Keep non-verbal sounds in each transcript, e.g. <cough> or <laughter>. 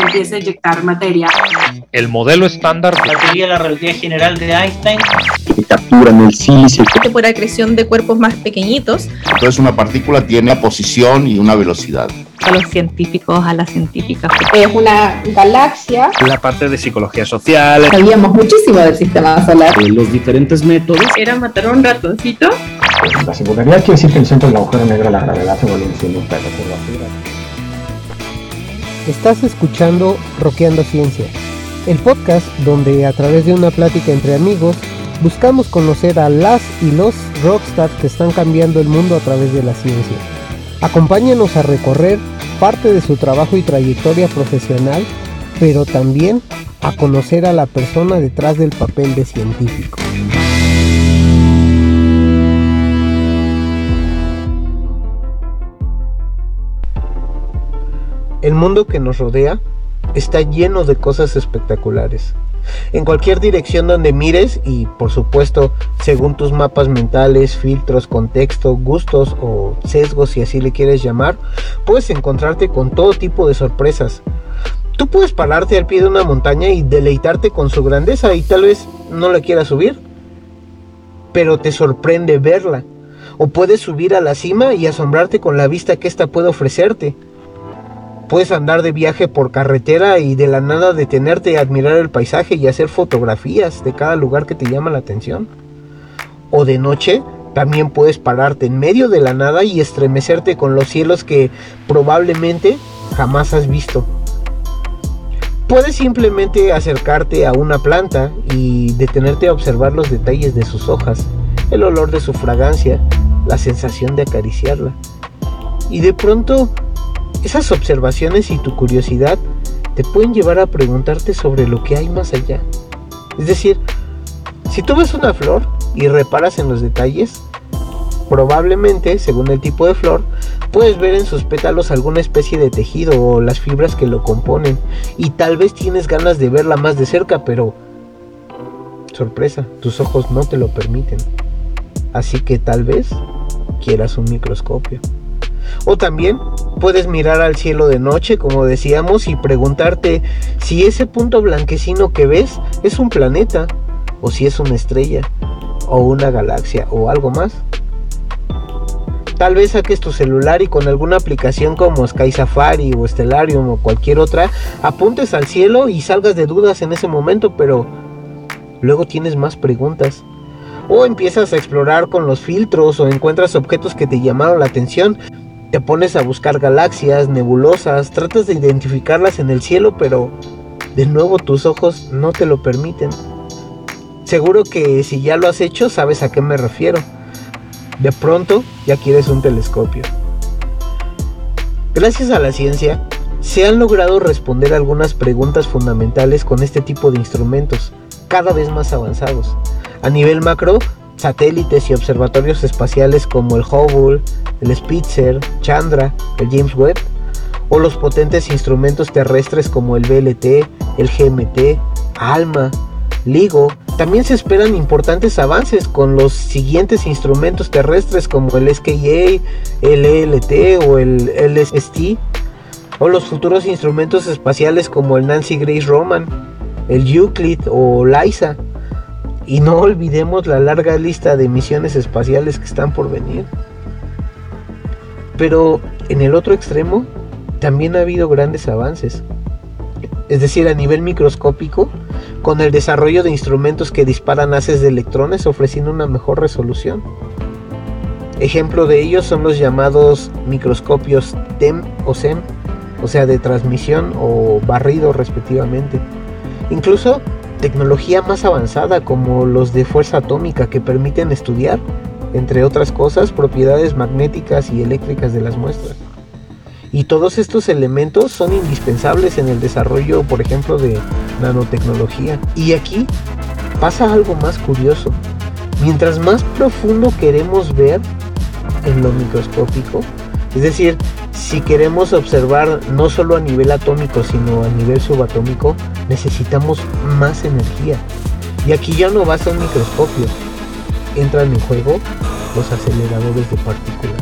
empieza a inyectar materia. El modelo estándar La teoría de la relatividad general de Einstein. que capturan el sílice. por acreción de cuerpos más pequeñitos. Entonces una partícula tiene una posición y una velocidad. a los científicos, a las científicas. Es una galaxia. la parte de psicología social. Sabíamos muchísimo del sistema solar. Eh, los diferentes métodos. Era matar a un ratoncito. La singularidad quiere decir que el centro del agujero negro, la gravedad, se vuelve un perro Estás escuchando Roqueando Ciencia, el podcast donde a través de una plática entre amigos buscamos conocer a las y los rockstars que están cambiando el mundo a través de la ciencia. Acompáñanos a recorrer parte de su trabajo y trayectoria profesional, pero también a conocer a la persona detrás del papel de científico. El mundo que nos rodea está lleno de cosas espectaculares. En cualquier dirección donde mires y por supuesto según tus mapas mentales, filtros, contexto, gustos o sesgos si así le quieres llamar, puedes encontrarte con todo tipo de sorpresas. Tú puedes pararte al pie de una montaña y deleitarte con su grandeza y tal vez no la quieras subir, pero te sorprende verla. O puedes subir a la cima y asombrarte con la vista que ésta puede ofrecerte. Puedes andar de viaje por carretera y de la nada detenerte y admirar el paisaje y hacer fotografías de cada lugar que te llama la atención. O de noche también puedes pararte en medio de la nada y estremecerte con los cielos que probablemente jamás has visto. Puedes simplemente acercarte a una planta y detenerte a observar los detalles de sus hojas, el olor de su fragancia, la sensación de acariciarla. Y de pronto esas observaciones y tu curiosidad te pueden llevar a preguntarte sobre lo que hay más allá. Es decir, si tú ves una flor y reparas en los detalles, probablemente, según el tipo de flor, puedes ver en sus pétalos alguna especie de tejido o las fibras que lo componen. Y tal vez tienes ganas de verla más de cerca, pero... Sorpresa, tus ojos no te lo permiten. Así que tal vez quieras un microscopio. O también puedes mirar al cielo de noche, como decíamos, y preguntarte si ese punto blanquecino que ves es un planeta, o si es una estrella, o una galaxia, o algo más. Tal vez saques tu celular y con alguna aplicación como Sky Safari o Stellarium o cualquier otra, apuntes al cielo y salgas de dudas en ese momento, pero luego tienes más preguntas. O empiezas a explorar con los filtros o encuentras objetos que te llamaron la atención, te pones a buscar galaxias, nebulosas, tratas de identificarlas en el cielo, pero de nuevo tus ojos no te lo permiten. Seguro que si ya lo has hecho sabes a qué me refiero. De pronto ya quieres un telescopio. Gracias a la ciencia, se han logrado responder algunas preguntas fundamentales con este tipo de instrumentos, cada vez más avanzados. A nivel macro, satélites y observatorios espaciales como el Hubble, el Spitzer, Chandra, el James Webb, o los potentes instrumentos terrestres como el BLT, el GMT, ALMA, LIGO. También se esperan importantes avances con los siguientes instrumentos terrestres como el SKA, el ELT o el LST, o los futuros instrumentos espaciales como el Nancy Grace Roman, el Euclid o LISA. Y no olvidemos la larga lista de misiones espaciales que están por venir. Pero en el otro extremo también ha habido grandes avances. Es decir, a nivel microscópico, con el desarrollo de instrumentos que disparan haces de electrones ofreciendo una mejor resolución. Ejemplo de ellos son los llamados microscopios TEM o SEM, o sea, de transmisión o barrido respectivamente. Incluso tecnología más avanzada como los de fuerza atómica que permiten estudiar, entre otras cosas, propiedades magnéticas y eléctricas de las muestras. Y todos estos elementos son indispensables en el desarrollo, por ejemplo, de nanotecnología. Y aquí pasa algo más curioso. Mientras más profundo queremos ver en lo microscópico, es decir, si queremos observar no solo a nivel atómico, sino a nivel subatómico, necesitamos más energía. Y aquí ya no basta un microscopio. Entran en juego los aceleradores de partículas.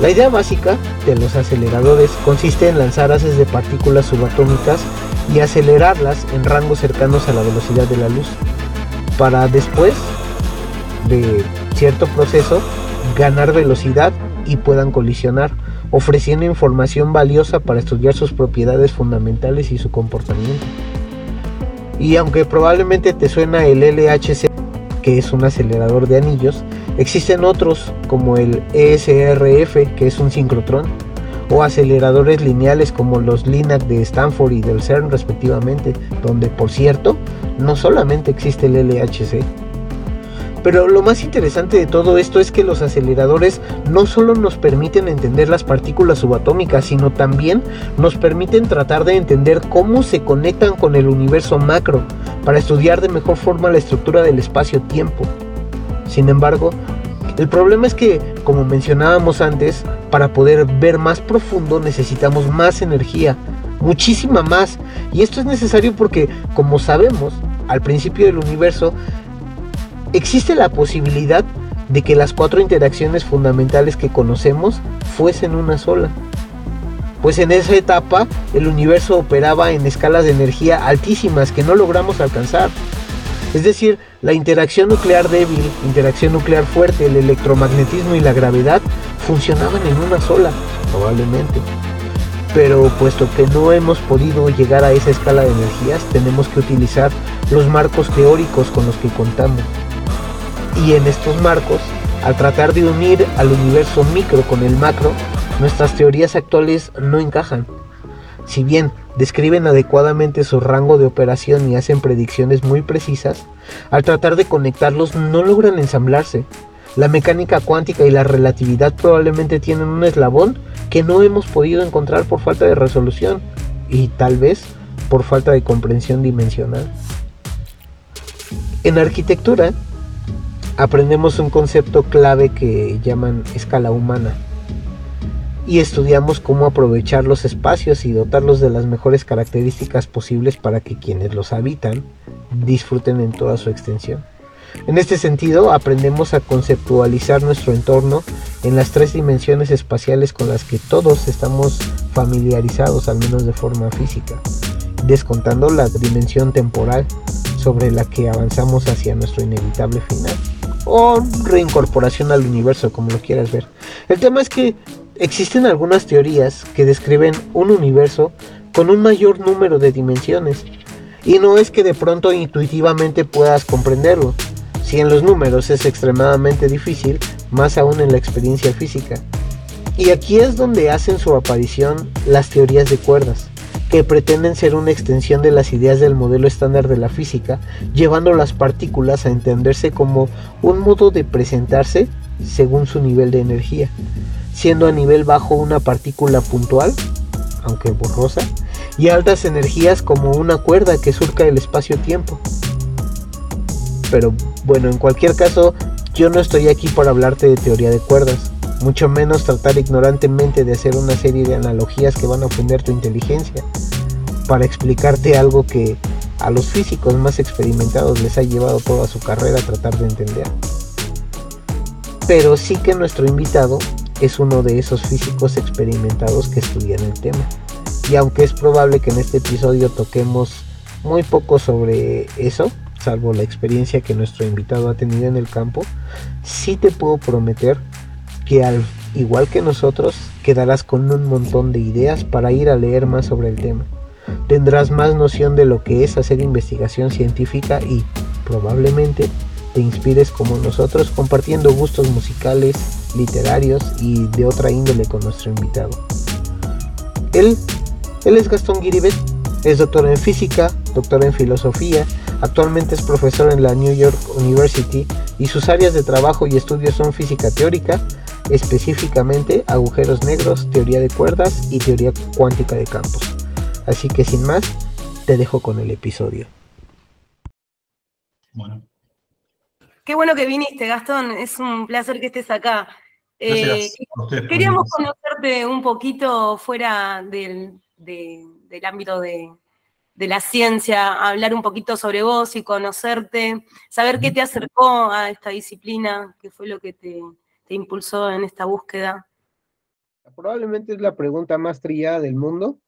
La idea básica de los aceleradores consiste en lanzar haces de partículas subatómicas y acelerarlas en rangos cercanos a la velocidad de la luz, para después de cierto proceso ganar velocidad y puedan colisionar, ofreciendo información valiosa para estudiar sus propiedades fundamentales y su comportamiento. Y aunque probablemente te suena el LHC, que es un acelerador de anillos, existen otros como el ESRF, que es un sincrotrón, o aceleradores lineales como los LINAC de Stanford y del CERN respectivamente, donde por cierto no solamente existe el LHC. Pero lo más interesante de todo esto es que los aceleradores no solo nos permiten entender las partículas subatómicas, sino también nos permiten tratar de entender cómo se conectan con el universo macro, para estudiar de mejor forma la estructura del espacio-tiempo. Sin embargo, el problema es que, como mencionábamos antes, para poder ver más profundo necesitamos más energía, muchísima más. Y esto es necesario porque, como sabemos, al principio del universo existe la posibilidad de que las cuatro interacciones fundamentales que conocemos fuesen una sola. Pues en esa etapa el universo operaba en escalas de energía altísimas que no logramos alcanzar. Es decir, la interacción nuclear débil, interacción nuclear fuerte, el electromagnetismo y la gravedad funcionaban en una sola, probablemente. Pero puesto que no hemos podido llegar a esa escala de energías, tenemos que utilizar los marcos teóricos con los que contamos. Y en estos marcos, al tratar de unir al universo micro con el macro, nuestras teorías actuales no encajan. Si bien describen adecuadamente su rango de operación y hacen predicciones muy precisas, al tratar de conectarlos no logran ensamblarse. La mecánica cuántica y la relatividad probablemente tienen un eslabón que no hemos podido encontrar por falta de resolución y tal vez por falta de comprensión dimensional. En arquitectura aprendemos un concepto clave que llaman escala humana y estudiamos cómo aprovechar los espacios y dotarlos de las mejores características posibles para que quienes los habitan disfruten en toda su extensión. En este sentido, aprendemos a conceptualizar nuestro entorno en las tres dimensiones espaciales con las que todos estamos familiarizados, al menos de forma física, descontando la dimensión temporal sobre la que avanzamos hacia nuestro inevitable final, o reincorporación al universo, como lo quieras ver. El tema es que Existen algunas teorías que describen un universo con un mayor número de dimensiones, y no es que de pronto intuitivamente puedas comprenderlo. Si en los números es extremadamente difícil, más aún en la experiencia física. Y aquí es donde hacen su aparición las teorías de cuerdas, que pretenden ser una extensión de las ideas del modelo estándar de la física, llevando las partículas a entenderse como un modo de presentarse según su nivel de energía siendo a nivel bajo una partícula puntual, aunque borrosa, y altas energías como una cuerda que surca el espacio-tiempo. Pero bueno, en cualquier caso, yo no estoy aquí para hablarte de teoría de cuerdas, mucho menos tratar ignorantemente de hacer una serie de analogías que van a ofender tu inteligencia, para explicarte algo que a los físicos más experimentados les ha llevado toda su carrera a tratar de entender. Pero sí que nuestro invitado es uno de esos físicos experimentados que estudian el tema. Y aunque es probable que en este episodio toquemos muy poco sobre eso, salvo la experiencia que nuestro invitado ha tenido en el campo, sí te puedo prometer que al igual que nosotros quedarás con un montón de ideas para ir a leer más sobre el tema. Tendrás más noción de lo que es hacer investigación científica y probablemente te inspires como nosotros compartiendo gustos musicales, literarios y de otra índole con nuestro invitado. Él, él es Gastón Guiribet, es doctor en física, doctor en filosofía, actualmente es profesor en la New York University y sus áreas de trabajo y estudios son física teórica, específicamente agujeros negros, teoría de cuerdas y teoría cuántica de campos. Así que sin más, te dejo con el episodio. Bueno. Qué bueno que viniste, Gastón. Es un placer que estés acá. Eh, queríamos conocerte un poquito fuera del, ámbito de, la ciencia, hablar un poquito sobre vos y conocerte, saber qué te acercó a esta disciplina, qué fue lo que te, impulsó en esta búsqueda. Probablemente es la pregunta más trillada del mundo,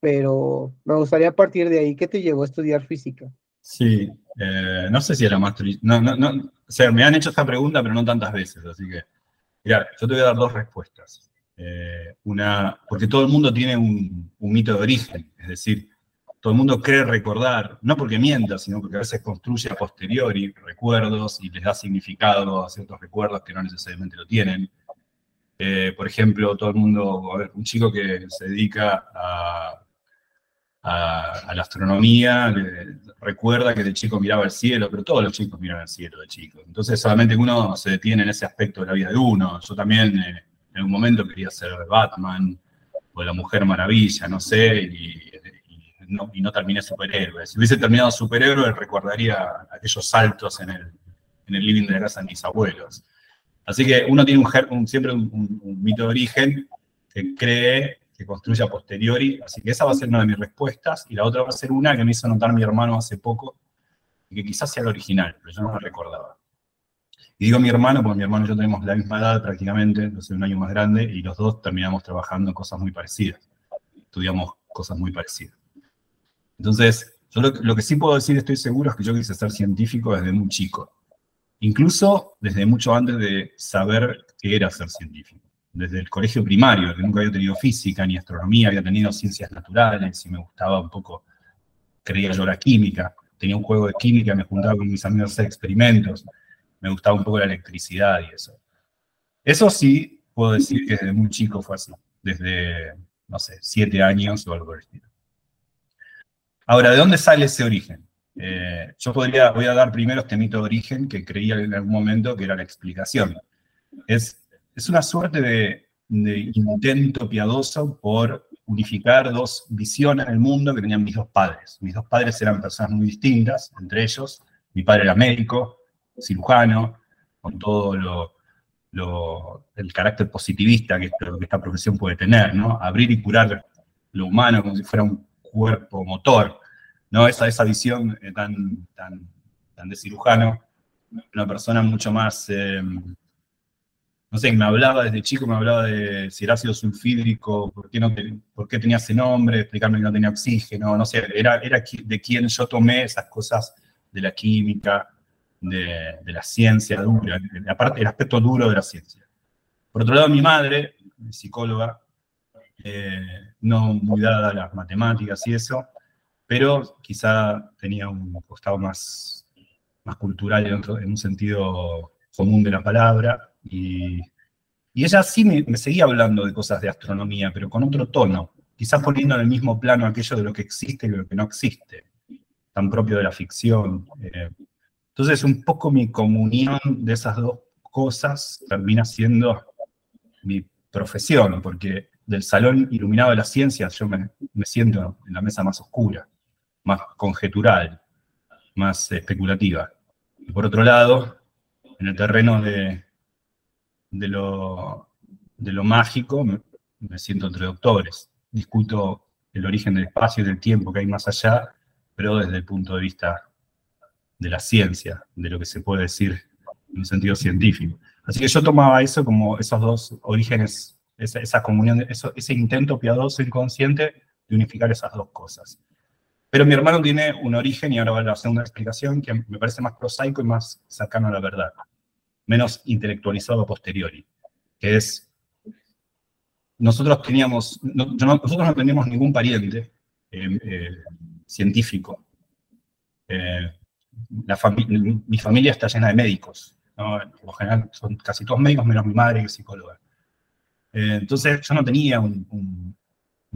pero me gustaría partir de ahí. ¿Qué te llevó a estudiar física? Sí, eh, no sé si era más trillada. No, no, no, o sea, me han hecho esta pregunta, pero no tantas veces, así que. Mira, yo te voy a dar dos respuestas. Eh, una, porque todo el mundo tiene un, un mito de origen, es decir, todo el mundo cree recordar, no porque mienta, sino porque a veces construye a posteriori recuerdos y les da significado a ciertos recuerdos que no necesariamente lo tienen. Eh, por ejemplo, todo el mundo, un chico que se dedica a, a, la astronomía, recuerda que de chico miraba el cielo, pero todos los chicos miran el cielo de chico. Entonces solamente uno se detiene en ese aspecto de la vida de uno. Yo también eh, en un momento quería ser Batman o la Mujer Maravilla, no sé, y y no terminé superhéroe. Si hubiese terminado superhéroe, recordaría aquellos saltos en el, en el living de la casa de mis abuelos. Así que uno tiene siempre un, mito de origen que cree, que construye a posteriori. Así que esa va a ser una de mis respuestas. Y la otra va a ser una que me hizo notar mi hermano hace poco, y que quizás sea la original, pero yo no la recordaba. Y digo mi hermano porque mi hermano y yo tenemos la misma edad prácticamente, entonces un año más grande, y los dos terminamos trabajando en cosas muy parecidas. Estudiamos cosas muy parecidas. Entonces, yo lo, que sí puedo decir, estoy seguro, es que yo quise ser científico desde muy chico. Incluso desde mucho antes de saber qué era ser científico. Desde el colegio primario, que nunca había tenido física ni astronomía, había tenido ciencias naturales y me gustaba un poco, creía yo, la química. Tenía un juego de química, me juntaba con mis amigos a hacer experimentos. Me gustaba un poco la electricidad y eso. Eso sí, puedo decir que desde muy chico fue así. Desde, no sé, siete años o algo por Ahora, ¿de dónde sale ese origen? Eh, yo podría, voy a dar primero este mito de origen que creía en algún momento que era la explicación. Es, es una suerte de, intento piadoso por unificar dos visiones del mundo que tenían mis dos padres. Mis dos padres eran personas muy distintas, entre ellos. Mi padre era médico, cirujano, con todo lo, el carácter positivista que, que esta profesión puede tener, ¿no? Abrir y curar lo humano como si fuera un cuerpo motor, ¿no? Esa, esa visión eh, tan, tan, tan, de cirujano, una persona mucho más, eh, no sé, me hablaba desde chico, me hablaba de si era ácido sulfídrico, por qué, no, por qué tenía ese nombre, explicarme que no tenía oxígeno, no sé, era, era de quien yo tomé esas cosas de la química, de, la ciencia dura, aparte el aspecto duro de la ciencia. Por otro lado, mi madre, psicóloga, eh, no muy dada a las matemáticas y eso, pero quizá tenía un costado más, más cultural en, en un sentido común de la palabra, y, y ella sí me, seguía hablando de cosas de astronomía, pero con otro tono, quizás poniendo en el mismo plano aquello de lo que existe y lo que no existe, tan propio de la ficción. Eh. Entonces, un poco mi comunión de esas dos cosas termina siendo mi profesión, porque del salón iluminado de las ciencias, yo me, siento en la mesa más oscura, más conjetural, más especulativa. Y por otro lado, en el terreno de, de, lo, de lo mágico, me, siento entre doctores. Discuto el origen del espacio y del tiempo que hay más allá, pero desde el punto de vista de la ciencia, de lo que se puede decir en un sentido científico. Así que yo tomaba eso como esos dos orígenes esa, comunión, ese intento piadoso inconsciente de unificar esas dos cosas. Pero mi hermano tiene un origen, y ahora va a la segunda explicación, que me parece más prosaico y más cercano a la verdad, menos intelectualizado a posteriori, que es, nosotros teníamos, nosotros no teníamos ningún pariente eh, eh, científico. Eh, mi familia está llena de médicos, por lo general son casi todos médicos, menos mi madre que es psicóloga. Eh, entonces yo no tenía un,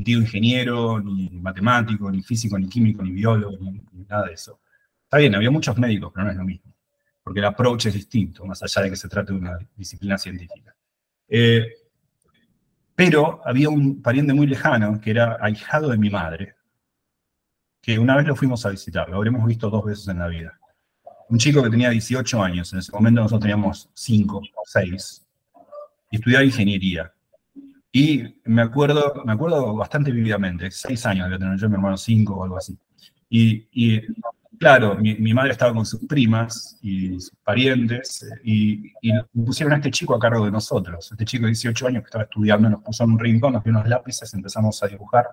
tío ingeniero, ni matemático, ni físico, ni químico, ni biólogo, ni, nada de eso. Está bien, había muchos médicos, pero no es lo mismo, porque el approach es distinto, más allá de que se trate de una disciplina científica. Eh, pero había un pariente muy lejano, que era ahijado de mi madre, que una vez lo fuimos a visitar, lo habremos visto dos veces en la vida. Un chico que tenía 18 años, en ese momento nosotros teníamos 5 o 6, y estudiaba ingeniería. Y me acuerdo, me acuerdo bastante vividamente, seis años de tener yo, mi hermano cinco o algo así. Y, claro, mi, madre estaba con sus primas y sus parientes eh, y, pusieron a este chico a cargo de nosotros. Este chico de 18 años que estaba estudiando nos puso en un rincón, nos dio unos lápices, empezamos a dibujar.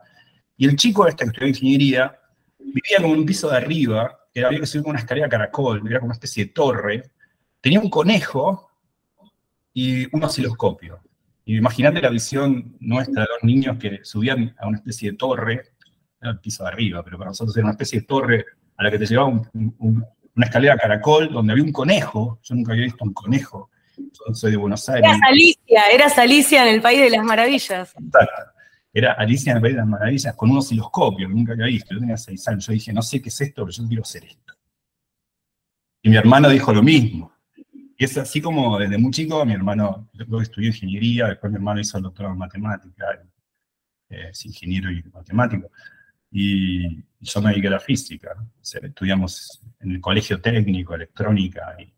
Y el chico este que estudió ingeniería vivía como en un piso de arriba, que había que subir una escalera caracol, era como una especie de torre. Tenía un conejo y un osciloscopio. Y imagínate la visión nuestra de los niños que subían a una especie de torre, era el piso de arriba, pero para nosotros era una especie de torre a la que te llevaba una escalera caracol donde había un conejo. Yo nunca había visto un conejo. Yo soy de Buenos Aires. Era Alicia, era Alicia en el País de las Maravillas. Exacto. Era Alicia en el País de las Maravillas con un osciloscopio que nunca había visto. Yo tenía seis años. Yo dije, no sé qué es esto, pero yo quiero hacer esto. Y mi hermano dijo lo mismo. Y es así como desde muy chico, mi hermano, luego estudió ingeniería, después mi hermano hizo el doctorado en matemática, eh, es ingeniero y matemático. Y yo me dediqué a la física. estudiamos en el colegio técnico, electrónica. Y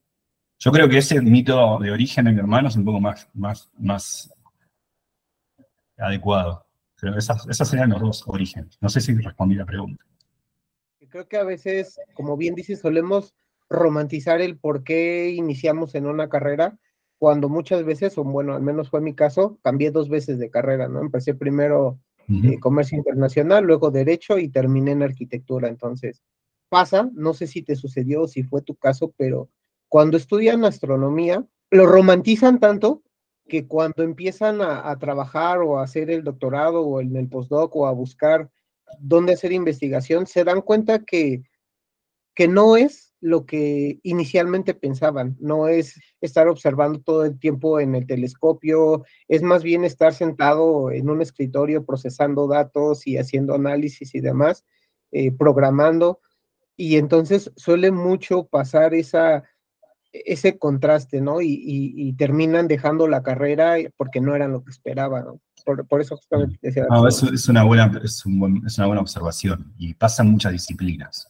yo creo que ese mito de origen de mi hermano es un poco más, más, más adecuado. Que esas, esas serían los dos orígenes. No sé si respondí la pregunta. Creo que a veces, como bien dices, solemos romantizar el por qué iniciamos en una carrera, cuando muchas veces, o bueno, al menos fue mi caso, cambié dos veces de carrera, ¿no? Empecé primero eh, comercio internacional, luego derecho y terminé en arquitectura. Entonces, pasa, no sé si te sucedió o si fue tu caso, pero cuando estudian astronomía, lo romantizan tanto que cuando empiezan a, a trabajar o a hacer el doctorado o en el postdoc o a buscar dónde hacer investigación, se dan cuenta que, que no es lo que inicialmente pensaban. No es estar observando todo el tiempo en el telescopio, es más bien estar sentado en un escritorio procesando datos y haciendo análisis y demás, eh, programando. Y entonces suele mucho pasar esa, ese contraste, ¿no? Y, terminan dejando la carrera porque no eran lo que esperaban, Por, eso justamente decía. es, una buena, es, es una buena observación y pasan muchas disciplinas.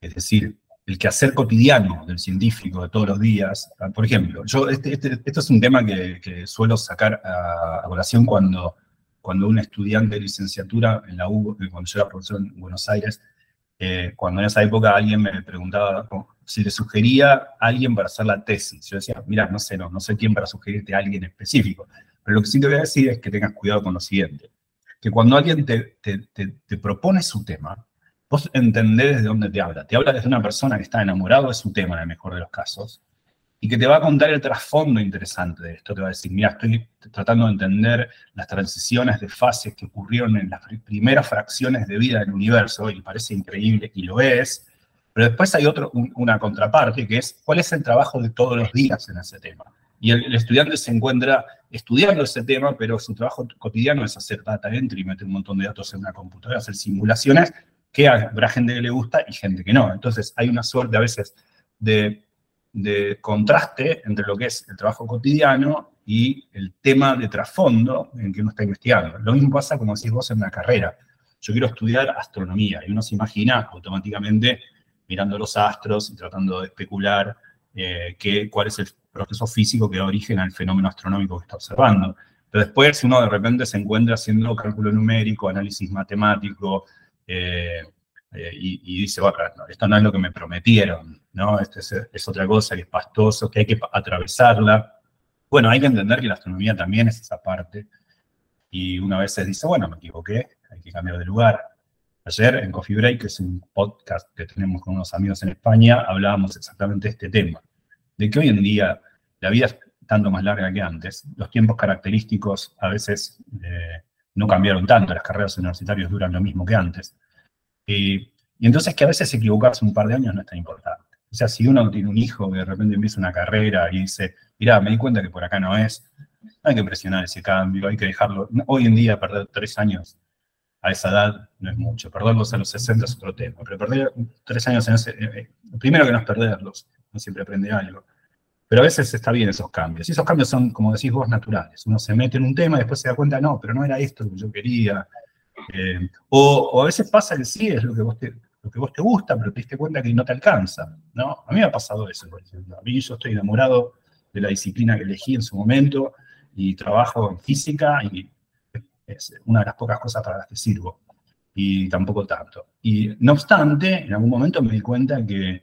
Es decir, el quehacer cotidiano del científico de todos los días. Por ejemplo, yo este, este, esto es un tema que, suelo sacar a, a, cuando, cuando un estudiante de licenciatura en la U, eh, cuando yo era profesor en Buenos Aires, eh, cuando en esa época alguien me preguntaba si le sugería a alguien para hacer la tesis. Yo decía, mira, no sé, no, no sé quién para sugerirte a alguien específico, pero lo que sí te voy a decir es que tengas cuidado con lo siguiente, que cuando alguien te, te, te propone su tema, vos entendés desde dónde te habla. Te habla desde una persona que está enamorado de su tema, en el mejor de los casos, y que te va a contar el trasfondo interesante de esto. Te va a decir, mira, estoy tratando de entender las transiciones de fases que ocurrieron en las primeras fracciones de vida del universo, y parece increíble, y lo es, pero después hay otro, una contraparte, que es cuál es el trabajo de todos los días en ese tema. Y el, estudiante se encuentra estudiando ese tema, pero su trabajo cotidiano es hacer data entry, meter un montón de datos en una computadora, hacer simulaciones, que habrá gente que le gusta y gente que no. Entonces hay una suerte a veces de, contraste entre lo que es el trabajo cotidiano y el tema de trasfondo en que uno está investigando. Lo mismo pasa como decís vos en una carrera. Yo quiero estudiar astronomía y uno se imagina automáticamente mirando los astros y tratando de especular eh, cuál es el proceso físico que da origen al fenómeno astronómico que está observando. Pero después uno de repente se encuentra haciendo cálculo numérico, análisis matemático, eh, eh, y, dice, bueno, esto no es lo que me prometieron, ¿no? Esto es, otra cosa que es pastoso, que hay que atravesarla. Bueno, hay que entender que la astronomía también es esa parte. Y una vez se dice, bueno, me equivoqué, hay que cambiar de lugar. Ayer en Coffee Break, que es un podcast que tenemos con unos amigos en España, hablábamos exactamente de este tema. De que hoy en día la vida es tanto más larga que antes. Los tiempos característicos a veces eh, no cambiaron tanto, las carreras universitarias duran lo mismo que antes. y entonces que a veces equivocarse un par de años no es tan importante. O sea, si uno tiene un hijo que de repente empieza una carrera y dice, mira, me di cuenta que por acá no es, hay que presionar ese cambio, hay que dejarlo. Hoy en día perder tres años a esa edad no es mucho. Perderlos a los 60 es otro tema, pero perder tres años en ese... Eh, eh, primero que no es perderlos, no siempre aprende algo. Pero a veces está bien esos cambios. Y esos cambios son, como decís vos, naturales. Uno se mete en un tema y después se da cuenta, no, pero no era esto lo que yo quería. Eh, o, a veces pasa que sí es lo que, vos te, lo que vos te gusta, pero te diste cuenta que no te alcanza. ¿no? A mí me ha pasado eso. A mí yo estoy enamorado de la disciplina que elegí en su momento y trabajo en física y es una de las pocas cosas para las que sirvo. y tampoco tanto. Y no obstante, en algún momento me di cuenta que,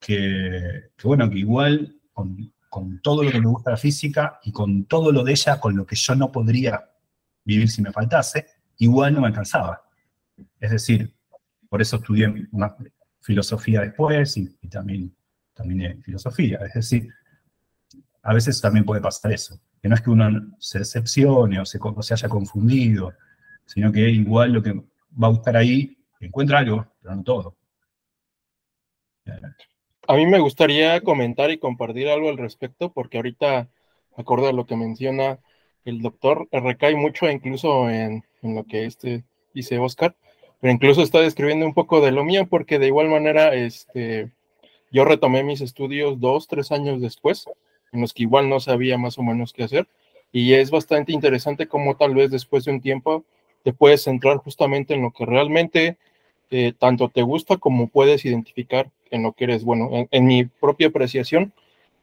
que, bueno, que igual con, todo lo que me gusta la física y con todo lo de ella, con lo que yo no podría vivir si me faltase, igual no me alcanzaba. Es decir, por eso estudié más filosofía después y, también, también filosofía. Es decir, a veces también puede pasar eso, que no es que uno se decepcione o se, o se haya confundido, sino que igual lo que va a buscar ahí encuentra algo, pero no todo. A mí me gustaría comentar y compartir algo al respecto, porque ahorita, acorde a lo que menciona el doctor, recae mucho incluso en, lo que este dice Oscar, pero incluso está describiendo un poco de lo mío, porque de igual manera, este, yo retomé mis estudios dos, tres años después, en los que igual no sabía más o menos qué hacer, y es bastante interesante cómo tal vez después de un tiempo te puedes centrar justamente en lo que realmente eh, tanto te gusta como puedes identificar en lo que eres bueno. En, mi propia apreciación,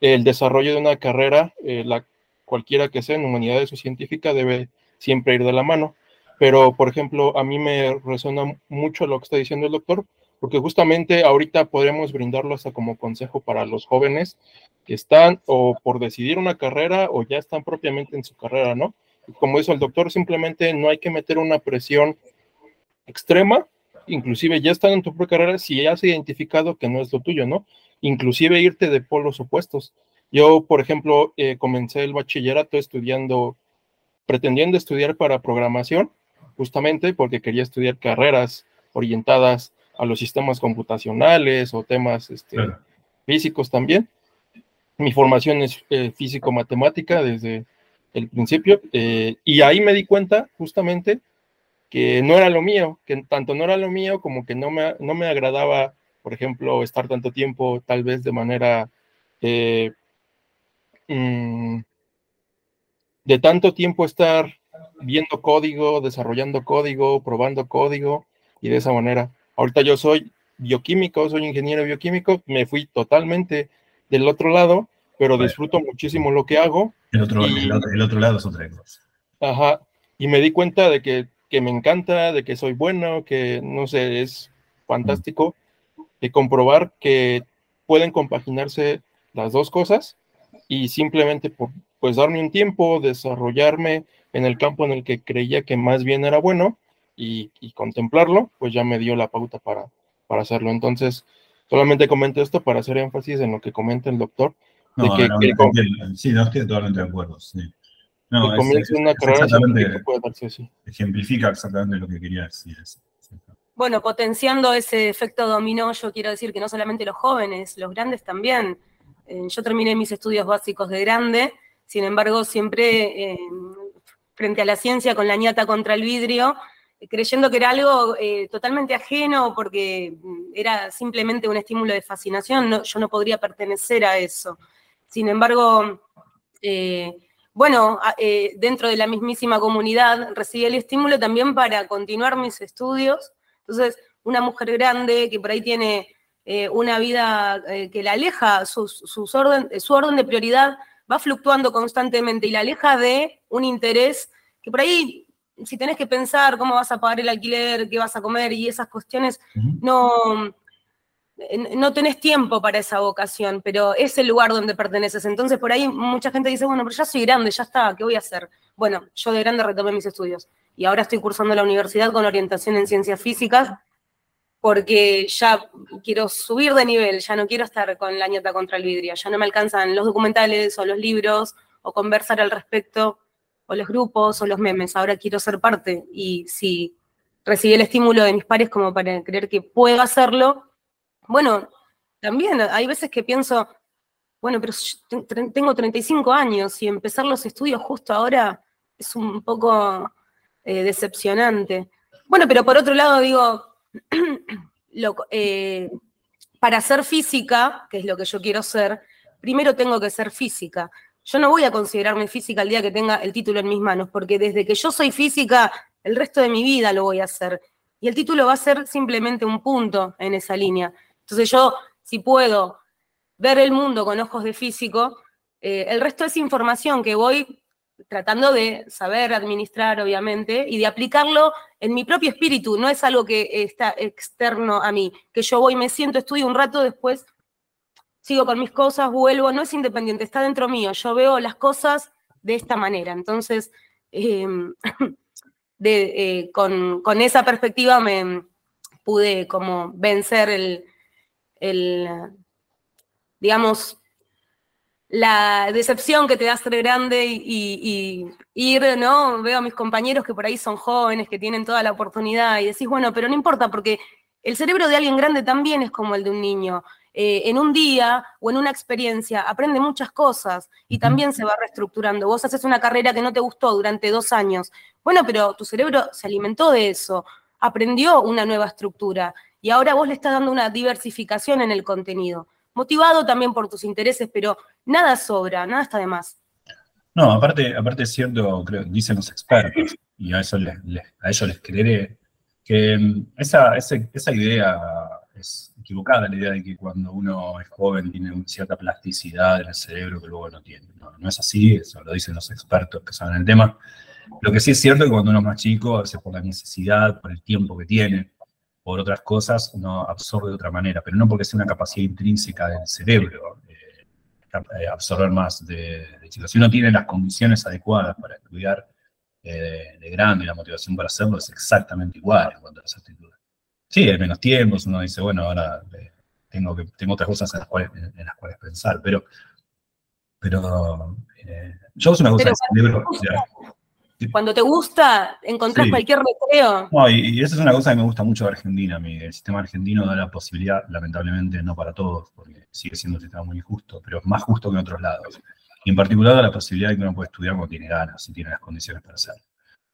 el desarrollo de una carrera, eh, la, cualquiera que sea en humanidades o científica, debe siempre ir de la mano. Pero, por ejemplo, a mí me resuena mucho lo que está diciendo el doctor, porque justamente ahorita podríamos brindarlo hasta como consejo para los jóvenes que están o por decidir una carrera o ya están propiamente en su carrera, ¿no? como dice el doctor, simplemente no hay que meter una presión extrema, inclusive ya están en tu propia carrera si ya has identificado que no es lo tuyo, ¿no? Inclusive irte de polos opuestos. Yo, por ejemplo, eh, comencé el bachillerato estudiando, pretendiendo estudiar para programación, justamente porque quería estudiar carreras orientadas a los sistemas computacionales o temas este, físicos también. Mi formación es eh, físico-matemática desde el principio, eh, y ahí me di cuenta justamente que no era lo mío, que tanto no era lo mío como que no me, no me agradaba, por ejemplo, estar tanto tiempo tal vez de manera eh, mm, de tanto tiempo estar viendo código, desarrollando código, probando código y de esa manera. Ahorita yo soy bioquímico, soy ingeniero bioquímico, me fui totalmente del otro lado pero disfruto muchísimo lo que hago. El otro, el, otro, lado es otra cosa. Ajá, y me di cuenta de que, que, me encanta, de que soy bueno, que no sé, es fantástico de comprobar que pueden compaginarse las dos cosas y simplemente por pues darme un tiempo, desarrollarme en el campo en el que creía que más bien era bueno y, y contemplarlo, pues ya me dio la pauta para, para hacerlo. Entonces, solamente comento esto para hacer énfasis en lo que comenta el doctor, no, que, sí, no estoy totalmente de acuerdo. Sí. No, es, una carrera puede darse así. Ejemplifica exactamente lo que quería decir. Bueno, potenciando ese efecto dominó, yo quiero decir que no solamente los jóvenes, los grandes también. Eh, yo terminé mis estudios básicos de grande, sin embargo, siempre eh, frente a la ciencia con la ñata contra el vidrio, creyendo que era algo eh, totalmente ajeno porque mm, era simplemente un estímulo de fascinación, yo no podría pertenecer a eso. Sin embargo, eh, bueno, eh, dentro de la mismísima comunidad recibí el estímulo también para continuar mis estudios. Entonces, una mujer grande que por ahí tiene eh, una vida que la aleja, orden, su orden de prioridad va fluctuando constantemente y la aleja de un interés que por ahí, si tenés que pensar cómo vas a pagar el alquiler, qué vas a comer y esas cuestiones, no, no tenés tiempo para esa vocación, pero es el lugar donde perteneces. Entonces, por ahí mucha gente dice, bueno, pero ya soy grande, ya está, ¿qué voy a hacer? Bueno, yo de grande retomé mis estudios y ahora estoy cursando la universidad con orientación en ciencias físicas porque ya quiero subir de nivel, ya no quiero estar con la ñata contra el vidrio, ya no me alcanzan los documentales o los libros o conversar al respecto o los grupos o los memes, ahora quiero ser parte y si recibí el estímulo de mis pares como para creer que puedo hacerlo, bueno, también hay veces que pienso, bueno, pero tengo 35 años y empezar los estudios justo ahora es un poco eh, decepcionante. Bueno, pero por otro lado digo, <clears throat> eh, para ser física, que es lo que yo quiero ser, primero tengo que ser física. Yo no voy a considerarme física el día que tenga el título en mis manos, porque desde que yo soy física, el resto de mi vida lo voy a hacer. Y el título va a ser simplemente un punto en esa línea. Entonces yo, si puedo ver el mundo con ojos de físico, eh, el resto es información que voy tratando de saber administrar, obviamente, y de aplicarlo en mi propio espíritu, no es algo que está externo a mí, que yo voy, me siento, estudio un rato, después sigo con mis cosas, vuelvo, no es independiente, está dentro mío, yo veo las cosas de esta manera, entonces, em, <coughs> eh, con, esa perspectiva me pude como vencer el, el digamos, la decepción que te da ser grande y, ir, ¿no? Veo a mis compañeros que por ahí son jóvenes, que tienen toda la oportunidad y decís, bueno, pero no importa porque el cerebro de alguien grande también es como el de un niño. Eh, en un día o en una experiencia aprende muchas cosas y también se va reestructurando. Vos haces una carrera que no te gustó durante dos años. Bueno, pero tu cerebro se alimentó de eso, aprendió una nueva estructura y ahora vos le estás dando una diversificación en el contenido motivado también por tus intereses, pero nada sobra, nada está de más. No, aparte, aparte es cierto, dicen los expertos, y a, eso les, a ellos les creeré, que mm, esa, esa, idea es equivocada, la idea de que cuando uno es joven tiene cierta plasticidad en el cerebro que luego no tiene. No, no es así, eso lo dicen los expertos que saben el tema. Lo que sí es cierto es que cuando uno es más chico, a veces por la necesidad, por el tiempo que tiene, por otras cosas, uno absorbe de otra manera, pero no porque sea una capacidad intrínseca del cerebro eh, eh, absorber más de, chicos. Si uno tiene las condiciones adecuadas para estudiar eh, de grande y la motivación para hacerlo es exactamente igual en cuanto a las actitudes. Sí, hay menos tiempo, uno dice, bueno, ahora tengo, que, tengo otras cosas en las cuales, en las cuales pensar, pero, pero yo es una cosa del cerebro. Cuando te gusta, encontrás cualquier recreo. No, y, esa es una cosa que me gusta mucho de Argentina. el sistema argentino da la posibilidad, lamentablemente no para todos, porque sigue siendo un sistema muy injusto, pero es más justo que en otros lados. Y en particular da la posibilidad de que uno pueda estudiar cuando tiene ganas y tiene las condiciones para hacerlo.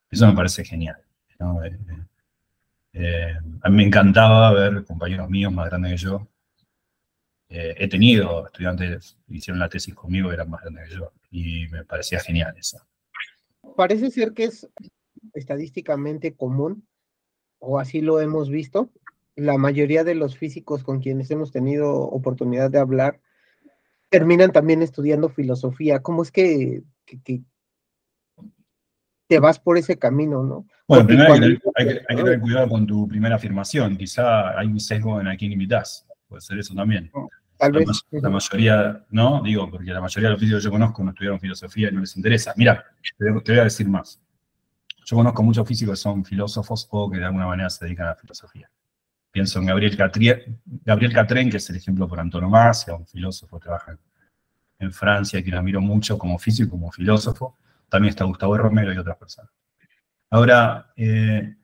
Eso me parece genial. Eh, eh, a mí me encantaba ver compañeros míos más grandes que yo. Eh, he tenido estudiantes que hicieron la tesis conmigo que eran más grandes que yo. Y me parecía genial eso parece ser que es estadísticamente común, o así lo hemos visto. La mayoría de los físicos con quienes hemos tenido oportunidad de hablar terminan también estudiando filosofía. ¿Cómo es que, te vas por ese camino, no? Bueno, primero hay que, tener cuidado con tu primera afirmación. Quizá hay un sesgo en a quién invitas. Puede ser eso también. Tal vez. La, mayoría, ¿no? Digo, porque la mayoría de los físicos que yo conozco no estudiaron filosofía y no les interesa. Mira, te, voy a decir más. Yo conozco muchos físicos que son filósofos o que de alguna manera se dedican a la filosofía. Pienso en Gabriel, Catriel, Gabriel Catren, que es el ejemplo por antonomasia, un filósofo que trabaja en Francia, que lo admiro mucho como físico y como filósofo. También está Gustavo Romero y otras personas. Ahora, eh,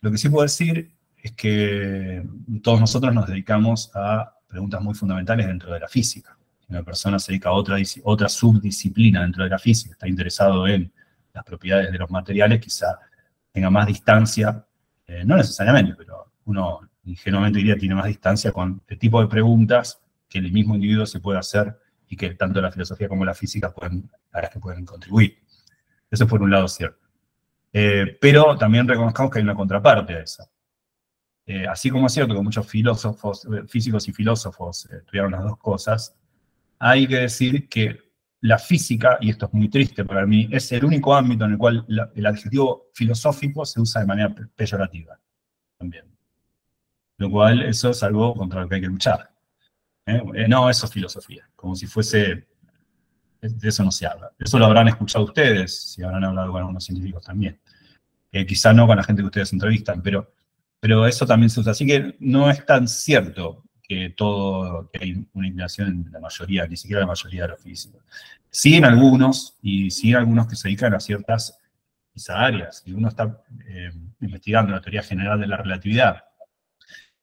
lo que sí puedo decir es que todos nosotros nos dedicamos a preguntas muy fundamentales dentro de la física. Si una persona se dedica a otra, subdisciplina dentro de la física, está interesado en las propiedades de los materiales, quizá tenga más distancia, eh, no necesariamente, pero uno ingenuamente diría tiene más distancia con el tipo de preguntas que el mismo individuo se puede hacer y que tanto la filosofía como la física pueden, a las que pueden contribuir. Eso por un lado cierto. Eh, pero también reconozcamos que hay una contraparte a eso. Eh, así como es cierto que muchos filósofos, eh, físicos y filósofos eh, estudiaron las dos cosas, hay que decir que la física, y esto es muy triste para mí, es el único ámbito en el cual el adjetivo filosófico se usa de manera peyorativa también. Lo cual eso es algo contra lo que hay que luchar. no, eso es filosofía, como si fuese, de eso no se habla. Eso lo habrán escuchado ustedes, si habrán hablado con algunos científicos también. quizá no con la gente que ustedes entrevistan, pero pero eso también se usa. Así que no es tan cierto que todo, que hay una inclinación en la mayoría, ni siquiera la mayoría de los físicos. Sí en algunos, y sí algunos que se dedican a ciertas áreas. Y uno está eh, investigando la teoría general de la relatividad,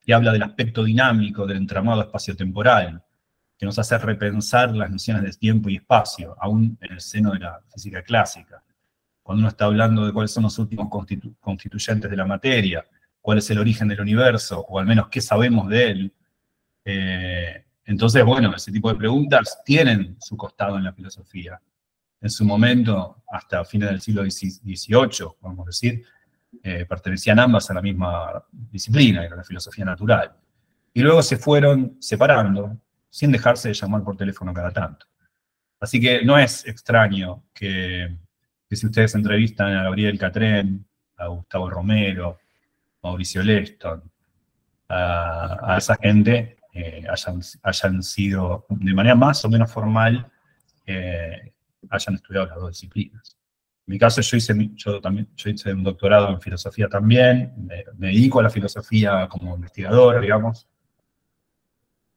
y habla del aspecto dinámico del entramado espaciotemporal, que nos hace repensar las nociones de tiempo y espacio, aún en el seno de la física clásica. Cuando uno está hablando de cuáles son los últimos constituyentes de la materia, cuál es el origen del universo, o al menos qué sabemos de él. Eh, entonces, bueno, ese tipo de preguntas tienen su costado en la filosofía. En su momento, hasta fines del siglo XVIII, vamos a decir, eh, pertenecían ambas a la misma disciplina, era la filosofía natural. Y luego se fueron separando, sin dejarse de llamar por teléfono cada tanto. Así que no es extraño que, si ustedes entrevistan a Gabriel Catrén, a Gustavo Romero, Mauricio Leston, a, esa gente, eh, hayan, sido de manera más o menos formal, eh, hayan estudiado las dos disciplinas. En mi caso, yo hice, yo también, yo hice un doctorado en filosofía también, me, me dedico a la filosofía como investigador, digamos,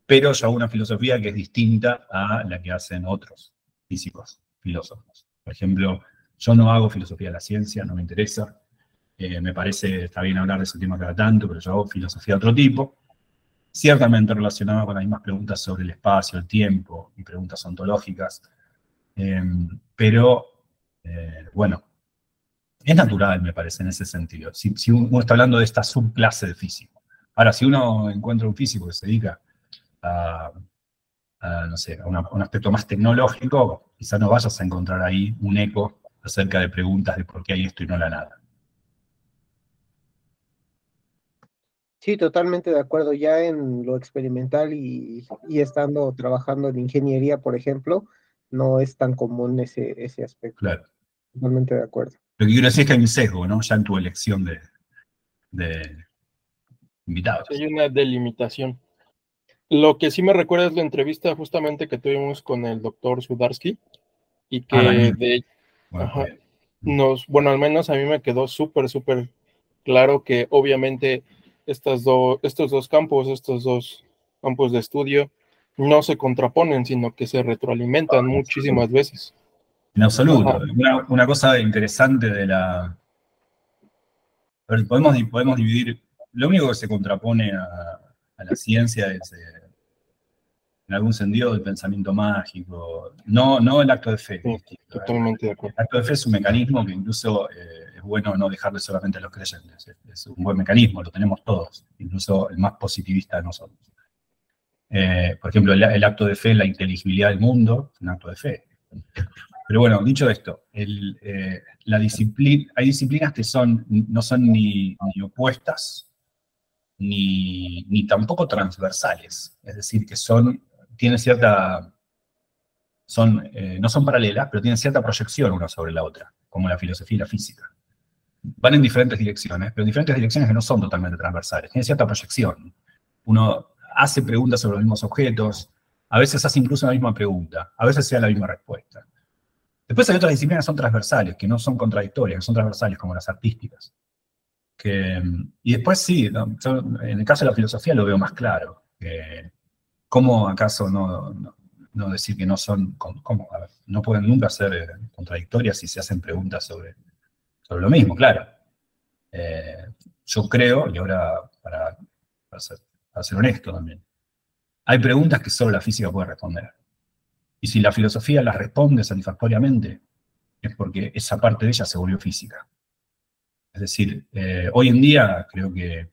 pero yo hago una filosofía que es distinta a la que hacen otros físicos, filósofos. Por ejemplo, yo no hago filosofía de la ciencia, no me interesa. Eh, me parece, está bien hablar de ese tema cada tanto, pero yo hago filosofía de otro tipo, ciertamente relacionada con las mismas preguntas sobre el espacio, el tiempo y preguntas ontológicas. Eh, pero, eh, bueno, es natural, me parece, en ese sentido. Si, uno está hablando de esta subclase de físico. Ahora, si uno encuentra un físico que se dedica a, no sé, a, un aspecto más tecnológico, quizás no vayas a encontrar ahí un eco acerca de preguntas de por qué hay esto y no la nada. Sí, totalmente de acuerdo. Ya en lo experimental y, estando trabajando en ingeniería, por ejemplo, no es tan común ese, ese aspecto. Claro. Totalmente de acuerdo. Lo que quiero decir es que hay un sesgo, ¿no? Ya en tu elección de, de invitados. Hay una delimitación. Lo que sí me recuerda es la entrevista justamente que tuvimos con el doctor Sudarsky y que Ah, de Bueno, Ajá. bien. nos, bueno, al menos a mí me quedó súper, súper claro que obviamente estas do- estos dos campos, estos dos campos de estudio no se contraponen, sino que se retroalimentan muchísimas veces. En absoluto. Una, una cosa interesante de la... ver, podemos, podemos dividir... Lo único que se contrapone a, a la ciencia es, eh, en algún sentido, el pensamiento mágico, no, no el acto de fe. Sí. Totalmente de acuerdo. El acto de fe es un mecanismo que incluso eh, es bueno no dejarle solamente a los creyentes. Es, un buen mecanismo, lo tenemos todos, incluso el más positivista de nosotros. Eh, por ejemplo, el, acto de fe, la inteligibilidad del mundo, es un acto de fe. Pero bueno, dicho esto, eh, la disciplina, hay disciplinas que son, no son ni, ni opuestas, ni, ni tampoco transversales. Es decir, que son, tienen cierta, son, eh, no son paralelas, pero tienen cierta proyección una sobre la otra, como la filosofía y la física. Van en diferentes direcciones, pero en diferentes direcciones que no son totalmente transversales, tienen cierta proyección. Uno hace preguntas sobre los mismos objetos, a veces hace incluso la misma pregunta, a veces sea la misma respuesta. Después hay otras disciplinas que son transversales, que no son contradictorias, que son transversales, como las artísticas. Y después sí, en el caso de la filosofía lo veo más claro. ¿Cómo acaso no, decir que no son, a ver, no pueden nunca ser eh, contradictorias si se hacen preguntas sobre, sobre lo mismo, claro. Eh, yo creo, y ahora para, ser honesto también, hay preguntas que solo la física puede responder. Y si la filosofía las responde satisfactoriamente, es porque esa parte de ella se volvió física. Es decir, eh, hoy en día creo que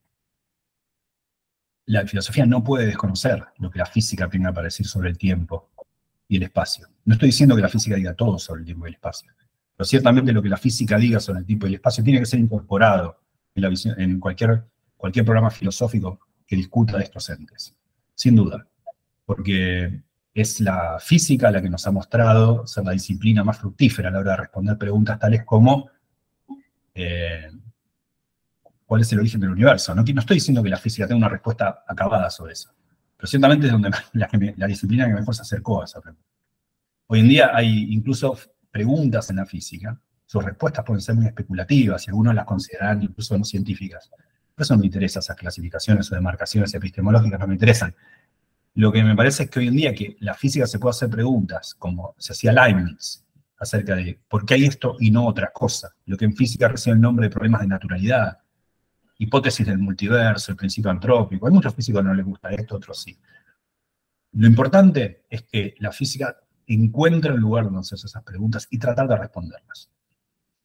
la filosofía no puede desconocer lo que la física tenga para decir sobre el tiempo y el espacio. No estoy diciendo que la física diga todo sobre el tiempo y el espacio, pero ciertamente lo que la física diga sobre el tiempo y el espacio tiene que ser incorporado en, cualquier, programa filosófico que discuta de estos entes, sin duda, porque es la física la que nos ha mostrado ser la disciplina más fructífera a la hora de responder preguntas tales como eh, cuál es el origen del universo. No, estoy diciendo que la física tenga una respuesta acabada sobre eso, pero ciertamente es donde <laughs> la disciplina que mejor se acercó a esa pregunta. Hoy en día hay incluso preguntas en la física, sus respuestas pueden ser muy especulativas y algunos las consideran incluso no científicas. Por eso no me interesan esas clasificaciones o demarcaciones epistemológicas, no me interesan. Lo que me parece es que hoy en día que la física se puede hacer preguntas, como se hacía Leibniz, acerca de por qué hay esto y no otra cosa. Lo que en física recibe el nombre de problemas de naturalidad, hipótesis del multiverso, el principio antrópico. Hay muchos físicos que no les gusta esto, otros sí. Lo importante es que la física encuentre el lugar donde hacerse esas preguntas y tratar de responderlas.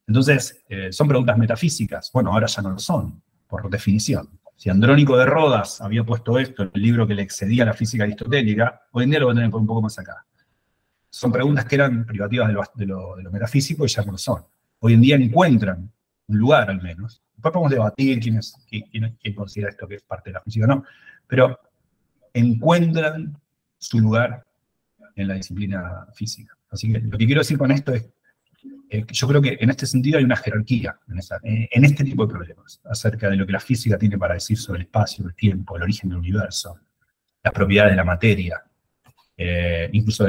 Entonces, eh, ¿son preguntas metafísicas? Bueno, ahora ya no lo son, por definición. Si Andrónico de Rodas había puesto esto en el libro que le excedía la física aristotélica, hoy en día lo va a tener un poco más acá. Son preguntas que eran privativas de lo, de lo, metafísico y ya no lo son. Hoy en día encuentran un lugar al menos. Después podemos debatir quién, quién, quién considera esto que es parte de la física o no, pero encuentran su lugar en la disciplina física. Así que lo que quiero decir con esto es que yo creo que en este sentido hay una jerarquía en, este tipo de problemas, acerca de lo que la física tiene para decir sobre el espacio, el tiempo, el origen del universo, las propiedades de la materia, eh, incluso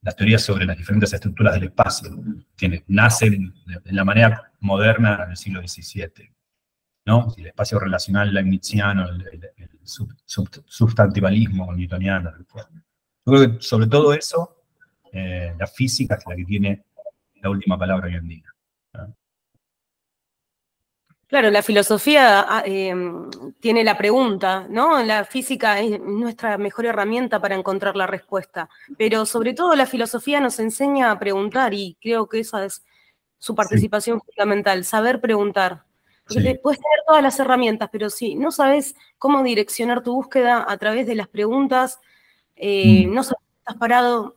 las teorías sobre las diferentes estructuras del espacio, que nacen de, la manera moderna en el siglo XVII. ¿no? El espacio relacional el, el, el newtoniano. Yo creo que sobre todo eso, eh, la física es la que tiene la última palabra hoy en día. Claro, la filosofía ah, em, tiene la pregunta, ¿no? La física es nuestra mejor herramienta para encontrar la respuesta, pero sobre todo la filosofía nos enseña a preguntar y creo que esa es su participación fundamental, saber preguntar. Porque puedes tener todas las herramientas, pero si no sabes cómo direccionar tu búsqueda a través de las preguntas, eh, mm. no sabes, estás parado,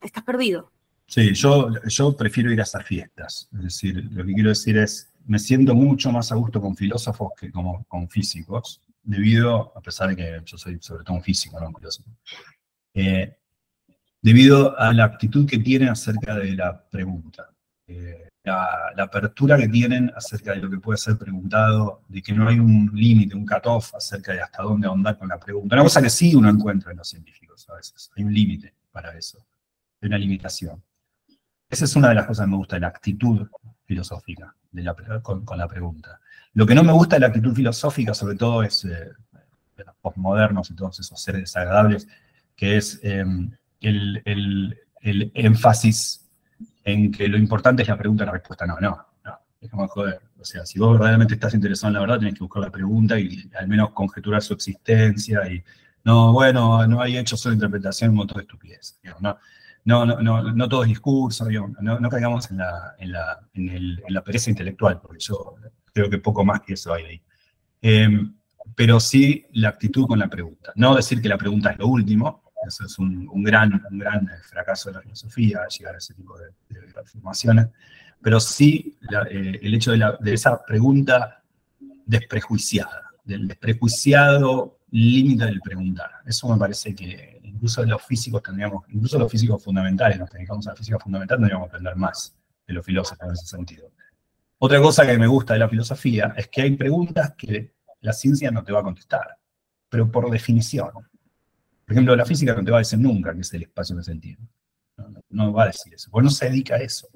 estás perdido. Sí, yo, yo prefiero ir a esas fiestas. Es decir, lo que quiero decir es, me siento mucho más a gusto con filósofos que como, con físicos, debido, a pesar de que yo soy sobre todo un físico, no un filósofo, eh, debido a la actitud que tienen acerca de la pregunta. Eh, la, apertura que tienen acerca de lo que puede ser preguntado, de que no hay un límite, un cutoff acerca de hasta dónde ahondar con la pregunta. Una cosa que sí uno encuentra en los científicos a veces, hay un límite para eso, hay una limitación. Esa es una de las cosas que me gusta, la actitud filosófica de la, con, la pregunta. Lo que no me gusta de la actitud filosófica, sobre todo, es eh, los postmodernos y todos esos seres desagradables, que es em, el, el, énfasis en que lo importante es la pregunta y la respuesta. No, no, no, es joder. O sea, si vos verdaderamente estás interesado en la verdad, tenés que buscar la pregunta y al menos conjeturar su existencia y no, bueno, no hay hecho solo interpretación, un montón de estupidez. no, no, no, no, no todo es discurso, no, no, caigamos en la, en, la, en la pereza intelectual, porque yo creo que poco más que eso hay ahí. Em, pero sí la actitud con la pregunta. No decir que la pregunta es lo último, eso es un, un gran, un gran fracaso de la filosofía, llegar a ese tipo de, de afirmaciones, pero sí eh, el hecho de, la, de esa pregunta desprejuiciada, del desprejuiciado límite del preguntar. Eso me parece que incluso los físicos tendríamos, incluso los físicos fundamentales, nos dedicamos a la física fundamental, tendríamos que aprender más de los filósofos en ese sentido. Otra cosa que me gusta de la filosofía es que hay preguntas que la ciencia no te va a contestar, pero por definición. Por ejemplo, la física no te va a decir nunca que es el espacio en sentido. No, no, va a decir eso, porque no se dedica a eso.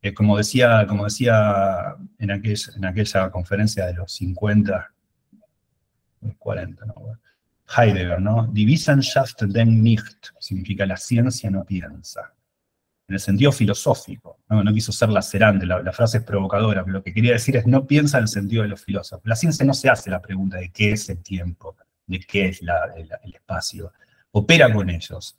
Eh, como decía, como decía en, aquella conferencia de los 50, 40, ¿no? Heidegger, ¿no? Die Wissenschaft denkt nicht, significa la ciencia no piensa. En el sentido filosófico, no, quiso ser lacerante, la, la, frase es provocadora, pero lo que quería decir es no piensa en el sentido de los filósofos. La ciencia no se hace la pregunta de qué es el tiempo, de qué es el, espacio. Opera con ellos,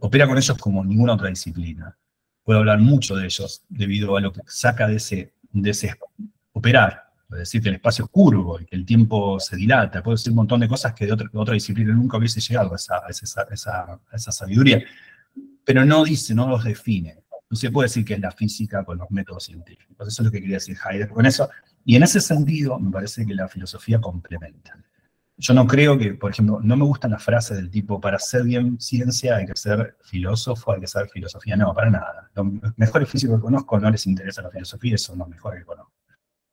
opera con ellos como ninguna otra disciplina. Puedo hablar mucho de ellos debido a lo que saca de ese, de ese operar, Puede decir que el espacio es curvo y que el tiempo se dilata, puede decir un montón de cosas que de otra, otra disciplina nunca hubiese llegado a esa, esa, esa, esa, sabiduría, pero no dice, no los define. No se puede decir que es la física con los métodos científicos. Eso es lo que quería decir Heidegger con eso. Y en ese sentido, me parece que la filosofía complementa. Yo no creo que, por ejemplo, no me gustan las frases del tipo, para hacer bien ciencia hay que ser filósofo, hay que saber filosofía. No, para nada. Los mejores físicos que conozco no les interesa la filosofía, son los mejores que conozco.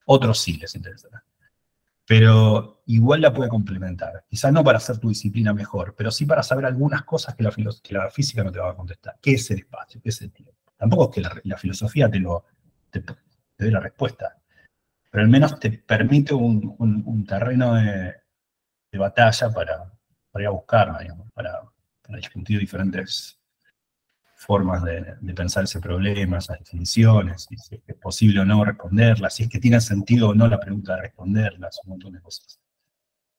Otros sí les interesará. Pero igual la puede complementar. Quizás no para hacer tu disciplina mejor, pero sí para saber algunas cosas que la, que la física no te va a contestar. ¿Qué es el espacio? ¿Qué es el tiempo? Tampoco es que la, filosofía te, lo, te, dé la respuesta, pero al menos te permite un, un, terreno de, de, batalla para, para ir a buscar, digamos, para, para discutir diferentes formas de, pensar ese problema, esas definiciones, si es posible o no responderlas, si es que tiene sentido o no la pregunta de responderlas, un montón de cosas.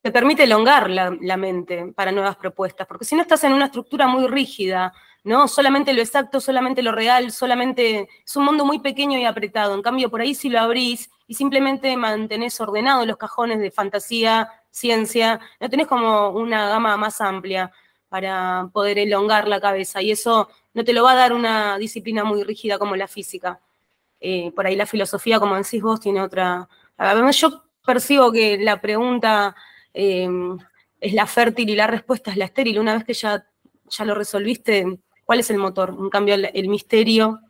Te permite elongar la, la, mente para nuevas propuestas, porque si no estás en una estructura muy rígida, ¿no? Solamente lo exacto, solamente lo real, solamente es un mundo muy pequeño y apretado. En cambio, por ahí si lo abrís y simplemente mantenés ordenados los cajones de fantasía, ciencia, no tenés como una gama más amplia para poder elongar la cabeza y eso no te lo va a dar una disciplina muy rígida como la física. Eh, por ahí la filosofía, como decís vos, tiene otra... Además, yo percibo que la pregunta em, es la fértil y la respuesta es la estéril. Una vez que ya, ya lo resolviste, ¿Cuál es el motor? En cambio, el, misterio,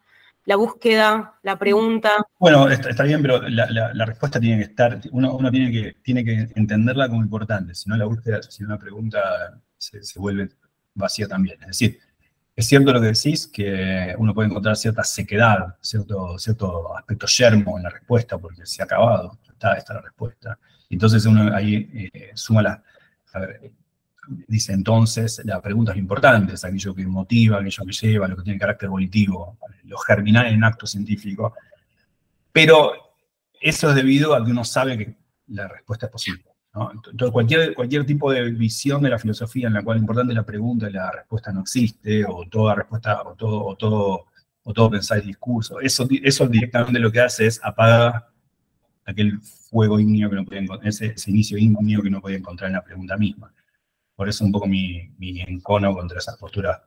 la búsqueda, la pregunta. Bueno, está, bien, pero la, respuesta tiene que estar, uno, tiene, que, tiene que entenderla como importante, si no la búsqueda, si no la pregunta se, vuelve vacía también. Es decir, es cierto lo que decís, que uno puede encontrar cierta sequedad, cierto, cierto aspecto yermo en la respuesta, porque se ha acabado, está, está la respuesta. Entonces uno ahí eh, suma la... dice entonces, la pregunta es importante, es aquello que motiva, aquello que lleva, lo que tiene carácter volitivo, lo germinal en acto científico. Pero eso es debido a que uno sabe que la respuesta es posible. Entonces, cualquier, cualquier tipo de visión de la filosofía en la cual lo importante es la pregunta y la respuesta no existe, o toda respuesta, o todo, o todo, o todo pensar discurso, eso, eso directamente lo que hace es apagar aquel fuego ígneo que no podía encontrar, ese, inicio ígneo que no podía encontrar en la pregunta misma. Por eso un poco mi, mi encono contra esas posturas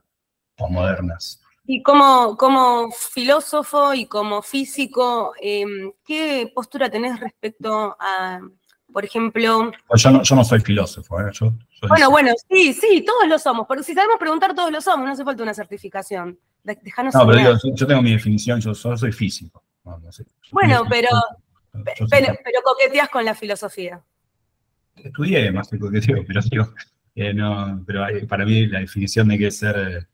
postmodernas. Y como, como filósofo y como físico, em, ¿qué postura tenés respecto a por ejemplo... Pues yo, no, yo no soy filósofo, ¿eh? bueno, bueno, sí, sí, todos lo somos, porque si sabemos preguntar, todos lo somos, no hace falta una certificación. Dejanos no, pero yo, tengo mi definición, yo solo soy físico. bueno, pero, pero, coqueteas con la filosofía. Estudié más que coqueteo, pero digo, eh, no, pero para mí la definición de que ser...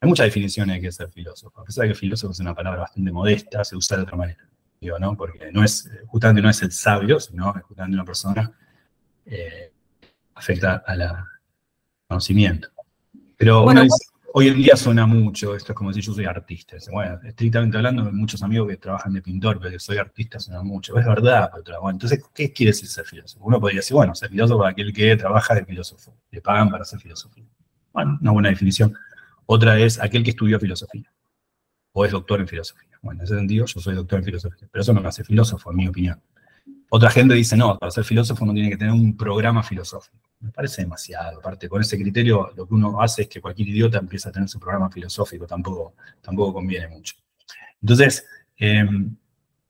Hay muchas definiciones de que ser filósofo. A pesar de que filósofo es una palabra bastante modesta, se usa de otra manera. ¿no? Porque no es, justamente no es el sabio, sino es justamente una persona eh, afecta al conocimiento. Pero hoy en día suena mucho, esto es como decir yo soy artista. Bueno, estrictamente hablando, muchos amigos que trabajan de pintor, pero que soy artista suena mucho. Es verdad, pero bueno, entonces, ¿qué quiere decir ser filósofo? Uno podría decir, bueno, ser filósofo es aquel que trabaja de filósofo, le pagan para ser filósofo. Bueno, una buena definición. Otra es aquel que estudió filosofía o es doctor en filosofía. Bueno, en ese sentido yo soy doctor en filosofía, pero eso no me hace filósofo, en mi opinión. Otra gente dice, no, para ser filósofo no tiene que tener un programa filosófico. Me parece demasiado. Aparte, con ese criterio lo que uno hace es que cualquier idiota empieza a tener su programa filosófico, tampoco, tampoco conviene mucho. Entonces, em,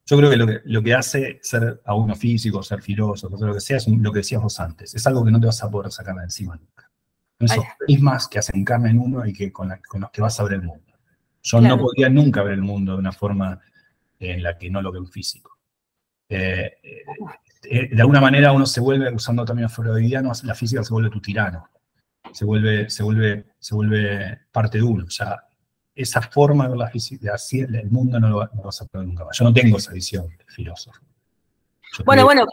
yo creo que lo, que lo que hace ser a uno físico, ser filósofo, lo que sea, es lo que decías vos antes. Es algo que no te vas a poder sacar de encima nunca. Son esos prismas que hacen carne en uno y que con, con los que vas a ver el mundo. Yo no podía nunca ver el mundo de una forma en la que no lo veo un físico. Eh, eh, de alguna manera uno se vuelve, usando también a freudiano, la física se vuelve tu tirano. Se vuelve, se vuelve, se vuelve parte de uno. O sea, esa forma de ver la física, así el mundo no lo, vas a poder nunca más. Yo no tengo esa visión de filósofo. bueno, bueno,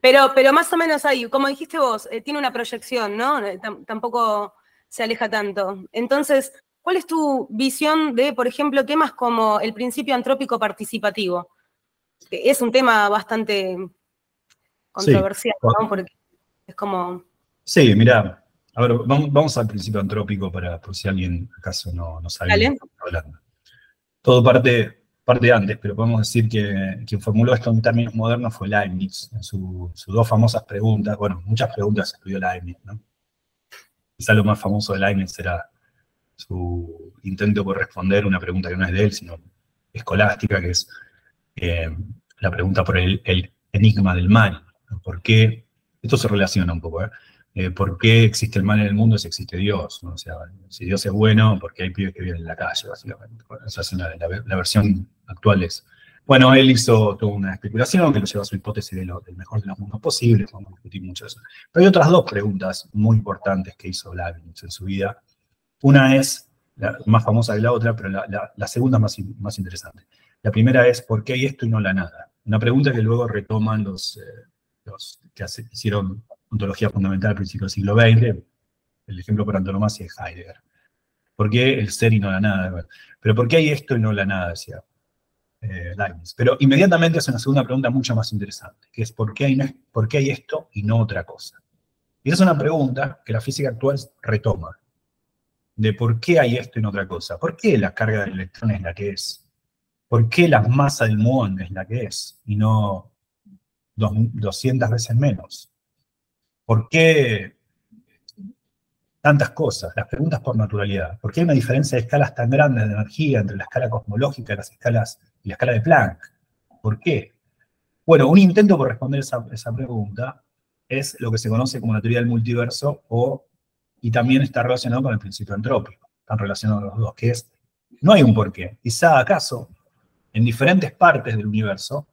pero, pero más o menos ahí, como dijiste vos, eh, tiene una proyección, ¿no? tampoco se aleja tanto. Entonces, ¿Cuál es tu visión de, por ejemplo, temas como el principio antrópico participativo? Que es un tema bastante controversial, ¿no? Porque es como... Sí, mira, a ver, vamos, al principio antrópico para, por si alguien acaso no, no sabe de hablando. Todo parte, parte antes, pero podemos decir que quien formuló esto en términos modernos fue Leibniz, en sus dos famosas preguntas, bueno, muchas preguntas estudió Leibniz, ¿no? Quizá lo más famoso de Leibniz era su intento por responder una pregunta que no es de él, sino escolástica, que es eh, la pregunta por el, enigma del mal. ¿Por qué? Esto se relaciona un poco, ¿eh? ¿eh? por qué existe el mal en el mundo si existe Dios? O sea, si Dios es bueno, porque hay pibes que viven en la calle, básicamente. Esa es la, versión actual es. Bueno, él hizo toda una especulación que lo lleva a su hipótesis del mejor de los mundos posibles, vamos a discutir mucho eso. Pero hay otras dos preguntas muy importantes que hizo Leibniz en su vida, una es la más famosa de la otra, pero la, segunda más, más interesante. La primera es ¿por qué hay esto y no la nada? Una pregunta que luego retoman los, eh, que hicieron ontología fundamental al principio del siglo XX, el ejemplo por antonomasia es Heidegger. ¿Por qué el ser y no la nada? Pero ¿por qué hay esto y no la nada? Decía eh, Leibniz. Pero inmediatamente hace una segunda pregunta mucho más interesante, que es ¿por qué, hay, ¿por qué hay esto y no otra cosa? Y esa es una pregunta que la física actual retoma de por qué hay esto en otra cosa. ¿Por qué la carga del electrón es la que es? ¿Por qué la masa del muón es la que es y no 200 veces menos? ¿Por qué tantas cosas? Las preguntas por naturalidad. ¿Por qué hay una diferencia de escalas tan grandes de energía entre la escala cosmológica y las escalas y la escala de Planck? ¿Por qué? Bueno, un intento por responder esa, pregunta es lo que se conoce como la teoría del multiverso o y también está relacionado con el principio antrópico. están relacionados los dos, que es, no hay un porqué. Quizá acaso en diferentes partes del universo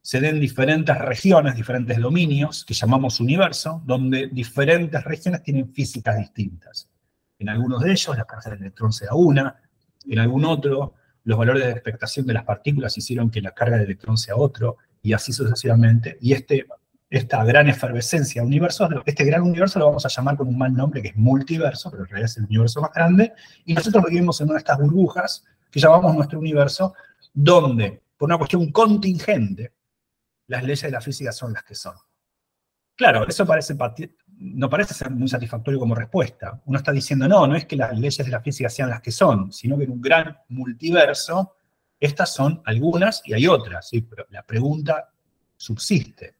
se den diferentes regiones, diferentes dominios, que llamamos universo, donde diferentes regiones tienen físicas distintas. En algunos de ellos la carga del electrón sea una, en algún otro los valores de expectación de las partículas hicieron que la carga del electrón sea otro, y así sucesivamente. Y este, esta gran efervescencia de universos, este gran universo lo vamos a llamar con un mal nombre que es multiverso, pero en realidad es el universo más grande, y nosotros vivimos en una de estas burbujas que llamamos nuestro universo, donde, por una cuestión contingente, las leyes de la física son las que son. Claro, eso parece, no parece ser muy satisfactorio como respuesta. Uno está diciendo, no, no es que las leyes de la física sean las que son, sino que en un gran multiverso, estas son algunas y hay otras. Pero la pregunta subsiste.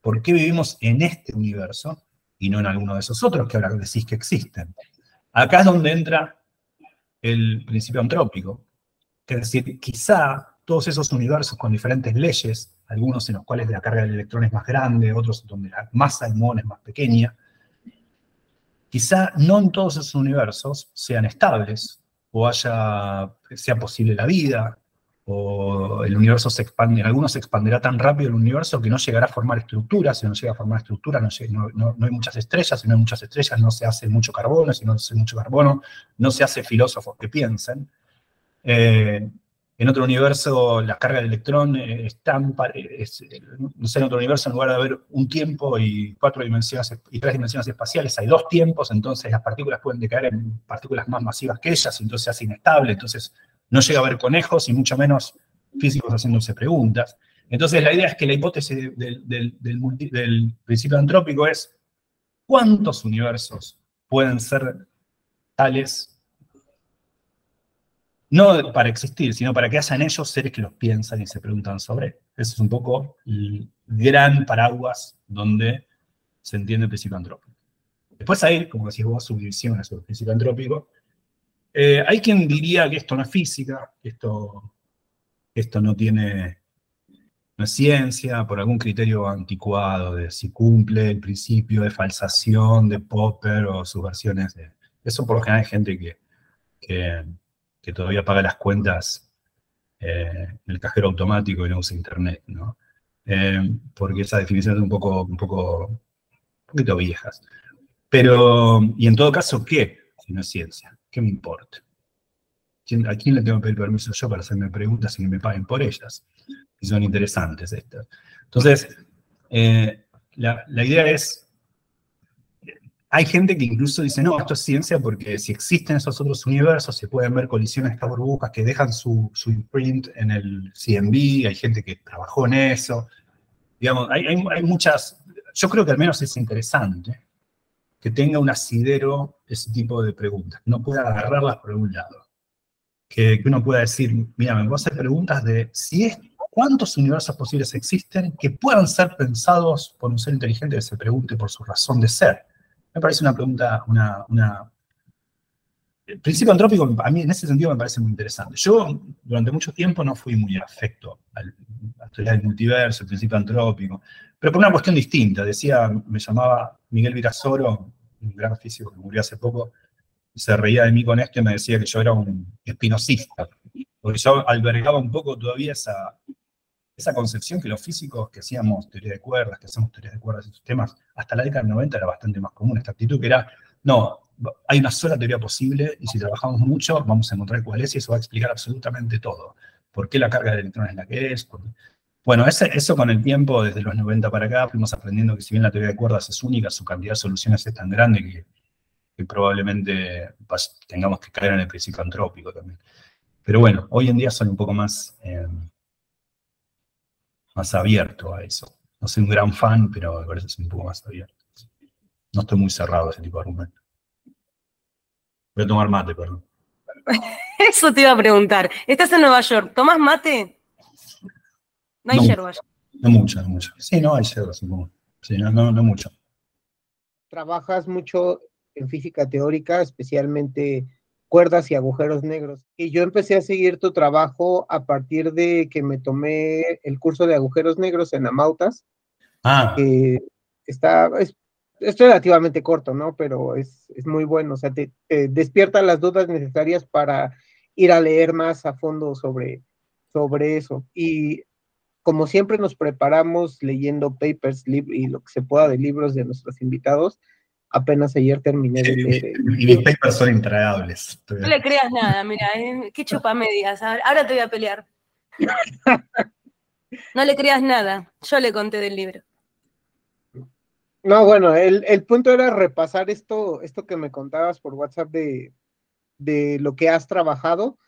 ¿Por qué vivimos en este universo y no en alguno de esos otros que ahora decís que existen? Acá es donde entra el principio antrópico. Es decir, quizá todos esos universos con diferentes leyes algunos en los cuales la carga del electrón es más grande, otros donde la masa del es más pequeña. Quizá no en todos esos universos sean estables, o haya, sea posible la vida, o el universo se expande, en algunos se expandirá tan rápido el universo que no llegará a formar estructuras, si no llega a formar estructuras, no, no, hay muchas estrellas, si no hay muchas estrellas no se hace mucho carbono, si no se hace mucho carbono, no se hace filósofos que piensen. Eh, en otro universo la carga del electrón es tan, no sé, en otro universo en lugar de haber un tiempo y cuatro dimensiones y tres dimensiones espaciales, hay dos tiempos, entonces las partículas pueden decaer en partículas más masivas que ellas, entonces se hace inestable, entonces no llega a haber conejos y mucho menos físicos haciéndose preguntas. Entonces la idea es que la hipótesis del, del principio antrópico es cuántos universos pueden ser tales no para existir, sino para que hayan ellos seres que los piensan y se preguntan sobre. Ese es un poco el gran paraguas donde se entiende el principio antrópico. Después hay, como decís vos, subdivisiones sobre el principio. Eh, hay quien diría que esto no es física, que esto, esto no tiene, es ciencia, por algún criterio anticuado de si cumple el principio de falsación de Popper o sus versiones de... Eso por lo general hay gente que, que que todavía paga las cuentas eh, en el cajero automático y no usa internet, ¿no? Eh, porque esas definiciones son un poco, un poco, un poquito viejas. Pero, y en todo caso, ¿qué? Si no es ciencia, ¿qué me importa? ¿A quién le tengo que pedir permiso yo para hacerme preguntas y que me paguen por ellas? Y son interesantes estas. Entonces, eh, la idea es hay gente que incluso dice, no, esto es ciencia porque si existen esos otros universos, se pueden ver colisiones de estas burbujas que dejan su, imprint en el CMB, hay gente que trabajó en eso. Digamos, hay, muchas, yo creo que al menos es interesante que tenga un asidero ese tipo de preguntas, que no pueda agarrarlas por un lado. Que, uno pueda decir, mira, me voy a hacer preguntas de si es, cuántos universos posibles existen que puedan ser pensados por un ser inteligente que se pregunte por su razón de ser me parece una pregunta, una, El principio antrópico, a mí en ese sentido me parece muy interesante. Yo durante mucho tiempo no fui muy afecto a la teoría del multiverso, el principio antrópico, pero por una cuestión distinta. Decía, me llamaba Miguel Virasoro, un gran físico que murió hace poco, se reía de mí con esto y me decía que yo era un espinosista, porque yo albergaba un poco todavía esa, esa concepción que los físicos que hacíamos teoría de cuerdas, que hacemos teorías de cuerdas y sistemas, hasta la década del 90 era bastante más común esta actitud, que era, no, hay una sola teoría posible y si trabajamos mucho vamos a encontrar cuál es y eso va a explicar absolutamente todo. ¿Por qué la carga de electrones es la que es? Bueno, eso con el tiempo, desde los 90 para acá, fuimos aprendiendo que si bien la teoría de cuerdas es única, su cantidad de soluciones es tan grande que, probablemente tengamos que caer en el principio antrópico también. Pero bueno, hoy en día son un poco más... Eh, más abierto a eso. No soy un gran fan, pero me parece un poco más abierto. No estoy muy cerrado a ese tipo de argumento. Voy a tomar mate, perdón. <laughs> Eso te iba a preguntar. Estás en Nueva York, ¿tomás mate? No hay yerba. No mucho, no mucho. Sí, no hay yerba, supongo. Sí, no, no, no mucho. Trabajas mucho en física teórica, especialmente cuerdas y agujeros negros. Y yo empecé a seguir tu trabajo a partir de que me tomé el curso de agujeros negros en Amautas. Ah. está, es es relativamente corto, ¿no? Pero es, muy bueno, o sea, te, despierta las dudas necesarias para ir a leer más a fondo sobre, sobre eso. Y como siempre nos preparamos leyendo papers y lo que se pueda de libros de nuestros invitados, apenas ayer terminé de leer. Y mis papers son intragables. No le creas nada, mira, eh, qué chupa medias. Ahora te voy a pelear. No le creas nada, yo le conté del libro. No, bueno, el, punto era repasar esto, esto que me contabas por WhatsApp de, lo que has trabajado.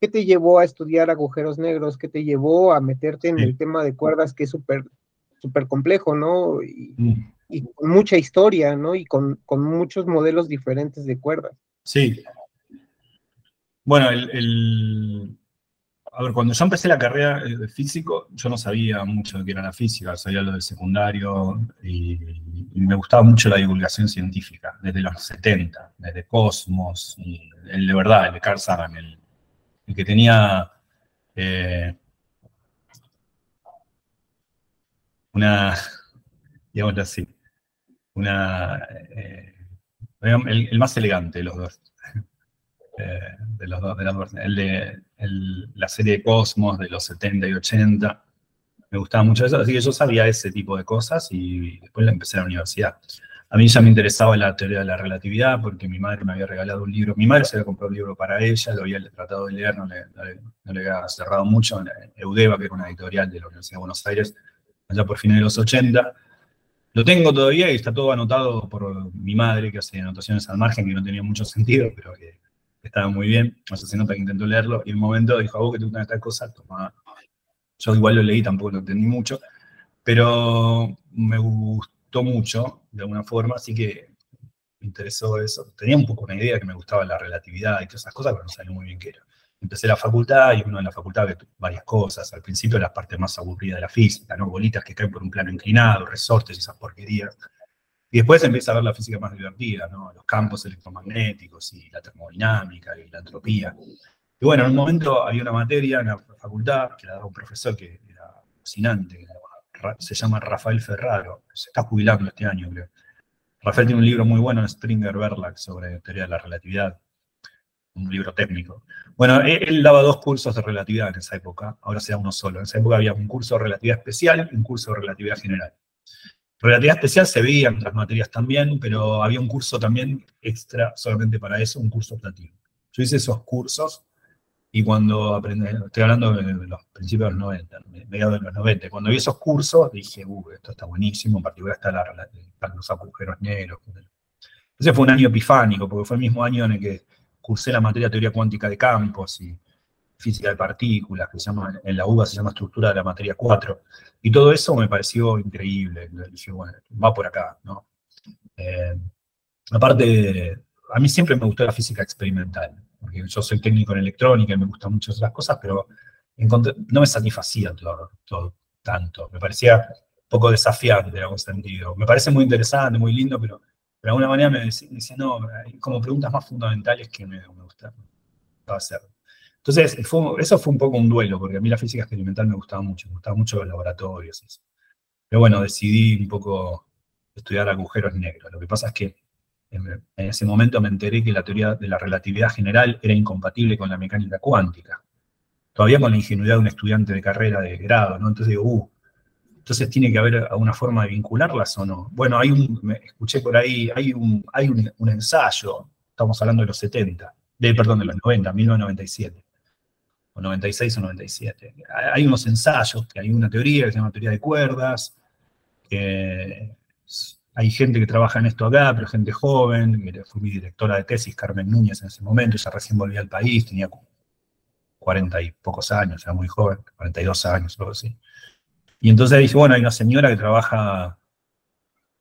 ¿Qué te llevó a estudiar agujeros negros? ¿Qué te llevó a meterte en el tema de cuerdas que es súper súper complejo, ¿no? Y, con mucha historia, ¿no? Y con, con, muchos modelos diferentes de cuerdas. Sí. Bueno, el, a ver, cuando yo empecé la carrera de físico, yo no sabía mucho de qué era la física, sabía lo del secundario y, me gustaba mucho la divulgación científica, desde los 70, desde Cosmos, y el de verdad, el de Carl Sagan, el, que tenía eh, una, digamos así, una, eh, el, más elegante de los dos. <laughs> Eh, de los dos, de el de la serie de Cosmos de los 70 y 80. Me gustaba mucho eso, así que yo sabía ese tipo de cosas y después la empecé a la universidad. A mí ya me interesaba la teoría de la relatividad porque mi madre me había regalado un libro. Mi madre se había comprado un libro para ella, lo había tratado de leer, no le, no le, había cerrado mucho. Eudeva, que era una editorial de la Universidad de Buenos Aires, allá por fines de los 80. Lo tengo todavía y está todo anotado por mi madre, que hace anotaciones al margen que no tenía mucho sentido, pero que estaba muy bien, o sea, se nota que intentó leerlo, y en un momento dijo, a vos que te gustan estas cosas, toma. Yo igual lo leí, tampoco lo entendí mucho, pero me gustó mucho, de alguna forma, así que me interesó eso. Tenía un poco una idea que me gustaba la relatividad y todas esas cosas, pero no sabía muy bien qué era. Empecé la facultad y uno en la facultad ve varias cosas. Al principio la parte más aburrida de la física, ¿no? Bolitas que caen por un plano inclinado, resortes y esas porquerías. Y después empieza a ver la física más divertida, ¿no? Los campos electromagnéticos y la termodinámica y la entropía. Y bueno, en un momento había una materia en la facultad que la daba un profesor que era fascinante, se llama Rafael Ferraro, se está jubilando este año, creo. Rafael tiene un libro muy bueno en Springer Verlag sobre teoría de la relatividad, un libro técnico. Bueno, él, daba dos cursos de relatividad en esa época, ahora se da uno solo. En esa época había un curso de relatividad especial y un curso de relatividad general. Relatividad especial se veía en otras materias también, pero había un curso también extra solamente para eso, un curso optativo. Yo hice esos cursos y cuando aprendí, estoy hablando de los principios de los 90, mediados de los 90, cuando vi esos cursos dije, uh, esto está buenísimo, en particular está la, los agujeros negros. Ese fue un año epifánico, porque fue el mismo año en el que cursé la materia teoría cuántica de campos y física de partículas, que se llama, en la UBA se llama estructura de la materia 4. Y todo eso me pareció increíble. Dije, bueno, va por acá, ¿no? Eh, aparte, a mí siempre me gustó la física experimental, porque yo soy técnico en electrónica y me gustan mucho otras cosas, pero no me satisfacía todo, tanto. Me parecía poco desafiante en algún sentido. Me parece muy interesante, muy lindo, pero de alguna manera me decía, no, hay como preguntas más fundamentales que me, me gustan hacer. Entonces, eso fue un poco un duelo, porque a mí la física experimental me gustaba mucho, me gustaban mucho los laboratorios. Eso. Pero bueno, decidí un poco estudiar agujeros negros. Lo que pasa es que en, ese momento me enteré que la teoría de la relatividad general era incompatible con la mecánica cuántica. Todavía con la ingenuidad de un estudiante de carrera de grado, ¿no? Entonces digo, uh, entonces tiene que haber alguna forma de vincularlas o no. Bueno, hay un, me escuché por ahí, hay un, hay un, ensayo, estamos hablando de los 70, de, perdón, de los 90, 1997 96 o 97. Hay unos ensayos, hay una teoría que se llama teoría de cuerdas, hay gente que trabaja en esto acá, pero gente joven, fue mi directora de tesis, Carmen Núñez, en ese momento, ella recién volvía al país, tenía 40 y pocos años, era muy joven, 42 años, algo así. Y entonces dije, bueno, hay una señora que trabaja,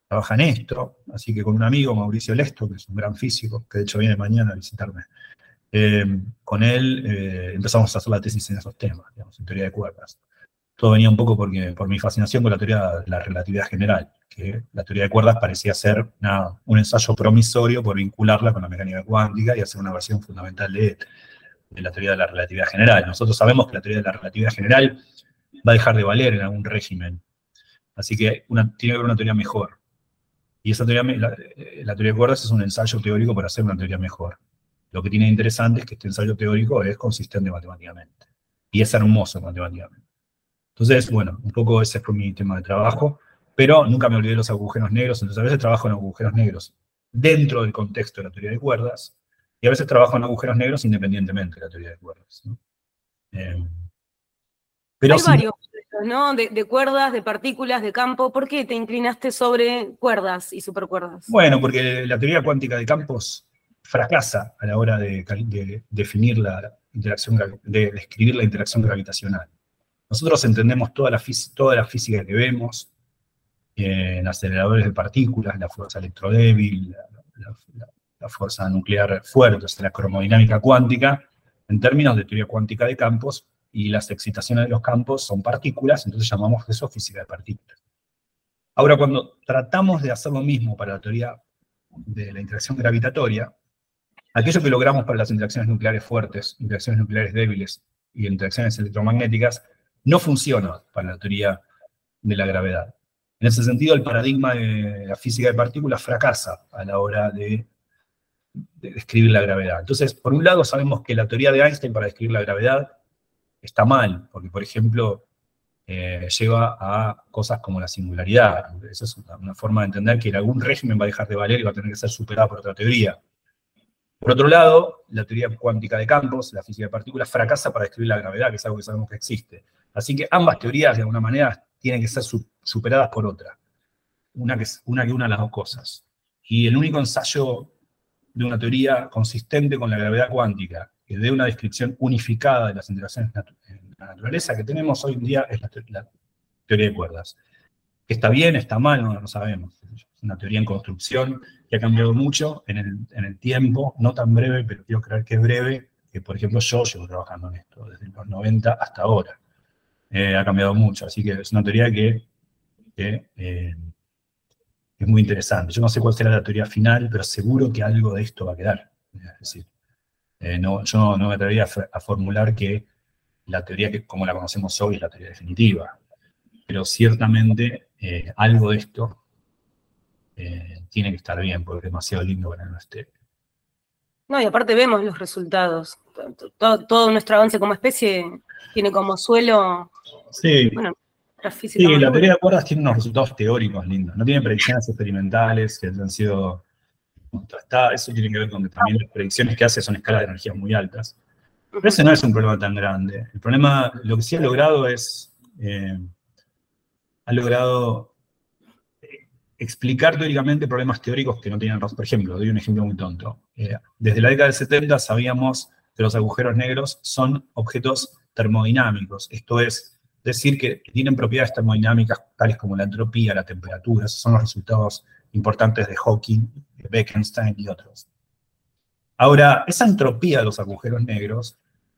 trabaja en esto, así que con un amigo, Mauricio Lesto, que es un gran físico, que de hecho viene mañana a visitarme, eh, con él eh, empezamos a hacer la tesis en esos temas, digamos, en teoría de cuerdas. Todo venía un poco porque, por mi fascinación con la teoría de la relatividad general, que la teoría de cuerdas parecía ser un ensayo promisorio por vincularla con la mecánica cuántica y hacer una versión fundamental de, de la teoría de la relatividad general. Nosotros sabemos que la teoría de la relatividad general va a dejar de valer en algún régimen, así que una, tiene que haber una teoría mejor. Y esa teoría, la, la teoría de cuerdas es un ensayo teórico para hacer una teoría mejor. Lo que tiene interesante es que este ensayo teórico es consistente matemáticamente. Y es hermoso matemáticamente. Entonces, bueno, un poco ese fue mi tema de trabajo, pero nunca me olvidé de los agujeros negros, entonces a veces trabajo en agujeros negros dentro del contexto de la teoría de cuerdas, y a veces trabajo en agujeros negros independientemente de la teoría de cuerdas. Eh, pero Hay varios ¿no? De, cuerdas, de partículas, de campo. ¿Por qué te inclinaste sobre cuerdas y supercuerdas? Bueno, porque la teoría cuántica de campos fracasa a la hora de, de definir la interacción, de describir la interacción gravitacional. Nosotros entendemos toda la, toda la física que vemos eh, en aceleradores de partículas, la fuerza electrodébil, la, fuerza nuclear fuerte, o la cromodinámica cuántica, en términos de teoría cuántica de campos, y las excitaciones de los campos son partículas, entonces llamamos eso física de partículas. Ahora, cuando tratamos de hacer lo mismo para la teoría de la interacción gravitatoria, aquello que logramos para las interacciones nucleares fuertes, interacciones nucleares débiles y interacciones electromagnéticas, no funciona para la teoría de la gravedad. En ese sentido, el paradigma de la física de partículas fracasa a la hora de, de describir la gravedad. Entonces, por un lado, sabemos que la teoría de Einstein para describir la gravedad está mal, porque, por ejemplo, eh, lleva a cosas como la singularidad. Esa es una, forma de entender que algún régimen va a dejar de valer y va a tener que ser superado por otra teoría. Por otro lado, la teoría cuántica de campos, la física de partículas, fracasa para describir la gravedad, que es algo que sabemos que existe. Así que ambas teorías, de alguna manera, tienen que ser superadas por otra. Una que, una que una las dos cosas. Y el único ensayo de una teoría consistente con la gravedad cuántica que dé una descripción unificada de las interacciones en la naturaleza que tenemos hoy en día es la, teoría de cuerdas. ¿Está bien, está mal? No lo sabemos. Es una teoría en construcción que ha cambiado mucho en el, en el tiempo, no tan breve, pero quiero creer que es breve, que por ejemplo yo llevo trabajando en esto desde los 90 hasta ahora. Eh, ha cambiado mucho, así que es una teoría que, eh, es muy interesante. Yo no sé cuál será la teoría final, pero seguro que algo de esto va a quedar. Es decir, eh, no, yo no, me atrevería a, formular que la teoría que, como la conocemos hoy es la teoría definitiva, pero ciertamente eh, algo de esto eh, tiene que estar bien, porque es demasiado lindo para no esté. No, y aparte vemos los resultados. Todo, nuestro avance como especie tiene como suelo. Sí. la sí, la teoría de cuerdas tiene unos resultados teóricos lindos. No tiene predicciones experimentales que han sido eso tiene que ver con que también las predicciones que hace son escalas de energía muy altas. Pero ese no es un problema tan grande. El problema, lo que sí ha logrado es, eh, ha logrado eh, explicar teóricamente problemas teóricos que no tienen razón. Por ejemplo, doy un ejemplo muy tonto. Eh, desde la década del 70 sabíamos que los agujeros negros son objetos termodinámicos. Esto es decir que tienen propiedades termodinámicas tales como la entropía, la temperatura. Esos son los resultados importantes de Hawking Bekenstein y otros. Ahora, esa entropía de los agujeros negros,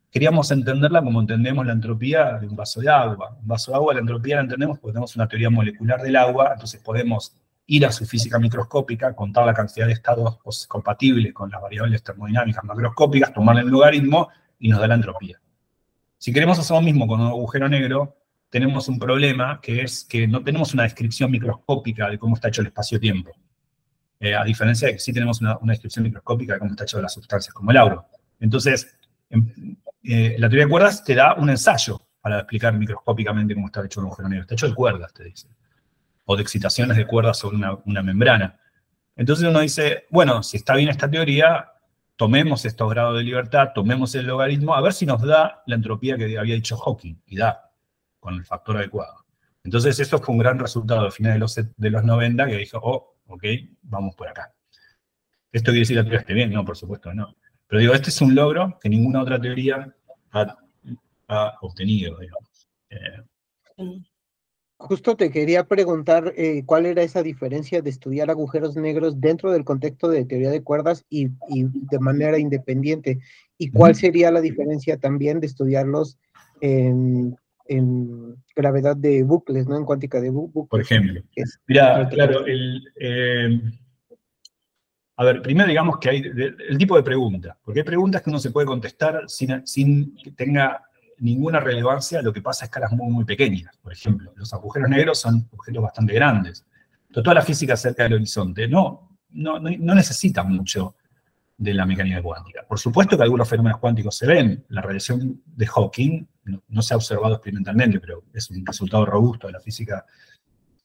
queríamos entenderla como entendemos la entropía de un vaso de agua. Un vaso de agua, la entropía la entendemos porque tenemos una teoría molecular del agua, entonces podemos ir a su física microscópica, contar la cantidad de estados compatibles con las variables termodinámicas macroscópicas, tomarle el logaritmo y nos da la entropía. Si queremos hacer lo mismo con un agujero negro, tenemos un problema que es que no tenemos una descripción microscópica de cómo está hecho el espacio-tiempo. Eh, a diferencia de que sí tenemos una, descripción microscópica de cómo está hecho de las sustancias, como el auro. Entonces, em, eh, la teoría de cuerdas te da un ensayo para explicar microscópicamente cómo está hecho un agujero negro. Está hecho de cuerdas, te dice. O de excitaciones de cuerdas sobre una, membrana. Entonces uno dice, bueno, si está bien esta teoría, tomemos estos grados de libertad, tomemos el logaritmo, a ver si nos da la entropía que había dicho Hawking, y da, con el factor adecuado. Entonces eso fue un gran resultado a finales de los, de los 90 que dijo, oh, ¿ok? Vamos por acá. ¿Esto quiere decir que la teoría esté bien? No, por supuesto, no. Pero digo, este es un logro que ninguna otra teoría ha, obtenido, digamos. Eh, Justo te quería preguntar eh, cuál era esa diferencia de estudiar agujeros negros dentro del contexto de teoría de cuerdas y, de manera independiente. ¿Y cuál sería la diferencia también de estudiarlos en en gravedad de bucles, ¿no? En cuántica de bucles. Por ejemplo. Mira, claro, el, eh, a ver, primero digamos que hay el tipo de pregunta, porque hay preguntas que uno se puede contestar sin, sin que tenga ninguna relevancia a lo que pasa a escalas muy, muy pequeñas. Por ejemplo, los agujeros negros son objetos bastante grandes. toda la física cerca del horizonte no, no, no necesita mucho de la mecánica cuántica. Por supuesto que algunos fenómenos cuánticos se ven. La radiación de Hawking no, se ha observado experimentalmente, pero es un resultado robusto de la física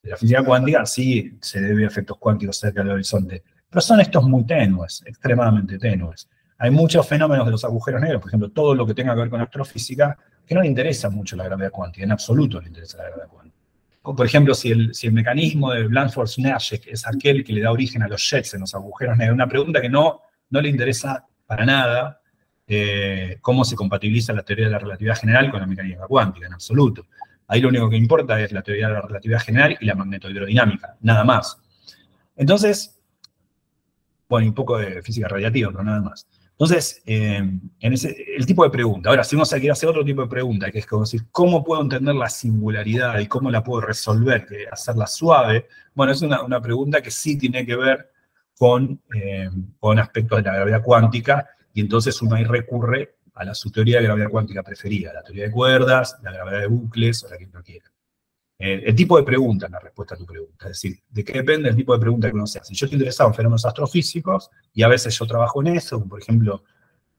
de la física cuántica, sí se debe a efectos cuánticos cerca del horizonte. Pero son estos muy tenues, extremadamente tenues. Hay muchos fenómenos de los agujeros negros, por ejemplo, todo lo que tenga que ver con astrofísica, que no le interesa mucho la gravedad cuántica, en absoluto le interesa la gravedad cuántica. Por ejemplo, si el, si el mecanismo de Blandford-Nash es aquel que le da origen a los jets en los agujeros negros, una pregunta que no, no le interesa para nada eh, cómo se compatibiliza la teoría de la relatividad general con la mecánica cuántica, en absoluto. Ahí lo único que importa es la teoría de la relatividad general y la magnetohidrodinámica, nada más. Entonces, bueno, y un poco de física radiativa, pero nada más. Entonces, eh, en ese, el tipo de pregunta. Ahora, si uno se quiere hacer otro tipo de pregunta, que es como decir, ¿cómo puedo entender la singularidad y cómo la puedo resolver, que hacerla suave? Bueno, es una, una pregunta que sí tiene que ver con, eh, con aspectos de la gravedad cuántica, y entonces uno ahí recurre a la, su teoría de gravedad cuántica preferida, la teoría de cuerdas, la gravedad de bucles, o la que uno quiera. Eh, el tipo de pregunta, la respuesta a tu pregunta, es decir, de qué depende el tipo de pregunta que uno se hace. Yo estoy interesado en fenómenos astrofísicos, y a veces yo trabajo en eso, por ejemplo,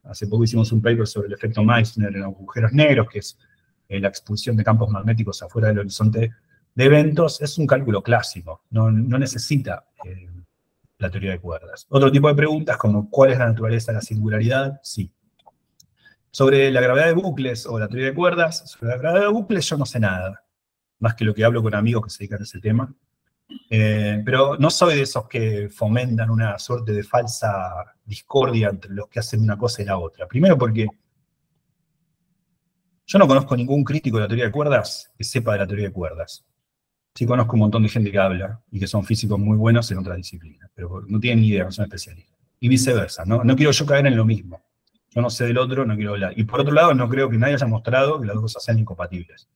hace poco hicimos un paper sobre el efecto Meissner en agujeros negros, que es eh, la expulsión de campos magnéticos afuera del horizonte de eventos, es un cálculo clásico, no, no necesita la teoría de cuerdas. Otro tipo de preguntas como ¿cuál es la naturaleza de la singularidad? Sí. Sobre la gravedad de bucles o la teoría de cuerdas, sobre la gravedad de bucles yo no sé nada, más que lo que hablo con amigos que se dedican a ese tema. Eh, pero no soy de esos que fomentan una suerte de falsa discordia entre los que hacen una cosa y la otra. Primero porque yo no conozco ningún crítico de la teoría de cuerdas que sepa de la teoría de cuerdas sí conozco un montón de gente que habla y que son físicos muy buenos en otras disciplinas, pero no tienen ni idea, no son especialistas. Y viceversa, ¿no? No quiero yo caer en lo mismo. Yo no sé del otro, no quiero hablar. Y por otro lado, no creo que nadie haya mostrado que las dos cosas sean incompatibles.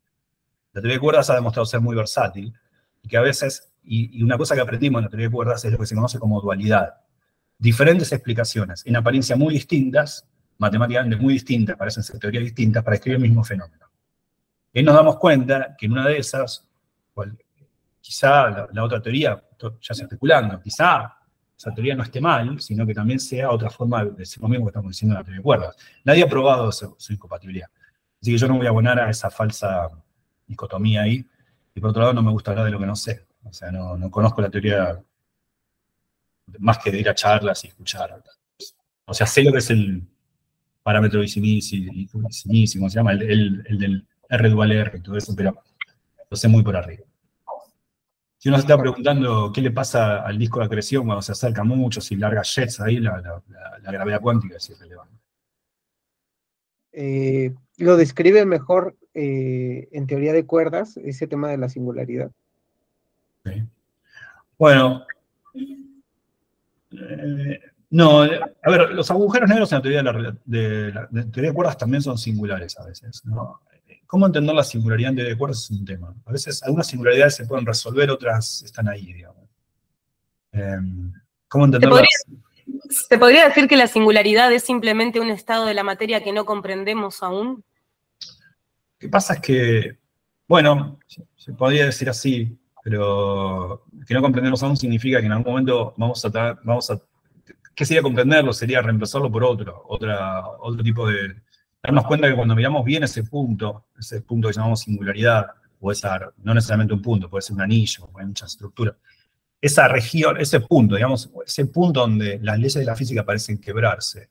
La teoría de cuerdas ha demostrado ser muy versátil y que a veces, y, una cosa que aprendimos en la teoría de cuerdas es lo que se conoce como dualidad. Diferentes explicaciones, en apariencia muy distintas, matemáticamente muy distintas, parecen ser teorías distintas, para escribir el mismo fenómeno. Y nos damos cuenta que en una de esas, quizá la, otra teoría, ya se especulando, quizá esa teoría no esté mal, sino que también sea otra forma de decir lo mismo que estamos diciendo en la teoría de cuerdas. Nadie ha probado su, incompatibilidad. Así que yo no voy a abonar a esa falsa dicotomía ahí. Y por otro lado, no me gusta hablar de lo que no sé. O sea, no, conozco la teoría más que de ir a charlas y escuchar. O sea, sé lo que es el parámetro y ¿cómo se llama? El, el del R dual R y todo eso, pero lo sé muy por arriba. Si uno se está preguntando qué le pasa al disco de acreción cuando se acerca mucho, si larga jets ahí, la, gravedad cuántica es irrelevante. Eh, lo describe mejor eh, en teoría de cuerdas, ese tema de la singularidad. Bueno, eh, no, a ver, los agujeros negros en la teoría de, la, teoría de cuerdas también son singulares a veces. ¿no? Cómo entender la singularidad de acuerdo es un tema. A veces algunas singularidades se pueden resolver, otras están ahí, digamos. Em, ¿Cómo entenderlas? ¿Se podría decir que la singularidad es simplemente un estado de la materia que no comprendemos aún? Lo que pasa es que, bueno, se podría decir así, pero que no comprendemos aún significa que en algún momento vamos a, vamos a ¿qué sería comprenderlo? Sería reemplazarlo por otro, otra, otro tipo de, darnos cuenta que cuando miramos bien ese punto, ese punto que llamamos singularidad, o esa, no necesariamente un punto, puede ser un anillo, hay mucha estructura, esa región, ese punto, digamos, ese punto donde las leyes de la física parecen quebrarse,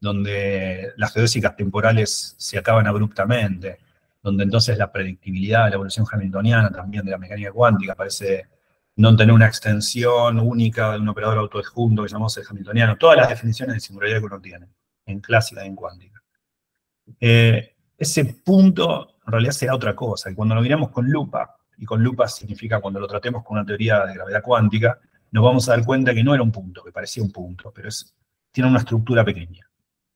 donde las geodésicas temporales se acaban abruptamente, donde entonces la predictibilidad la evolución hamiltoniana también de la mecánica cuántica parece no tener una extensión única de un operador autoadjunto que llamamos el hamiltoniano, todas las definiciones de singularidad que uno tiene, en clásica y en cuántica. Eh, ese punto en realidad será otra cosa, y cuando lo miramos con lupa, y con lupa significa cuando lo tratemos con una teoría de gravedad cuántica, nos vamos a dar cuenta que no era un punto, que parecía un punto, pero tiene una estructura pequeña.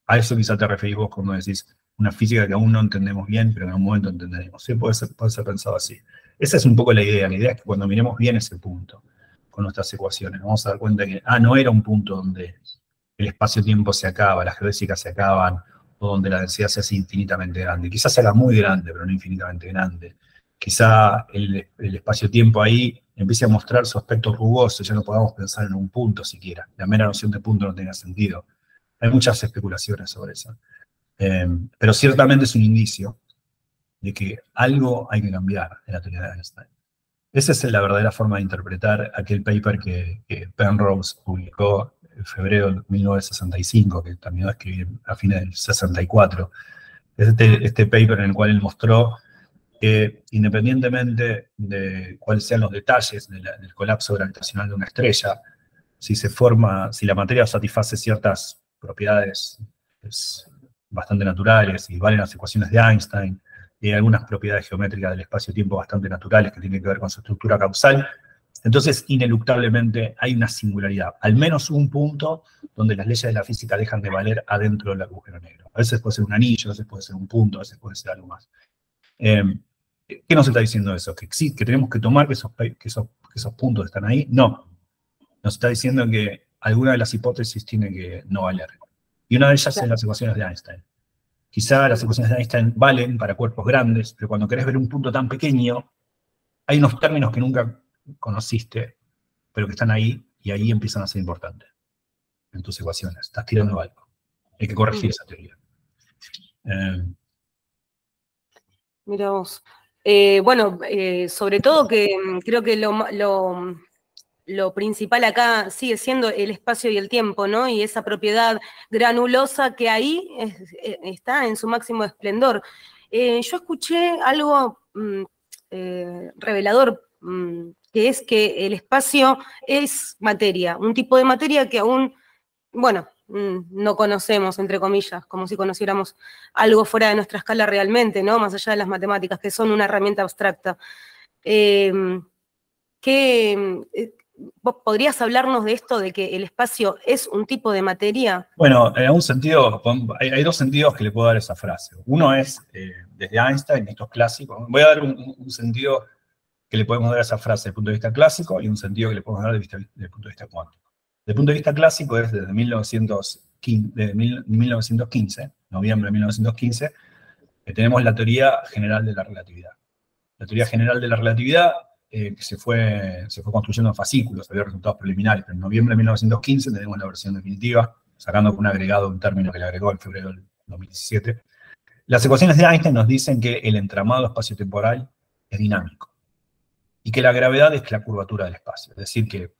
A eso quizá te referís vos cuando decís una física que aún no entendemos bien, pero en algún momento entenderemos. Sí, puede ser, puede ser pensado así. Esa es un poco la idea. La idea es que cuando miremos bien ese punto con nuestras ecuaciones, nos vamos a dar cuenta que, ah, no era un punto donde el espacio-tiempo se acaba, las geodésicas se acaban, donde la densidad se hace infinitamente grande. Quizás se haga muy grande, pero no infinitamente grande. quizá el, espacio-tiempo ahí empiece a mostrar su aspecto rugoso, ya no podamos pensar en un punto siquiera. La mera noción de punto no tenga sentido. Hay muchas especulaciones sobre eso. Eh, pero ciertamente es un indicio de que algo hay que cambiar en la teoría de Einstein. Esa es la verdadera forma de interpretar aquel paper que, Penrose publicó febrero de 1965, que terminó de escribir a fines del 64. Este, este paper en el cual él mostró que independientemente de cuáles sean los detalles del colapso gravitacional de una estrella, si se forma, si la materia satisface ciertas propiedades bastante naturales y valen las ecuaciones de Einstein, y algunas propiedades geométricas del espacio-tiempo bastante naturales que tienen que ver con su estructura causal. Entonces, ineluctablemente hay una singularidad, al menos un punto donde las leyes de la física dejan de valer adentro del agujero negro. A veces puede ser un anillo, a veces puede ser un punto, a veces puede ser algo más. Em, ¿Qué nos está diciendo eso? ¿Que, tenemos que tomar que esos, que, esos, que esos puntos están ahí? No. Nos está diciendo que alguna de las hipótesis tiene que no valer. Y una de ellas es las ecuaciones de Einstein. Quizá las ecuaciones de Einstein valen para cuerpos grandes, pero cuando querés ver un punto tan pequeño, hay unos términos que nunca conociste, pero que están ahí y ahí empiezan a ser importantes en tus ecuaciones. Estás tirando algo. Hay que corregir esa teoría. Eh, Mira vos. Eh, bueno, eh, sobre todo que mm, creo que lo, lo principal acá sigue siendo el espacio y el tiempo, ¿no? Y esa propiedad granulosa que ahí e, está en su máximo esplendor. Eh, yo escuché algo mm, revelador, mm, que es que el espacio es materia, un tipo de materia que aún, bueno, mm, no conocemos, entre comillas, como si conociéramos algo fuera de nuestra escala realmente, ¿no? Más allá de las matemáticas, que son una herramienta abstracta. Eh, ¿qué, podrías hablarnos de esto, de que el espacio es un tipo de materia? Bueno, en algún sentido, hay, dos sentidos que le puedo dar a esa frase. Uno es, eh, desde Einstein, estos clásicos, voy a dar un, sentido que le podemos dar a esa frase desde el punto de vista clásico y un sentido que le podemos dar desde, el punto de vista cuántico. Desde el punto de vista clásico es desde 1915, 1915 noviembre de 1915, que tenemos la teoría general de la relatividad. La teoría general de la relatividad eh, que se fue, se fue construyendo en fascículos, había resultados preliminares, pero en noviembre de 1915 tenemos la versión definitiva, sacando con un agregado un término que le agregó en febrero del 2017. Las ecuaciones de Einstein nos dicen que el entramado espacio-temporal es dinámico y que la gravedad es la curvatura del espacio. Es decir, que,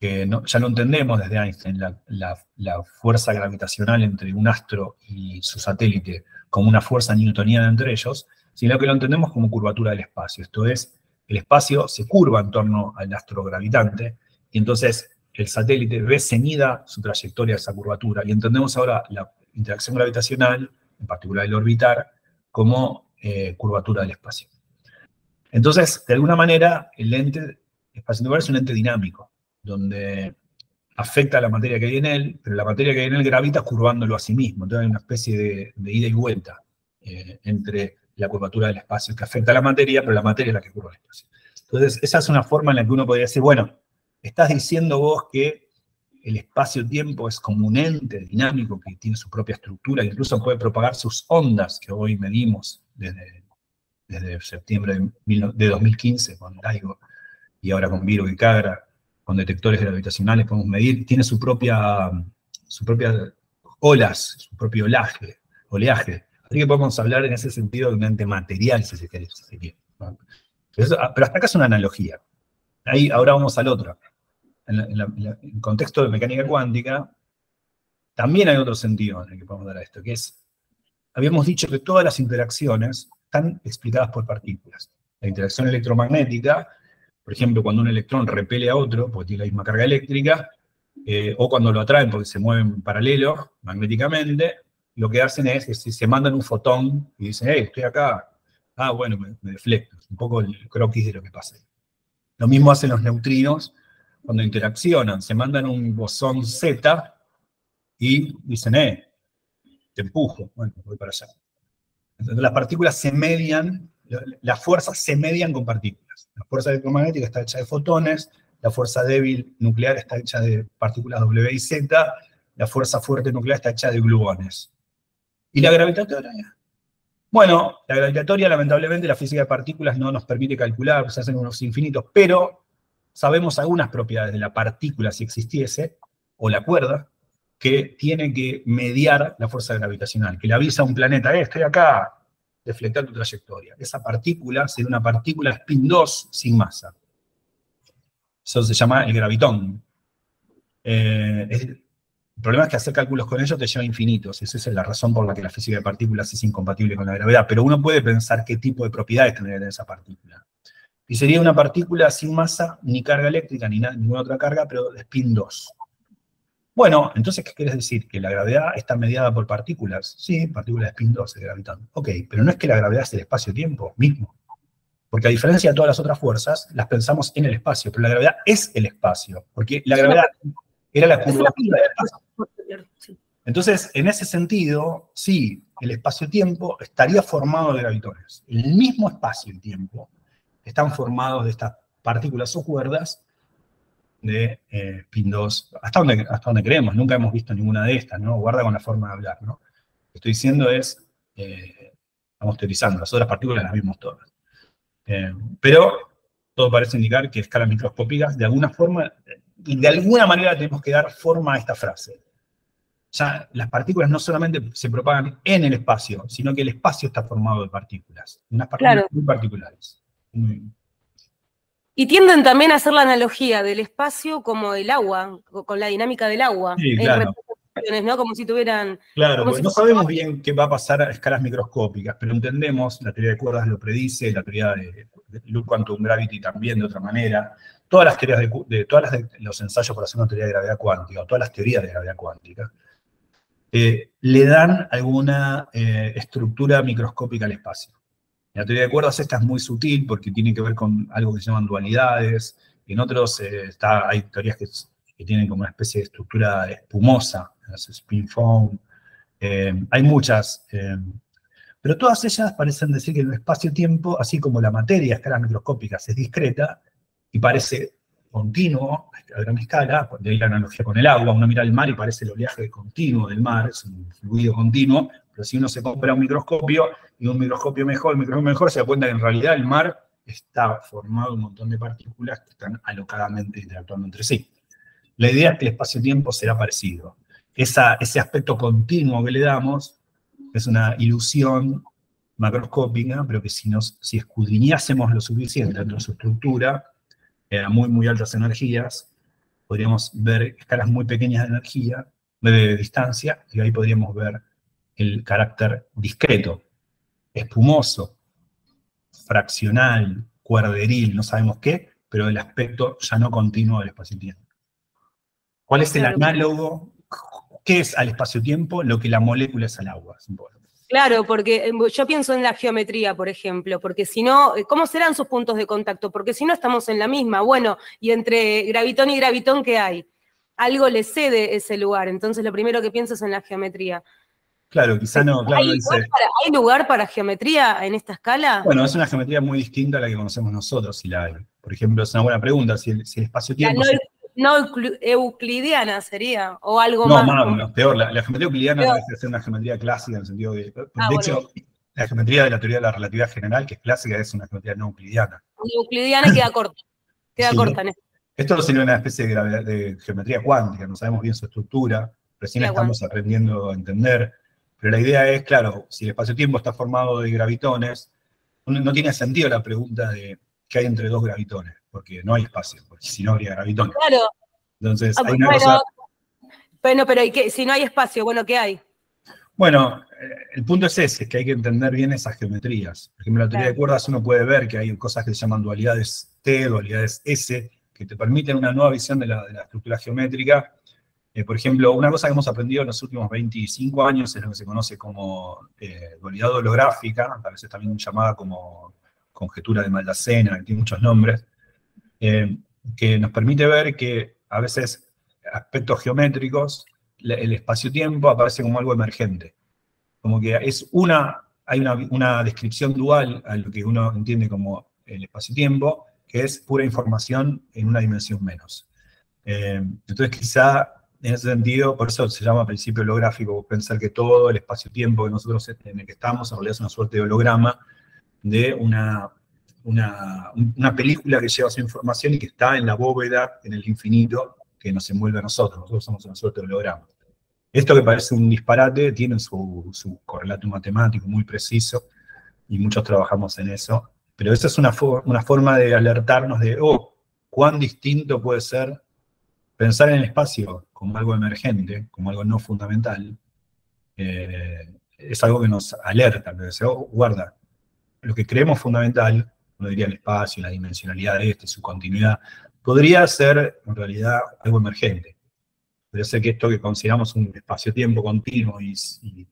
ya no entendemos desde Einstein la, la, fuerza gravitacional entre un astro y su satélite como una fuerza newtoniana entre ellos, sino que lo entendemos como curvatura del espacio. Esto es, el espacio se curva en torno al astro gravitante, y entonces el satélite ve ceñida su trayectoria a esa curvatura, y entendemos ahora la interacción gravitacional, en particular el orbitar, como eh, curvatura del espacio. Entonces, de alguna manera, el ente espacio-temporal es un ente dinámico, donde afecta a la materia que hay en él, pero la materia que hay en él gravita curvándolo a sí mismo. Entonces hay una especie de, ida y vuelta eh, entre la curvatura del espacio, que afecta a la materia, pero la materia es la que curva el espacio. Entonces, esa es una forma en la que uno podría decir, bueno, estás diciendo vos que el espacio-tiempo es como un ente dinámico que tiene su propia estructura, incluso puede propagar sus ondas, que hoy medimos desde, desde septiembre de, 2015 con LIGO, y ahora con Viro y Cagra, con detectores gravitacionales podemos medir, tiene su propia, su propia olas, su propio oleaje, oleaje Así que podemos hablar en ese sentido de un ente material, si se quiere. pero, hasta acá es una analogía. Ahí, ahora vamos al otro. En, el contexto de mecánica cuántica, también hay otro sentido en el que podemos dar a esto, que es, habíamos dicho que todas las interacciones están explicadas por partículas. La interacción electromagnética, por ejemplo, cuando un electrón repele a otro, porque tiene la misma carga eléctrica, eh, o cuando lo atraen porque se mueven paralelo magnéticamente, lo que hacen es, si se mandan un fotón y dicen, hey, estoy acá, ah, bueno, me, deflecto, un poco el croquis de lo que pasa. Lo mismo hacen los neutrinos cuando interaccionan, se mandan un bosón Z y dicen, eh, te empujo, bueno, voy para allá. Las partículas se median, las fuerzas se median con partículas. La fuerza electromagnética está hecha de fotones, la fuerza débil nuclear está hecha de partículas W y Z, la fuerza fuerte nuclear está hecha de gluones. ¿Y la gravitatoria? Bueno, la gravitatoria, lamentablemente, la física de partículas no nos permite calcular, se hacen unos infinitos, pero sabemos algunas propiedades de la partícula si existiese, o la cuerda, que tiene que mediar la fuerza gravitacional, que le avisa a un planeta, eh, estoy acá, deflectar tu trayectoria. Esa partícula sería una partícula spin 2 sin masa. Eso se llama el gravitón. Eh, el problema es que hacer cálculos con ellos te lleva infinitos. Esa es la razón por la que la física de partículas es incompatible con la gravedad. Pero uno puede pensar qué tipo de propiedades tendría esa partícula. Y sería una partícula sin masa, ni carga eléctrica, ni ninguna otra carga, pero de spin 2. Bueno, entonces, ¿qué quieres decir? ¿Que la gravedad está mediada por partículas? Sí, partículas de spin 2, el gravitón. Ok, pero no es que la gravedad es el espacio-tiempo mismo. Porque a diferencia de todas las otras fuerzas, las pensamos en el espacio, pero la gravedad es el espacio, porque la gravedad era la curvatura del espacio. Entonces, en ese sentido, sí, el espacio-tiempo estaría formado de gravitones. El mismo espacio y tiempo están formados de estas partículas o cuerdas de eh, PIN 2, hasta donde, hasta donde creemos, nunca hemos visto ninguna de estas, ¿no? Guarda con la forma de hablar, ¿no? Lo que estoy diciendo es, eh, estamos teorizando, las otras partículas las vimos todas. Eh, pero todo parece indicar que escalas microscópicas, de alguna forma, de alguna manera tenemos que dar forma a esta frase. Ya las partículas no solamente se propagan en el espacio, sino que el espacio está formado de partículas, unas partículas muy particulares. Y tienden también a hacer la analogía del espacio como el agua, con la dinámica del agua. Sí, claro. ¿no? Como si tuvieran... Claro, no sabemos bien qué va a pasar a escalas microscópicas, pero entendemos, la teoría de cuerdas lo predice, la teoría de, Loop Quantum Gravity también de otra manera, todas las teorías de, de todas los ensayos para hacer una teoría de gravedad cuántica, o todas las teorías de gravedad cuántica, eh, le dan alguna eh, estructura microscópica al espacio. La teoría de cuerdas esta es muy sutil porque tiene que ver con algo que se llaman dualidades, en otros eh, está, hay teorías que, tienen como una especie de estructura espumosa, las spin foam, hay muchas, pero todas ellas parecen decir que el espacio-tiempo, así como la materia a escalas microscópicas es discreta y parece continuo a gran escala, de ahí la analogía con el agua, uno mira el mar y parece el oleaje continuo del mar, es un fluido continuo, pero si uno se compra un microscopio y un microscopio mejor, un microscopio mejor, se da cuenta que en realidad el mar está formado un montón de partículas que están alocadamente interactuando entre sí. La idea es que el espacio-tiempo será parecido. Esa, ese aspecto continuo que le damos es una ilusión macroscópica, pero que si, nos, si escudriñásemos lo suficiente dentro de su estructura, a muy, muy altas energías, podríamos ver escalas muy pequeñas de energía, de distancia, y ahí podríamos ver el carácter discreto, espumoso, fraccional, cuerderil, no sabemos qué, pero el aspecto ya no continuo del espacio-tiempo. ¿Cuál es el análogo? ¿Qué es al espacio-tiempo? Lo que la molécula es al agua. Claro, porque eh, yo pienso en la geometría, por ejemplo, porque si no, eh, ¿cómo serán sus puntos de contacto? Porque si no estamos en la misma, bueno, y entre gravitón y gravitón, ¿qué hay? Algo le cede ese lugar, entonces lo primero que pienso es en la geometría. Claro, quizá no, claro, ¿Hay, lugar para, ¿Hay lugar para geometría en esta escala? Bueno, es una geometría muy distinta a la que conocemos nosotros, si la hay. Por ejemplo, es una buena pregunta, si el, espacio-tiempo no euclidiana sería, o algo más. No, no, peor. La, geometría euclidiana debe ser una geometría clásica en el sentido de. Ah, de hecho, la geometría de la teoría de la relatividad general, que es clásica, es una geometría no euclidiana. Euclidiana queda corta. <laughs> Queda corta en esto. Esto sería una especie de, de, geometría cuántica, no sabemos bien su estructura, recién estamos aprendiendo a entender. Pero la idea es, claro, si el espacio-tiempo está formado de gravitones, no tiene sentido la pregunta de qué hay entre dos gravitones porque no hay espacio, porque si no habría gravitón. Claro. Entonces, ah, hay una cosa... Bueno, pero si no hay espacio, bueno, ¿qué hay? Bueno, eh, el punto es ese, que hay que entender bien esas geometrías. Por ejemplo, en la teoría de cuerdas uno puede ver que hay cosas que se llaman dualidades T, dualidades S, que te permiten una nueva visión de la, estructura geométrica. Eh, por ejemplo, una cosa que hemos aprendido en los últimos 25 años es lo que se conoce como eh, dualidad holográfica, a veces también llamada como conjetura de Maldacena, que tiene muchos nombres, eh, que nos permite ver que a veces aspectos geométricos, el espacio-tiempo aparece como algo emergente. Como que es una, hay una, descripción dual a lo que uno entiende como el espacio-tiempo, que es pura información en una dimensión menos. Eh, entonces quizá en ese sentido, por eso se llama principio holográfico, pensar que todo el espacio-tiempo que nosotros en el que estamos en realidad es una suerte de holograma de una, una, película que lleva su información y que está en la bóveda, en el infinito, que nos envuelve a nosotros. Nosotros somos una suerte de holograma. Esto que parece un disparate tiene su, su correlato matemático muy preciso y muchos trabajamos en eso, pero esa es una, una forma de alertarnos de, oh, cuán distinto puede ser pensar en el espacio como algo emergente, como algo no fundamental, eh, es algo que nos alerta, oh, guarda, lo que creemos fundamental, uno diría el espacio, la dimensionalidad de este, su continuidad, podría ser en realidad algo emergente. Podría ser que esto que consideramos un espacio-tiempo continuo y,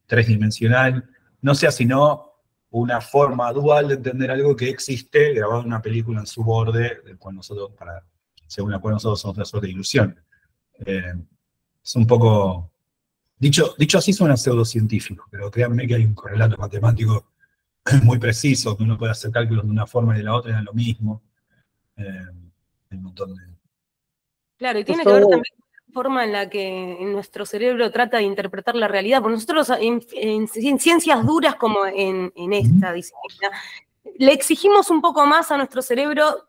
tres-dimensional, no sea sino una forma dual de entender algo que existe grabado en una película en su borde, del cual nosotros, para, según la cual nosotros somos una suerte de ilusión. Eh, es un poco... Dicho, dicho así suena pseudocientífico, pero créanme que hay un correlato matemático <clears throat> muy preciso, que uno puede hacer cálculos de una forma y de la otra, y es lo mismo. Eh, un montón de... Claro, y tiene que ver también con la forma en la que nuestro cerebro trata de interpretar la realidad, porque nosotros en, ciencias duras como en, esta disciplina, le exigimos un poco más a nuestro cerebro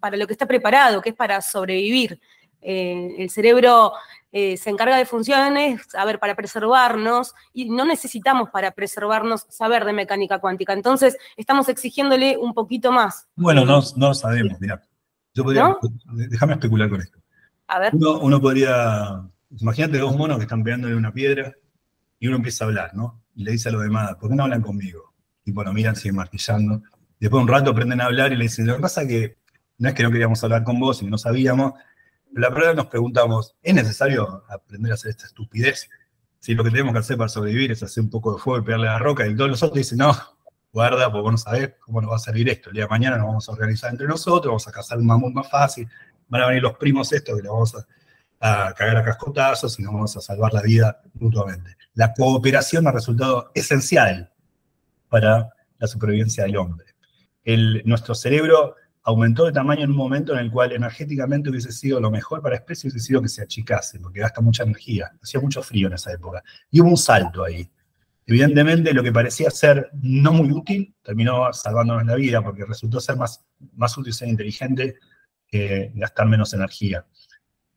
para lo que está preparado, que es para sobrevivir. Eh, el cerebro eh, se encarga de funciones, a ver, para preservarnos, y no necesitamos para preservarnos saber de mecánica cuántica. Entonces, estamos exigiéndole un poquito más. Bueno, no, no sabemos, mira. Yo podría, déjame especular con esto. A ver. Uno, podría, imagínate dos monos que están pegando en una piedra y uno empieza a hablar, ¿no? Y le dice a los demás, ¿por qué no hablan conmigo? Y bueno, miran, siguen martillando. Después de un rato aprenden a hablar y le dicen, lo que pasa es que no es que no queríamos hablar con vos y no sabíamos, la verdad nos preguntamos, ¿es necesario aprender a hacer esta estupidez? Si lo que tenemos que hacer para sobrevivir es hacer un poco de fuego y pegarle la roca, y todos los otros dicen, no, guarda, porque vos no sabés cómo nos va a salir esto. El día de mañana nos vamos a organizar entre nosotros, vamos a cazar un mamut más fácil, van a venir los primos estos que le vamos a, cagar a cascotazos y nos vamos a salvar la vida mutuamente. La cooperación ha resultado esencial para la supervivencia del hombre. Nuestro cerebro aumentó de tamaño en un momento en el cual energéticamente hubiese sido lo mejor para especie, hubiese sido que se achicase, porque gasta mucha energía. Hacía mucho frío en esa época. Y hubo un salto ahí. Evidentemente, lo que parecía ser no muy útil terminó salvándonos la vida, porque resultó ser más, más útil ser inteligente que gastar menos energía.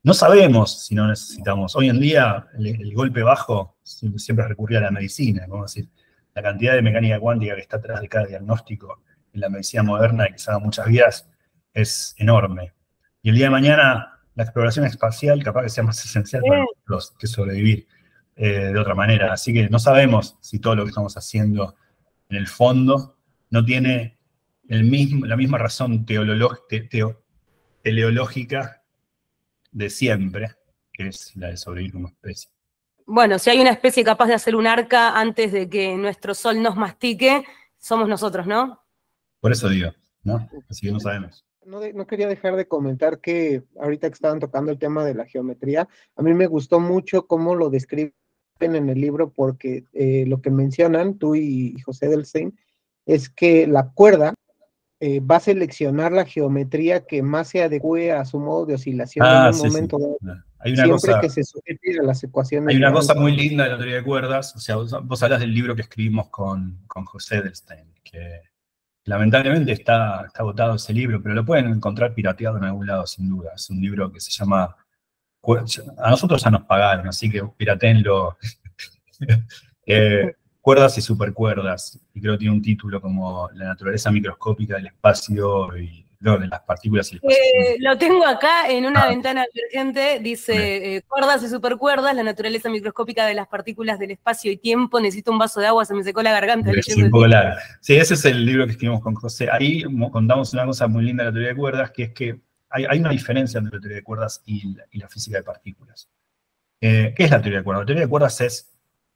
No sabemos si no necesitamos. Hoy en día, el, golpe bajo siempre recurría a la medicina, vamos decir. La cantidad de mecánica cuántica que está atrás de cada diagnóstico en la medicina moderna y que salva muchas vidas es enorme. Y el día de mañana la exploración espacial capaz que sea más <laughs> esencial para nosotros que sobrevivir eh, de otra manera. Así que no sabemos si todo lo que estamos haciendo en el fondo no tiene el mismo, la misma razón teleológica de siempre, que es la de sobrevivir como especie. Bueno, si hay una especie capaz de hacer un arca antes de que nuestro sol nos mastique, somos nosotros, ¿no? Por eso digo, ¿no? Así que no sabemos. No, quería dejar de comentar que ahorita que estaban tocando el tema de la geometría, a mí me gustó mucho cómo lo describen en el libro porque eh, lo que mencionan tú y José Delstein es que la cuerda eh, va a seleccionar la geometría que más se adecue a su modo de oscilación en ah, un momento Hay una siempre cosa, que se somete a las ecuaciones. Hay una cosa muy linda de la teoría de cuerdas, o sea, vos, hablas del libro que escribimos con, con José Delstein, que Lamentablemente está, está agotado ese libro, pero lo pueden encontrar pirateado en algún lado, sin duda. Es un libro que se llama... A nosotros ya nos pagaron, así que piratenlo. <laughs> eh, cuerdas y supercuerdas. Y creo que tiene un título como La naturaleza microscópica del espacio y de las partículas y el eh, Lo tengo acá en una ah. ventana emergente, dice eh, cuerdas y supercuerdas, la naturaleza microscópica de las partículas del espacio y tiempo, necesito un vaso de agua, se me secó la garganta. Sí, ese es el libro que escribimos con José. Ahí contamos una cosa muy linda de la teoría de cuerdas, que es que hay, una diferencia entre la teoría de cuerdas y la, física de partículas. Eh, ¿Qué es la teoría de cuerdas? La teoría de cuerdas es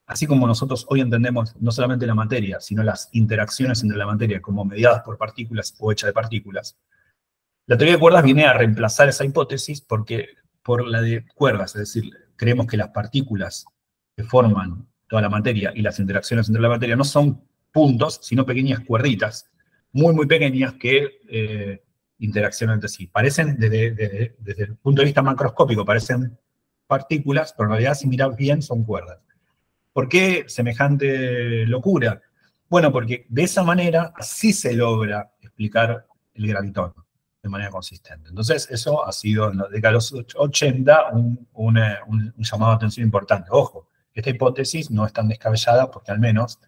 así como nosotros hoy entendemos no solamente la materia, sino las interacciones entre la materia como mediadas por partículas o hechas de partículas, la teoría de cuerdas viene a reemplazar esa hipótesis porque por la de cuerdas, es decir, creemos que las partículas que forman toda la materia y las interacciones entre la materia no son puntos, sino pequeñas cuerditas, muy, muy pequeñas que eh, interaccionan entre sí. Parecen, desde, el punto de vista macroscópico, parecen partículas, pero en realidad si miras bien son cuerdas. ¿Por qué semejante locura? Bueno, porque de esa manera así se logra explicar el gravitón de manera consistente. Entonces, eso ha sido en la década de los 80 un, llamado de atención importante. Ojo, esta hipótesis no es tan descabellada porque al menos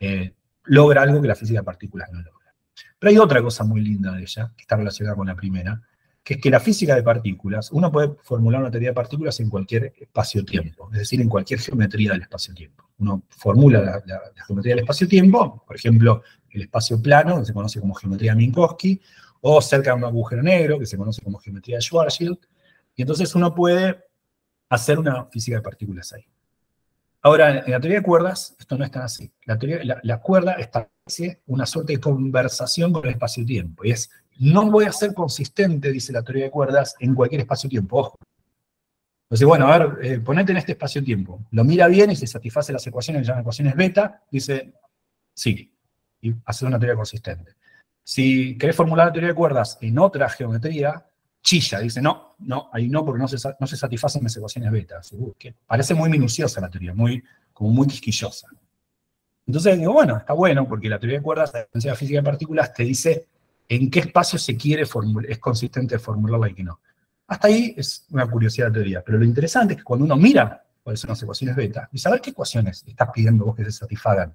eh, logra algo que la física de partículas no logra. Pero hay otra cosa muy linda de ella, que está relacionada con la primera, que es que la física de partículas, uno puede formular una teoría de partículas en cualquier espacio-tiempo, es decir, en cualquier geometría del espacio-tiempo. Uno formula la, geometría del espacio-tiempo, por ejemplo, el espacio plano, que se conoce como geometría Minkowski, o cerca de un agujero negro, que se conoce como geometría de Schwarzschild, y entonces uno puede hacer una física de partículas ahí. Ahora, en la teoría de cuerdas, esto no es tan así. La, teoría, la, cuerda establece una suerte de conversación con el espacio-tiempo, y es, no voy a ser consistente, dice la teoría de cuerdas, en cualquier espacio-tiempo, ojo. Entonces, bueno, a ver, eh, ponete en este espacio-tiempo. Lo mira bien y se satisface las ecuaciones, que llaman ecuaciones beta, dice, sí, y hace una teoría consistente. Si querés formular la teoría de cuerdas en otra geometría, chilla, dice, no, no, ahí no, porque no se, satisfacen las ecuaciones beta. parece muy minuciosa la teoría, muy, como muy quisquillosa. Entonces digo, bueno, está bueno, porque la teoría de cuerdas, la física de partículas, te dice en qué espacio se quiere formular, es consistente formularla y qué no. Hasta ahí es una curiosidad de teoría, pero lo interesante es que cuando uno mira cuáles son las ecuaciones beta, y saber qué ecuaciones estás pidiendo vos que se satisfagan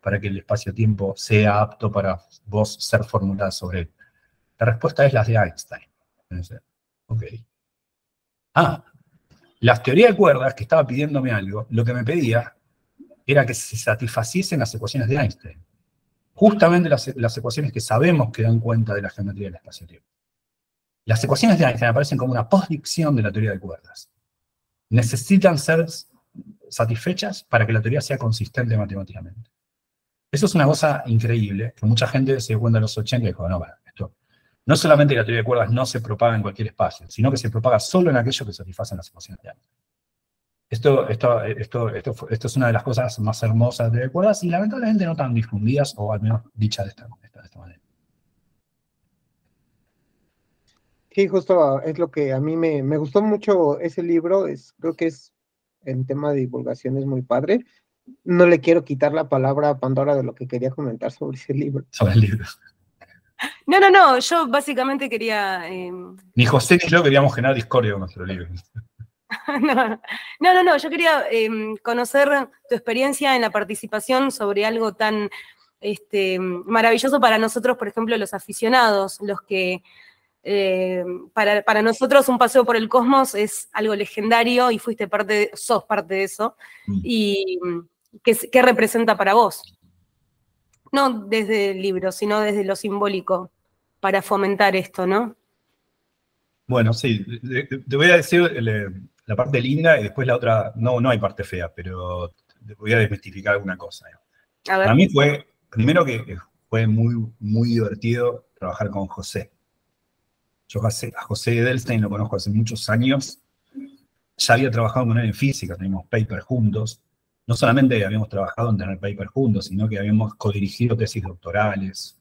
para que el espacio-tiempo sea apto para vos ser formulada sobre él? La respuesta es la de Einstein. Ah, las teorías de cuerdas que estaba pidiéndome algo, lo que me pedía era que se satisfaciesen las ecuaciones de Einstein. Justamente las, ecuaciones que sabemos que dan cuenta de la geometría del espacio-tiempo. Las ecuaciones de Einstein aparecen como una postdicción de la teoría de cuerdas. Necesitan ser satisfechas para que la teoría sea consistente matemáticamente. Eso es una cosa increíble, que mucha gente se dio cuenta en los 80 y dijo, no, bueno, esto, no solamente la teoría de cuerdas no se propaga en cualquier espacio, sino que se propaga solo en aquello que satisfacen las ecuaciones de Esto, esto, esto, esto, esto es una de las cosas más hermosas de cuerdas y lamentablemente no tan difundidas, o al menos dichas de esta, de esta manera. Sí, justo es lo que a mí me, me gustó mucho ese libro, es, creo que es en tema de divulgación es muy padre no le quiero quitar la palabra a Pandora de lo que quería comentar sobre ese libro. <laughs> Sobre el libro. No, no, no, yo básicamente quería... Em, ni José ni yo queríamos generar discordia con nuestro libro. <laughs> no, no, no, yo quería em, conocer tu experiencia en la participación sobre algo tan este, maravilloso para nosotros, por ejemplo, los aficionados, los que eh, para, para, nosotros un paseo por el cosmos es algo legendario y fuiste parte, sos parte de eso. Mm. Y ¿qué, representa para vos? No desde el libro, sino desde lo simbólico, para fomentar esto, ¿no? Bueno, sí, te voy a decir la parte linda y después la otra, no, no hay parte fea, pero voy a desmistificar alguna cosa. Para mí fue, primero que fue muy, muy divertido trabajar con José. Yo a José Edelstein lo conozco hace muchos años. Ya había trabajado con él en física, teníamos paper juntos no solamente habíamos trabajado en tener paper juntos, sino que habíamos codirigido tesis doctorales,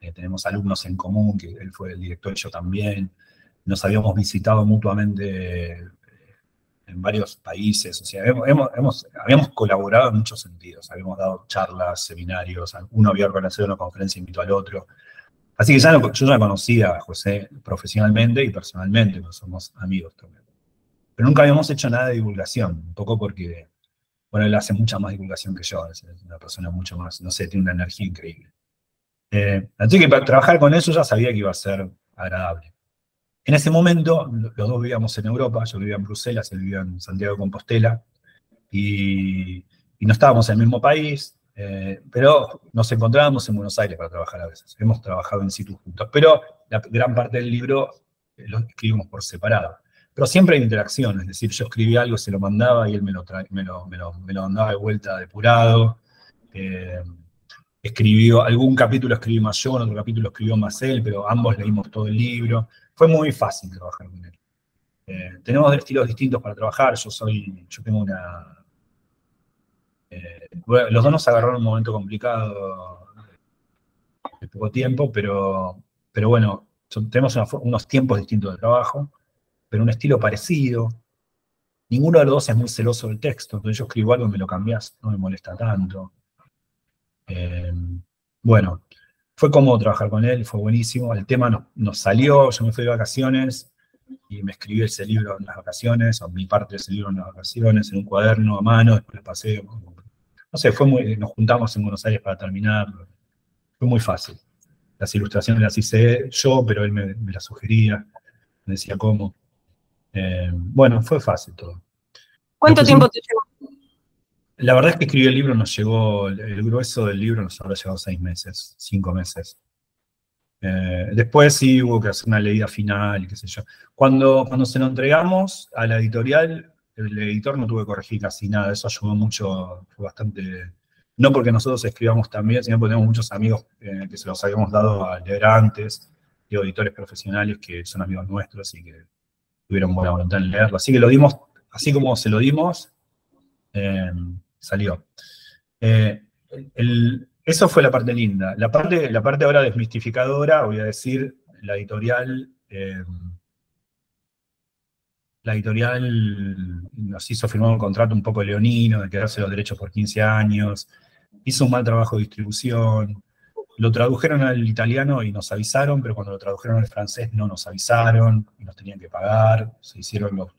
eh, tenemos alumnos en común, que él fue el director y yo también, nos habíamos visitado mutuamente eh, en varios países, o sea, hemos, habíamos colaborado en muchos sentidos, habíamos dado charlas, seminarios, uno había organizado una conferencia invitó al otro. Así que ya yo ya conocía a José profesionalmente y personalmente, porque somos amigos también. Pero nunca habíamos hecho nada de divulgación, un poco porque bueno, él hace mucha más divulgación que yo, es una persona mucho más, no sé, tiene una energía increíble. Eh, así que para trabajar con eso ya sabía que iba a ser agradable. En ese momento, los dos vivíamos en Europa, yo vivía en Bruselas, él vivía en Santiago de Compostela, y, no estábamos en el mismo país, eh, pero nos encontrábamos en Buenos Aires para trabajar a veces. Hemos trabajado en situ juntos, pero la gran parte del libro eh, lo escribimos por separado. Pero siempre hay interacción, es decir, yo escribí algo, se lo mandaba y él me lo, me de vuelta depurado. Eh, escribió, algún capítulo escribí más yo, otro capítulo escribió más él, pero ambos leímos todo el libro. Fue muy fácil trabajar con él. Eh, tenemos estilos distintos para trabajar, yo soy, yo tengo una... Eh, los dos nos agarraron un momento complicado de poco tiempo, pero, pero bueno, tenemos unos tiempos distintos de trabajo pero un estilo parecido. ninguno de los dos es muy celoso del texto, entonces yo escribo algo y me lo cambias, no me molesta tanto. Eh, bueno, fue cómodo trabajar con él, fue buenísimo, el tema nos, salió, yo me fui de vacaciones y me escribí ese libro en las vacaciones, o mi parte de ese libro en las vacaciones, en un cuaderno a mano, después lo pasé, no sé, fue muy, nos juntamos en Buenos Aires para terminar, fue muy fácil. Las ilustraciones las hice yo, pero él me, las sugería, me decía cómo. Eh, bueno, fue fácil todo. ¿Cuánto tiempo te llevó? La verdad es que escribí el libro, nos llegó, el grueso del libro nos habrá llevado seis meses, cinco meses. Eh, después sí hubo que hacer una leída final, qué sé yo. Cuando, cuando se lo entregamos a la editorial, el editor no tuvo que corregir casi nada, eso ayudó mucho, fue bastante no porque nosotros escribamos también, sino porque tenemos muchos amigos eh, que se los habíamos dado a leer antes, y editores profesionales que son amigos nuestros y que tuvieron buena voluntad en leerlo. Así que lo dimos, así como se lo dimos, eh, salió. Eh, eso fue la parte linda. La parte, la parte ahora desmistificadora, voy a decir, la editorial la editorial nos hizo firmar un contrato un poco leonino de quedarse los derechos por 15 años, hizo un mal trabajo de distribución, lo tradujeron al italiano y nos avisaron, pero cuando lo tradujeron al francés no nos avisaron y nos tenían que pagar, se hicieron los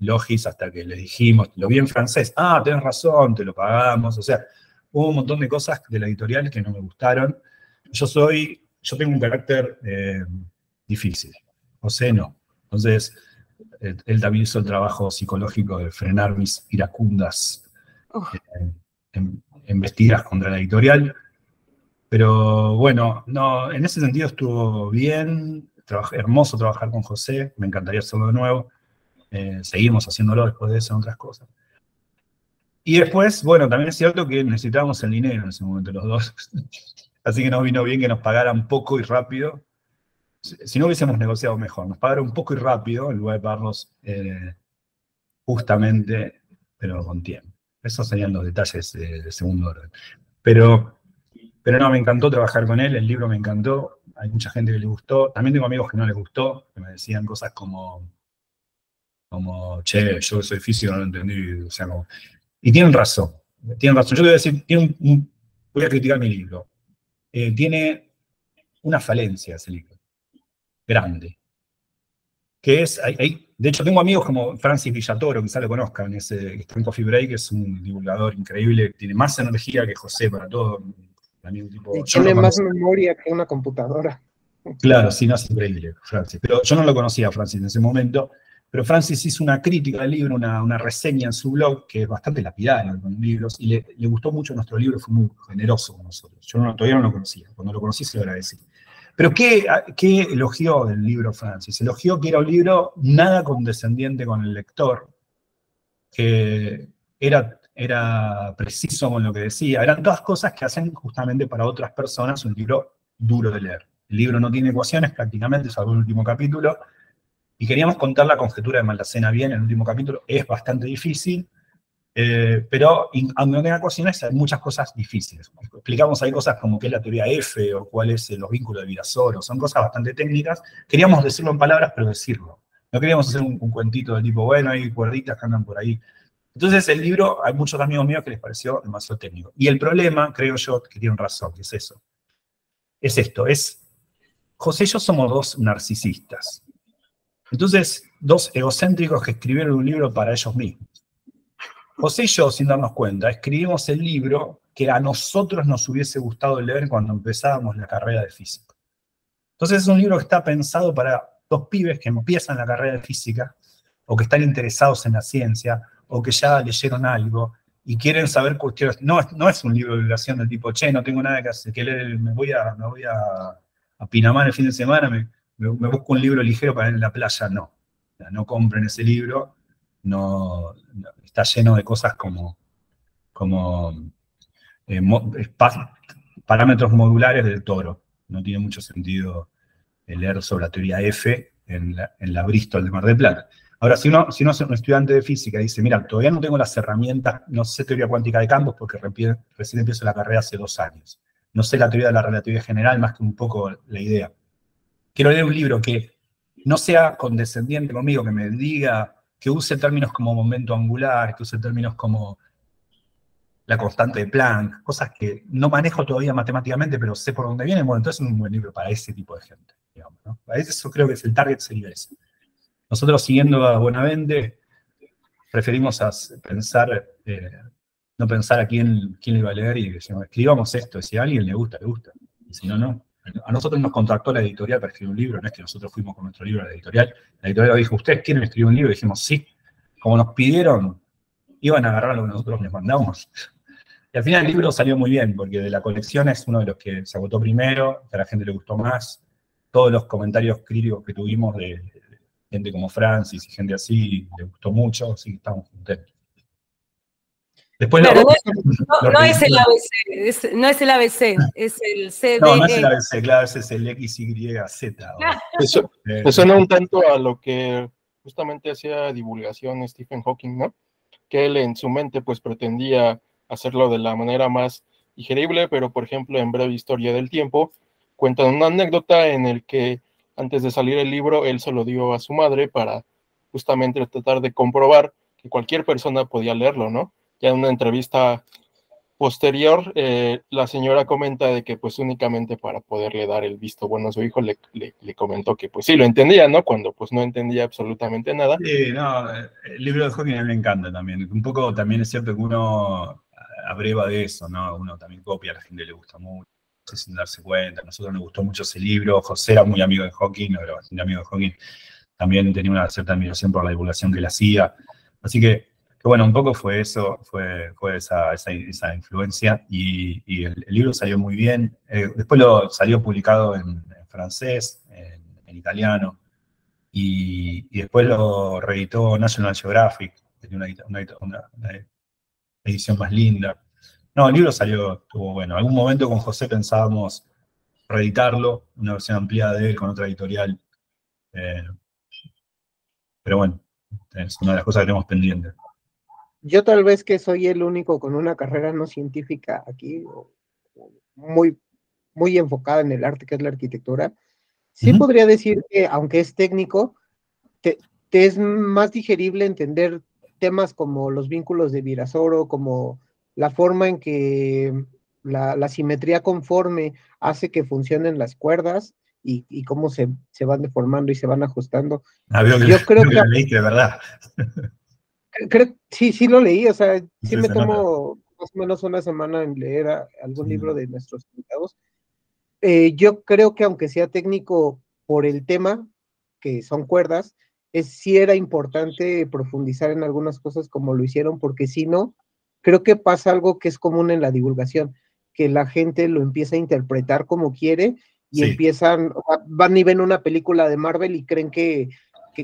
logis hasta que le dijimos, lo vi en francés, ah, tenés razón, te lo pagamos, o sea, hubo un montón de cosas de la editorial que no me gustaron. Yo soy, yo tengo un carácter eh, difícil, o sea, no. Entonces, él, también hizo el trabajo psicológico de frenar mis iracundas eh, embestidas contra la editorial. Pero bueno, no, en ese sentido estuvo bien, hermoso trabajar con José, me encantaría hacerlo de nuevo. Eh, seguimos haciéndolo después de eso en otras cosas. Y después, bueno, también es cierto que necesitábamos el dinero en ese momento los dos. <laughs> Así que nos vino bien que nos pagaran poco y rápido si no hubiésemos negociado mejor, nos pagaron poco y rápido en lugar de pagarnos eh, justamente, pero con tiempo. Esos serían los detalles de, segundo orden. Pero, pero no, me encantó trabajar con él, el libro me encantó, hay mucha gente que le gustó, también tengo amigos que no les gustó, que me decían cosas como, como che, yo soy físico, no lo entendí, o sea, y tienen razón, tienen razón. Yo voy a decir, voy a criticar mi libro. Eh, tiene una falencia ese libro grande. Que es, hay, de hecho, tengo amigos como Francis Villatoro, quizá lo conozcan, ese, que está en Coffee Break, es un divulgador increíble, tiene más energía que José para todo. y tiene más memoria que una computadora. Claro, sí, no es increíble, Francis. Pero yo no lo conocía Francis en ese momento, pero Francis hizo una crítica del libro, una, una reseña en su blog, que es bastante lapidaria con libros, y le, le, gustó mucho nuestro libro, fue muy generoso con nosotros. Yo no, todavía no lo conocía, cuando lo conocí se lo agradecí. Pero ¿qué, ¿qué, elogió del libro Francis? Elogió que era un libro nada condescendiente con el lector, que era, era preciso con lo que decía. Eran todas cosas que hacen justamente para otras personas un libro duro de leer. El libro no tiene ecuaciones prácticamente, salvo el último capítulo, y queríamos contar la conjetura de Maldacena bien, el último capítulo es bastante difícil, eh, pero aunque no tenga ecuaciones, hay muchas cosas difíciles. Explicamos ahí cosas como qué es la teoría F o cuáles los vínculos de Virasoro. Son cosas bastante técnicas. Queríamos decirlo en palabras, pero decirlo. No queríamos hacer un, cuentito de tipo, bueno, hay cuerditas que andan por ahí. Entonces, el libro, hay muchos amigos míos que les pareció demasiado técnico. Y el problema, creo yo, que tienen razón, que es eso. Es esto, es, José y yo somos dos narcisistas. Entonces, dos egocéntricos que escribieron un libro para ellos mismos. José y yo, sin darnos cuenta, escribimos el libro que a nosotros nos hubiese gustado leer cuando empezábamos la carrera de física. Entonces es un libro que está pensado para dos pibes que empiezan la carrera de física o que están interesados en la ciencia o que ya leyeron algo y quieren saber cuestiones. No, es un libro de divulgación del tipo, che, no tengo nada que hacer, que leer, me voy a, me voy a, Pinamar el fin de semana, me, busco un libro ligero para ir en la playa. No, no compren ese libro, no, está lleno de cosas como, como eh, parámetros modulares del toro. No tiene mucho sentido leer sobre la teoría F en la, Bristol de Mar del Plata. Ahora, si uno, si uno es un estudiante de física y dice, mira, todavía no tengo las herramientas, no sé teoría cuántica de campos porque recién empiezo la carrera hace dos años. No sé la teoría de la relatividad general más que un poco la idea. Quiero leer un libro que no sea condescendiente conmigo, que me diga que use términos como momento angular, que use términos como la constante de Planck, cosas que no manejo todavía matemáticamente, pero sé por dónde vienen. Bueno, entonces es un buen libro para ese tipo de gente. Digamos, ¿no? Eso creo que es el target sería ese. Nosotros siguiendo a Buenavente, preferimos pensar, eh, no pensar a quién, quién le iba a leer y decimos, escribamos esto, si a alguien le gusta, le gusta, y si no, no. A nosotros nos contrató la editorial para escribir un libro, no es que nosotros fuimos con nuestro libro a la editorial. La editorial dijo, ¿ustedes quieren escribir un libro? Y dijimos, sí. Como nos pidieron, iban a agarrar lo que nosotros les mandamos. Y al final el libro salió muy bien, porque de la colección es uno de los que se agotó primero, que a la gente le gustó más. Todos los comentarios críticos que tuvimos de, gente como Francis y gente así, le gustó mucho, así que estamos contentos. Después no, es, el ABC, no es el ABC, es el CDE. No, no es el ABC, claro, ese es el XYZ. Eso, eh, suena un tanto a lo que justamente hacía divulgación Stephen Hawking, ¿no? Que él en su mente pues pretendía hacerlo de la manera más digerible, pero por ejemplo en Breve Historia del Tiempo cuentan una anécdota en el que antes de salir el libro él se lo dio a su madre para justamente tratar de comprobar que cualquier persona podía leerlo, ¿no? Ya en una entrevista posterior, eh, la señora comenta de que pues únicamente para poderle dar el visto bueno a su hijo le, comentó que pues sí lo entendía, ¿no? Cuando pues no entendía absolutamente nada. Sí, no, el libro de Hawking a mí me encanta también. Un poco también es cierto que uno abreva de eso, ¿no? Uno también copia, a la gente le gusta mucho, sin darse cuenta. A nosotros nos gustó mucho ese libro. José era muy amigo de Hawking, era bastante amigo de Hawking. También tenía una cierta admiración por la divulgación que él hacía. Así que, bueno, un poco fue eso, fue, fue esa, esa, influencia. Y, el, libro salió muy bien. Eh, después lo salió publicado en, francés, en, italiano. Y, después lo reeditó National Geographic, tenía una, una, una edición más linda. No, el libro salió, estuvo bueno. En algún momento con José pensábamos reeditarlo, una versión ampliada de él con otra editorial. Eh, pero bueno, es una de las cosas que tenemos pendientes. Yo tal vez que soy el único con una carrera no científica aquí, muy, muy enfocada en el arte que es la arquitectura, sí podría decir que aunque es técnico, te, es más digerible entender temas como los vínculos de Virasoro, como la forma en que la, simetría conforme hace que funcionen las cuerdas y, cómo se, van deformando y se van ajustando. Ah, Yo creo que, lo leí, de verdad. <laughs> sí, sí lo leí, o sea, sí, me tomo más o menos una semana en leer algún libro de nuestros invitados. Eh, yo creo que aunque sea técnico por el tema, que son cuerdas, es, sí era importante profundizar en algunas cosas como lo hicieron, porque si no, creo que pasa algo que es común en la divulgación, que la gente lo empieza a interpretar como quiere y empiezan, van y ven una película de Marvel y creen que,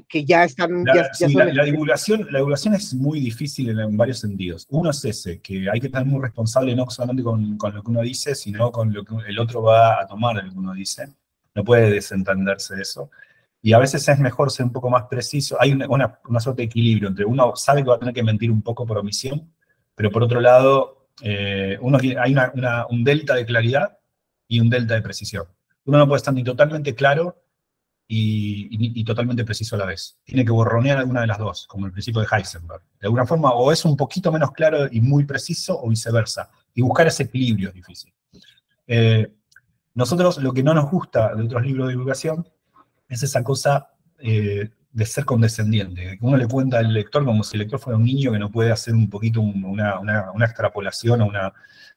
que, ya están... La, la, divulgación, la divulgación es muy difícil en, varios sentidos. Uno es ese, que hay que estar muy responsable no solamente con, con, lo que uno dice, sino con lo que el otro va a tomar lo que uno dice. No puede desentenderse de eso y a veces es mejor ser un poco más preciso. Hay una, una, suerte de equilibrio entre uno sabe que va a tener que mentir un poco por omisión, pero por otro lado, eh, uno, hay una, un delta de claridad y un delta de precisión. Uno no puede estar ni totalmente claro y, totalmente preciso a la vez. Tiene que borronear alguna de las dos, como el principio de Heisenberg. De alguna forma, o es un poquito menos claro y muy preciso, o viceversa. Y buscar ese equilibrio es difícil. Eh, nosotros lo que no nos gusta de otros libros de divulgación es esa cosa eh, de ser condescendiente, que uno le cuenta al lector como si el lector fuera un niño que no puede hacer un poquito una, una, extrapolación o, una,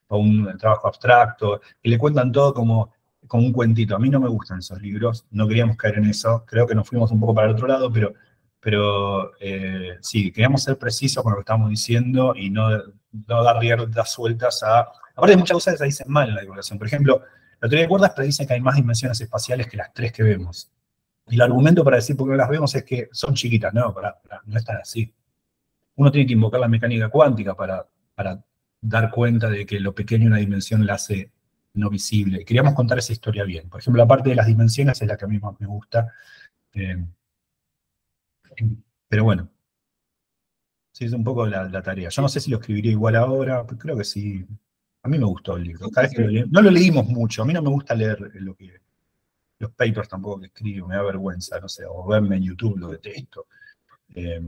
un trabajo abstracto, y le cuentan todo como, como un cuentito. A mí no me gustan esos libros, no queríamos caer en eso, creo que nos fuimos un poco para el otro lado, pero, pero eh, sí, queríamos ser precisos con lo que estábamos diciendo y no, dar riendas sueltas a... Aparte, muchas cosas se dicen mal en la divulgación. Por ejemplo, la teoría de cuerdas predice que hay más dimensiones espaciales que las tres que vemos. Y el argumento para decir por qué no las vemos es que son chiquitas, no, para, no están así. Uno tiene que invocar la mecánica cuántica para, para dar cuenta de que lo pequeño una dimensión la hace no visible. Queríamos contar esa historia bien. Por ejemplo, la parte de las dimensiones es la que a mí más me gusta. Eh, pero bueno, sí, es un poco la, tarea. Yo no sé si lo escribiría igual ahora, pero creo que sí. A mí me gustó el libro. no lo leímos mucho. A mí no me gusta leer los papers tampoco que escribo, me da vergüenza, no sé, o verme en YouTube, lo detesto. Eh,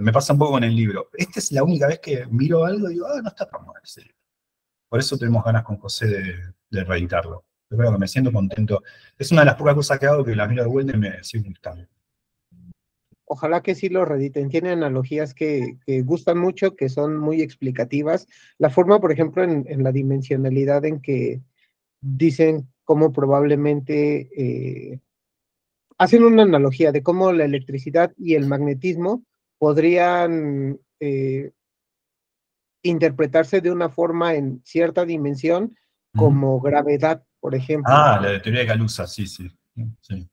me pasa un poco con el libro. Esta es la única vez que miro algo y digo, ah, no está tan mal ese libro. Por eso tenemos ganas con José de, reeditarlo. Yo creo que me siento contento. Es una de las pocas cosas que hago que la miro de vuelta y me sigue gustando. Ojalá que sí lo reediten. Tiene analogías que, gustan mucho, que son muy explicativas. La forma, por ejemplo, en, la dimensionalidad en que dicen cómo probablemente eh, hacen una analogía de cómo la electricidad y el magnetismo podrían eh, interpretarse de una forma en cierta dimensión como gravedad, por ejemplo. Ah, la de teoría de Calusa, sí, sí. sí.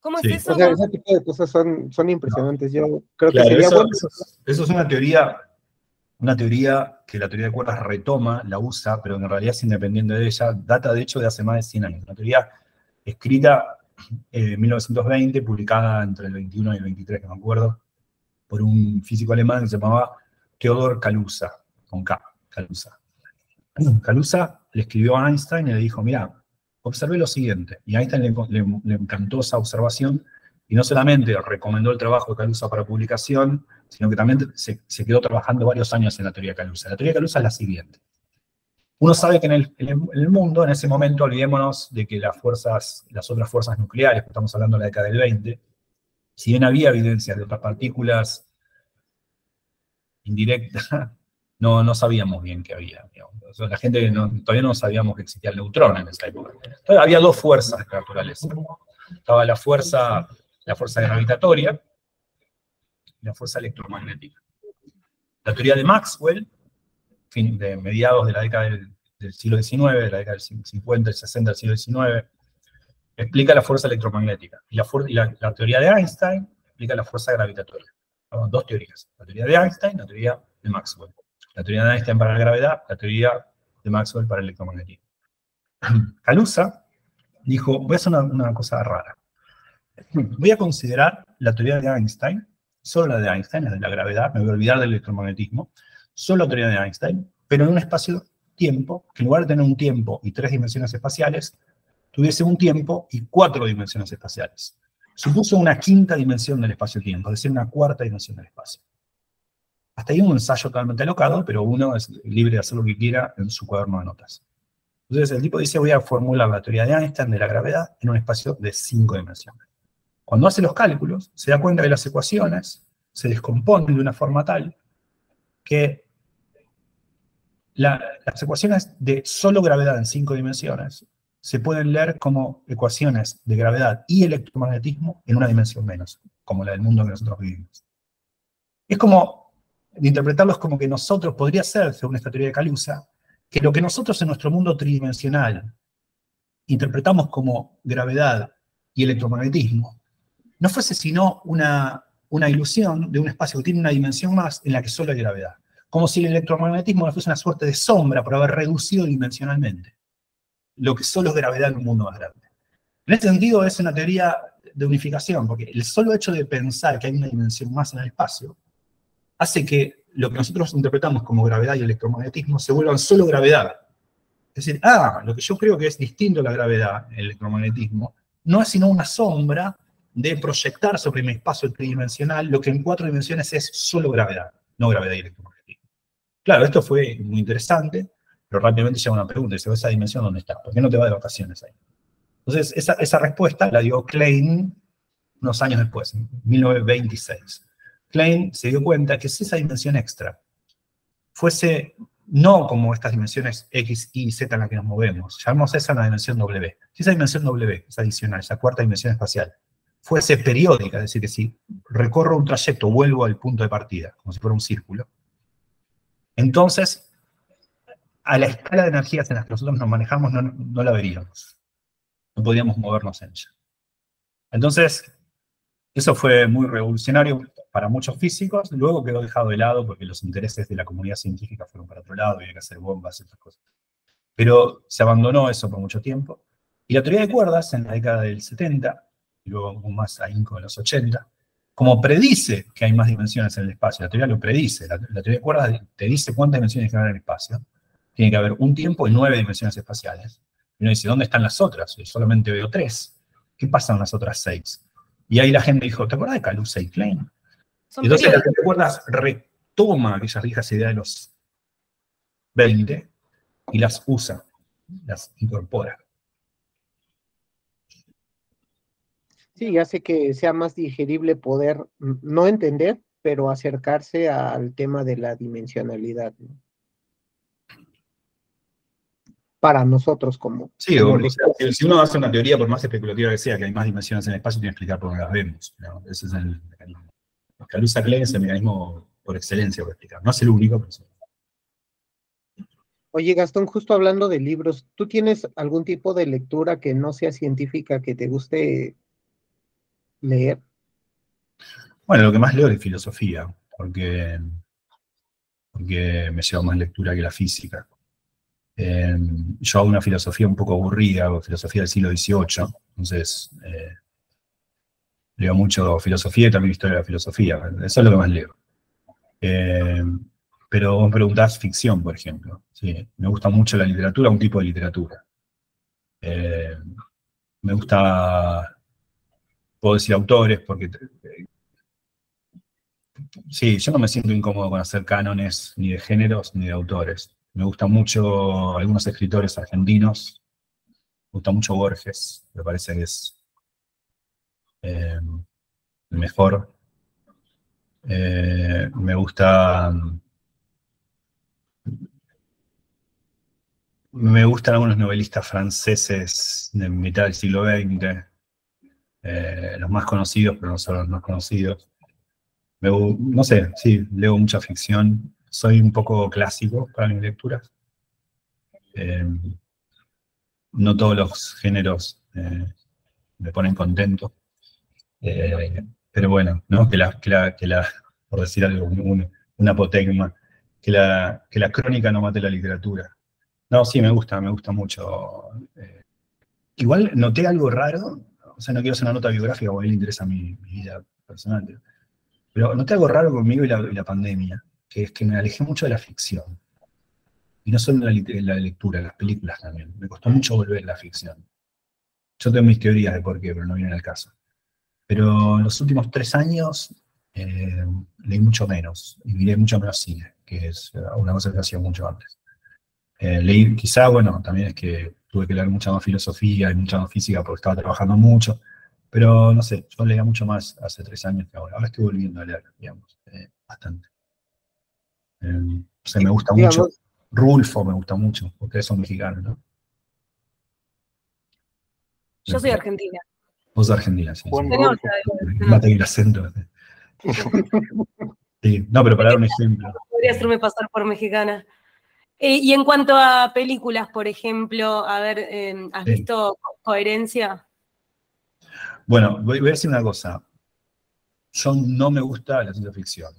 ¿Cómo es eso? O sea, ese tipo de cosas son, son impresionantes. Yo creo que sería eso, bueno. Eso, es una teoría, una teoría que la teoría de cuerdas retoma, la usa, pero en realidad es independiente de ella. Data, de hecho, de hace más de 100 años. Una teoría escrita eh, en 1920, publicada entre el 21 y el 23, que me acuerdo, por un físico alemán que se llamaba Theodor Kaluza, con K, Kaluza. Kaluza <clears throat> le escribió a Einstein y le dijo, mira, observé lo siguiente. Y Einstein le, encantó esa observación y no solamente recomendó el trabajo de Kaluza para publicación, sino que también se, quedó trabajando varios años en la teoría de Kaluza. La teoría de Kaluza es la siguiente. Uno sabe que en el, mundo, en ese momento, olvidémonos de que las fuerzas, las otras fuerzas nucleares, estamos hablando de la década del 20, si bien había evidencia de otras partículas indirecta, <laughs> no, no sabíamos bien qué había. la gente todavía no sabíamos que existía el neutrón en esa época. Entonces, había dos fuerzas de naturaleza. Estaba la fuerza, la fuerza gravitatoria y la fuerza electromagnética. La teoría de Maxwell, de mediados de la década del, siglo XIX, de la década del 50, el 60 del siglo XIX, explica la fuerza electromagnética. Y la teoría de Einstein explica la fuerza gravitatoria dos teorías, la teoría de Einstein y la teoría de Maxwell. La teoría de Einstein para la gravedad, la teoría de Maxwell para el electromagnetismo. <clears throat> Calusa dijo, voy a hacer una, cosa rara. <clears throat> Voy a considerar la teoría de Einstein, solo la de Einstein, la de la gravedad, me voy a olvidar del electromagnetismo, solo la teoría de Einstein, pero en un espacio-tiempo, que en lugar de tener un tiempo y tres dimensiones espaciales, tuviese un tiempo y cuatro dimensiones espaciales supuso una quinta dimensión del espacio-tiempo, es decir, una cuarta dimensión del espacio. Hasta ahí un ensayo totalmente alocado, pero uno es libre de hacer lo que quiera en su cuaderno de notas. Entonces el tipo dice, voy a formular la teoría de Einstein de la gravedad en un espacio de cinco dimensiones. Cuando hace los cálculos, se da cuenta que las ecuaciones se descomponen de una forma tal que las ecuaciones de solo gravedad en cinco dimensiones se pueden leer como ecuaciones de gravedad y electromagnetismo en una dimensión menos, como la del mundo que nosotros vivimos. Es como interpretarlos como que nosotros, podría ser, según esta teoría de Calusa, que lo que nosotros en nuestro mundo tridimensional interpretamos como gravedad y electromagnetismo, no fuese sino una, una ilusión de un espacio que tiene una dimensión más en la que solo hay gravedad. Como si el electromagnetismo fuese una suerte de sombra por haber reducido dimensionalmente lo que solo es gravedad en un mundo más grande. En este sentido es una teoría de unificación, porque el solo hecho de pensar que hay una dimensión más en el espacio hace que lo que nosotros interpretamos como gravedad y electromagnetismo se vuelvan solo gravedad. Es decir, ah, lo que yo creo que es distinto a la gravedad, el electromagnetismo, no es sino una sombra de proyectar sobre mi espacio tridimensional lo que en cuatro dimensiones es solo gravedad, no gravedad y electromagnetismo. Claro, esto fue muy interesante, pero rápidamente llega una pregunta, dice, ¿esa dimensión dónde está? ¿Por qué no te va de vacaciones ahí? Entonces, esa, esa respuesta la dio Klein unos años después, en 1926. Klein se dio cuenta que si esa dimensión extra fuese no como estas dimensiones X, Y, Z en las que nos movemos, llamamos esa una dimensión W. Si esa dimensión W, esa adicional, esa cuarta dimensión espacial, fuese periódica, es decir, que si recorro un trayecto, vuelvo al punto de partida, como si fuera un círculo, entonces a la escala de energías en las que nosotros nos manejamos no, la veríamos. No podríamos movernos en ella. Entonces, eso fue muy revolucionario para muchos físicos, luego quedó dejado de lado porque los intereses de la comunidad científica fueron para otro lado, había que hacer bombas y otras cosas. Pero se abandonó eso por mucho tiempo. Y la teoría de cuerdas en la década del 70, y luego más ahínco en los 80, como predice que hay más dimensiones en el espacio, la teoría lo predice, la, la teoría de cuerdas te dice cuántas dimensiones hay en el espacio, tiene que haber un tiempo y nueve dimensiones espaciales. Y uno dice, ¿dónde están las otras? Yo solamente veo tres. ¿Qué pasa en las otras seis? Y ahí la gente dijo, ¿te acuerdas de Calusa y Klein? Entonces, las recuerdas retoma aquellas viejas ideas de los 20 y las usa, las incorpora. Sí, hace que sea más digerible poder no entender, pero acercarse al tema de la dimensionalidad. Para nosotros como... Sí, si uno hace una teoría, por más especulativa que sea, que hay más dimensiones en el espacio, tiene que explicar por qué las vemos. Ese es el mecanismo. Calusa Klein es el mecanismo por excelencia para explicar. No es el único, pero sí. Oye, Gastón, justo hablando de libros, ¿tú tienes algún tipo de lectura que no sea científica que te guste leer? Bueno, lo que más leo es filosofía, porque, porque me lleva más lectura que la física. Em, yo hago una filosofía un poco aburrida, filosofía del siglo XVIII, entonces eh, leo mucho filosofía y también historia de la filosofía, eso es lo que más leo. Em, pero vos preguntás ficción, por ejemplo. Me gusta mucho la literatura, un tipo de literatura. Em, me gusta puedo decir autores, porque sí, yo no me siento incómodo con hacer cánones ni de géneros ni de autores. Me gustan mucho algunos escritores argentinos, me gusta mucho Borges, me parece que es eh, el mejor. Eh, me gusta me gustan algunos novelistas franceses de mitad del siglo XX. Eh, los más conocidos, pero no son los más conocidos. no sé, sí, leo mucha ficción. Soy un poco clásico para mis lecturas. Eh, no todos los géneros eh, me ponen contento. pero bueno, ¿no? que, la, que, la, que la, por decir algo, una apotegma, que la, que la crónica no mate la literatura. No, sí, me gusta, me gusta mucho. igual noté algo raro o sea, no quiero hacer una nota biográfica porque a le interesa mi, vida personal. Pero, noté algo raro conmigo y la, pandemia, que es que me alejé mucho de la ficción. Y no solo en la, lectura, las películas también. Me costó mucho volver a la ficción. Yo tengo mis teorías de por qué, pero no viene al caso. Pero en los últimos tres años eh, leí mucho menos y miré mucho menos cine, que es una cosa que hacía mucho antes. Eh, leí, quizá, bueno, también es que tuve que leer mucha más filosofía y mucha más física porque estaba trabajando mucho, pero no sé, yo leía mucho más hace tres años que ahora. Ahora estoy volviendo a leer, digamos, eh, bastante. Eh, o sea, me gusta mucho. Rulfo me gusta mucho, porque son mexicanos, ¿no? Yo soy argentina. Vos sos argentina, sí. Mate el acento. Sí, no, pero para dar un <laughs> ejemplo. Podría hacerme pasar por mexicana. Eh, y en cuanto a películas, por ejemplo, a ver, em, ¿has visto Coherencia? Bueno, voy, a decir una cosa. Yo no me gusta la ciencia ficción.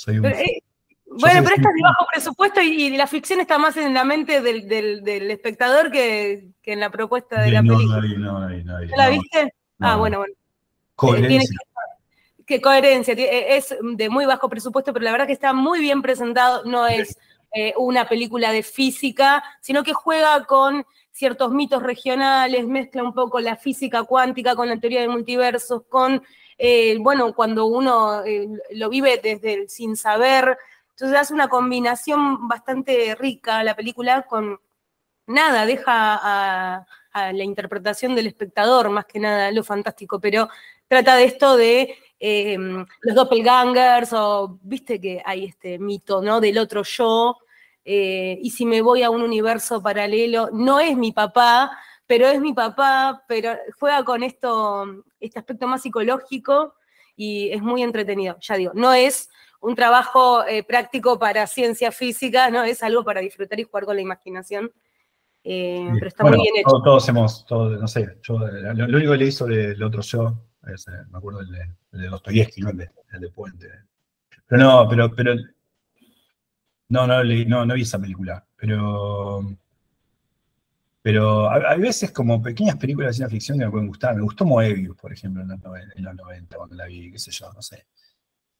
Soy un... Eh, bueno, pero esta es de bajo presupuesto y, la ficción está más en la mente del, espectador que, en la propuesta de la película. No, no, no, ¿No la viste? ah, bueno, bueno. Coherencia qué coherencia, eh, es de muy bajo presupuesto, pero la verdad que está muy bien presentado, no es eh, una película de física, sino que juega con ciertos mitos regionales, mezcla un poco la física cuántica con la teoría de multiversos, con, eh, bueno, cuando uno lo vive desde el sin saber, entonces hace una combinación bastante rica la película con nada, deja a, la interpretación del espectador más que nada lo fantástico, pero trata de esto de Em, los doppelgangers, o viste que hay este mito, ¿no? Del otro yo, eh, y si me voy a un universo paralelo, no es mi papá, pero es mi papá, pero juega con esto, este aspecto más psicológico y es muy entretenido, ya digo, no es un trabajo eh, práctico para ciencia física, no es algo para disfrutar y jugar con la imaginación. Eh, pero está muy bien hecho. Todos, hemos, no sé, yo, lo, único que le hizo del otro yo me acuerdo el de, el de Dostoyevsky, ¿no? El de, Puente. Pero no, pero, pero no, no, no, no vi esa película. Pero, pero hay veces como pequeñas películas de ciencia ficción que me pueden gustar. Me gustó Moebius, por ejemplo, en los, 90, cuando la vi, qué sé yo, no sé.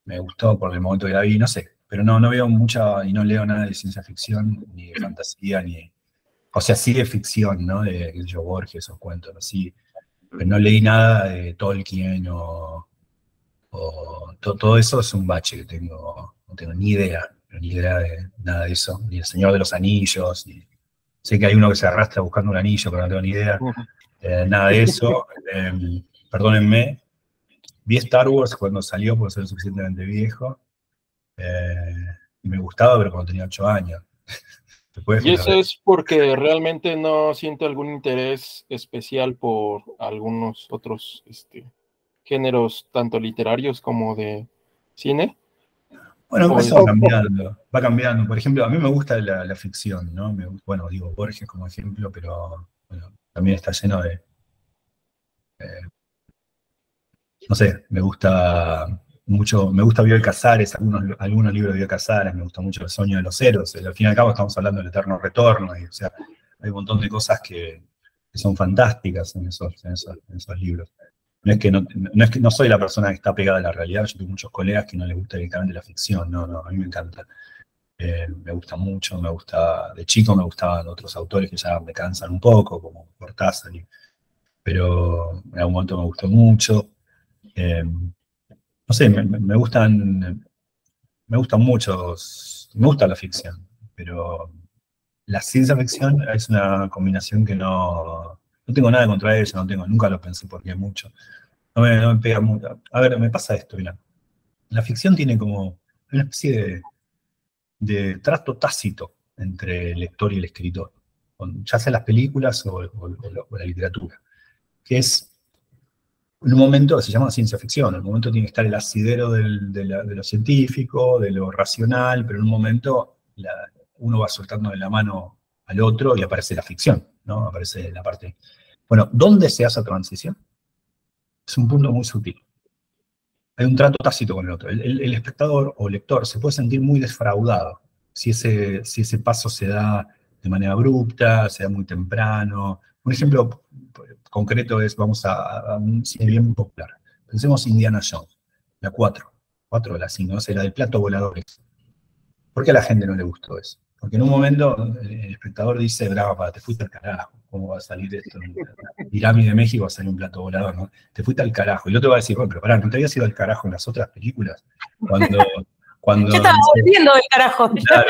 Me gustó por el momento que la vi, no sé. Pero no, no veo mucha y no leo nada de ciencia ficción, ni de fantasía, ni. O sea, sí de ficción, ¿no? De, qué sé yo, Borges, esos cuentos, así. Pero no leí nada de Tolkien o, o todo eso es un bache que tengo, no tengo ni idea, ni idea de nada de eso, ni el Señor de los Anillos, ni, sé que hay uno que se arrastra buscando un anillo, pero no tengo ni idea, eh, nada de eso, <laughs> em, perdónenme, vi Star Wars cuando salió por ser suficientemente viejo, eh, y me gustaba, pero cuando tenía 8 años. <laughs> y eso es porque realmente no siento algún interés especial por algunos otros este, géneros, tanto literarios como de cine. Bueno, eso va cambiando, va cambiando. Por ejemplo, a mí me gusta la, ficción, ¿no? bueno, digo Borges como ejemplo, pero también está lleno de... Eh, no sé, me gusta mucho, me gusta Bioy Casares, algunos, algunos libros de Bioy Casares, me gusta mucho El sueño de los ceros, al fin y al cabo estamos hablando del eterno retorno, y, o sea, hay un montón de cosas que, son fantásticas en esos, en esos, libros. No es, que no, es que no soy la persona que está pegada a la realidad, yo tengo muchos colegas que no les gusta directamente la ficción, no, no, a mí me encanta. Eh, me gusta mucho, me gusta, de chico me gustaban otros autores que ya me cansan un poco, como Cortázar, pero en algún momento me gustó mucho. Eh, no sé, me, gustan, me gustan muchos, me gusta la ficción, pero la ciencia ficción es una combinación que no, no tengo nada contra ella, no tengo, nunca lo pensé porque mucho. No me, pega mucho. A ver, me pasa esto, mira. La ficción tiene como una especie de, trato tácito entre el lector y el escritor, ya sea las películas o la literatura, que es un momento se llama ciencia ficción, en un momento tiene que estar el asidero de, lo científico, de lo racional, pero en un momento uno va soltando de la mano al otro y aparece la ficción, ¿no? Aparece la parte... Bueno, ¿dónde se hace la transición? Es un punto muy sutil. Hay un trato tácito con el otro. El, espectador o lector se puede sentir muy desfraudado si ese, si ese paso se da de manera abrupta, se da muy temprano. Un ejemplo concreto es, vamos a, un cine bien popular. Pensemos Indiana Jones, la 4, 4 de la 5, no la del plato voladores. ¿Por qué a la gente no le gustó eso? Porque en un momento el espectador dice, brava, te fuiste al carajo, ¿cómo va a salir esto? Pirámide de México va a salir un plato volador, ¿no? Te fuiste al carajo. Y el otro va a decir, bueno, pero pará, ¿no te habías ido al carajo en las otras películas? Cuando... <laughs> cuando Yo estaba volviendo del carajo. Claro,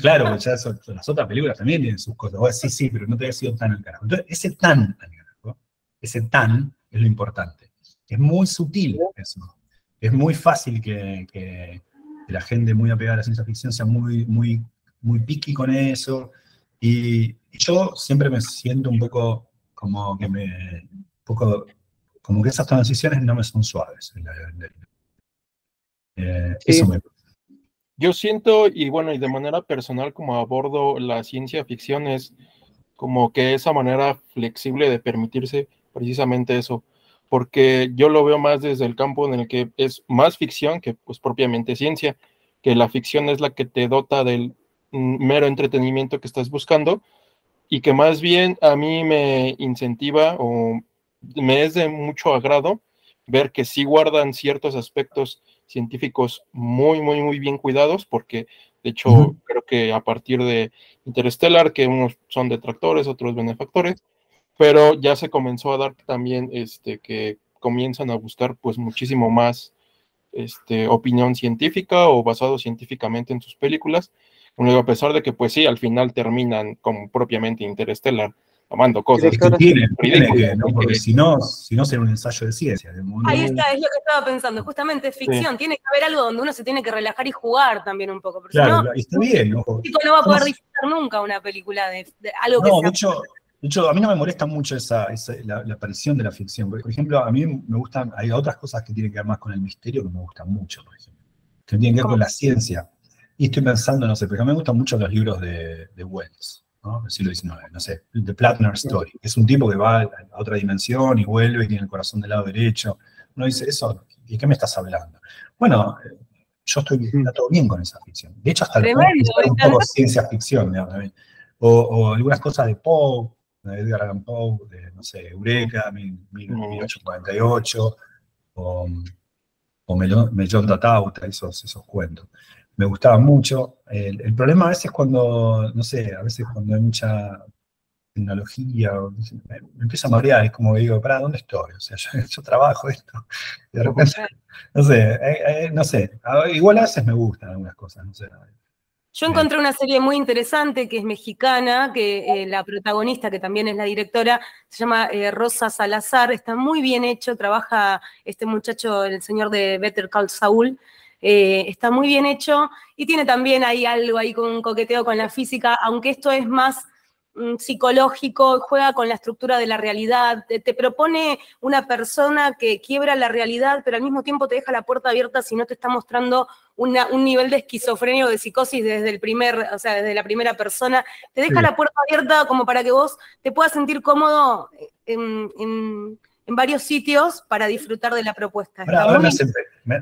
<laughs> claro ya las otras películas también tienen sus cosas. sí, sí, pero no te había sido tan al carajo. Entonces, ese tan al carajo, ese tan es lo importante. Es muy sutil eso. Es muy fácil que, la gente muy apegada a la ciencia ficción sea muy, muy, muy piqui con eso. Y, yo siempre me siento un poco como que me. poco, como que esas transiciones no me son suaves. Eh, eso me yo siento, y bueno, y de manera personal, como abordo la ciencia ficción, es como que esa manera flexible de permitirse precisamente eso, porque yo lo veo más desde el campo en el que es más ficción que pues propiamente ciencia, que la ficción es la que te dota del mero entretenimiento que estás buscando y que más bien a mí me incentiva o me es de mucho agrado ver que sí guardan ciertos aspectos científicos muy, muy, muy bien cuidados, porque de hecho creo que a partir de Interstellar, que unos son detractores, otros benefactores, pero ya se comenzó a dar también este, que comienzan a buscar pues muchísimo más este, opinión científica o basado científicamente en sus películas, a pesar de que pues sí, al final terminan como propiamente Interstellar, tomando cosas. que tiene, tiene ¿no? Porque si no, si no sería un ensayo de ciencia. Ahí está, es lo que estaba pensando. Justamente ficción. Tiene que haber algo donde uno se tiene que relajar y jugar también un poco. claro, si no, está bien. Ojo. no va a poder disfrutar nunca una película de, algo que sea. Mucho, de hecho, a mí no me molesta mucho esa, la, aparición de la ficción. Por ejemplo, a mí me gustan, hay otras cosas que tienen que ver más con el misterio que me gustan mucho, por ejemplo. Que tienen que ver con la ciencia. Y estoy pensando, no sé, porque a mí me gustan mucho los libros de, de Wells. ¿no? del siglo XIX, no sé, The Plattner Story. Es un tipo que va a otra dimensión y vuelve y tiene el corazón del lado derecho. Uno dice, eso, ¿y qué me estás hablando? Bueno, yo estoy todo bien con esa ficción. De hecho, hasta un poco ciencia ficción, o, o, algunas cosas de Poe, de Edgar Allan Poe, de, no sé, Eureka, 1848, o, o Mellón Tauta, esos, esos cuentos me gustaba mucho. El, problema a veces cuando, no sé, a veces cuando hay mucha tecnología, me, empieza a marear, es como que digo, ¿para dónde estoy? O sea, <laughs> yo, trabajo esto, de repente, no sé, eh, eh, no sé, igual a veces me gustan algunas cosas, no sé. Yo encontré una serie muy interesante que es mexicana, que la protagonista, que también es la directora, se llama Rosa Salazar, está muy bien hecho, trabaja este muchacho, el señor de Better Call Saul, está muy bien hecho y tiene también ahí algo ahí con un coqueteo con la física, aunque esto es más Mm, psicológico, juega con la estructura de la realidad, te, propone una persona que quiebra la realidad, pero al mismo tiempo te deja la puerta abierta si no te está mostrando un nivel de esquizofrenia o de psicosis desde el primer, o sea, desde la primera persona, te deja la puerta abierta como para que vos te puedas sentir cómodo en, varios sitios para disfrutar de la propuesta. Ahora, me,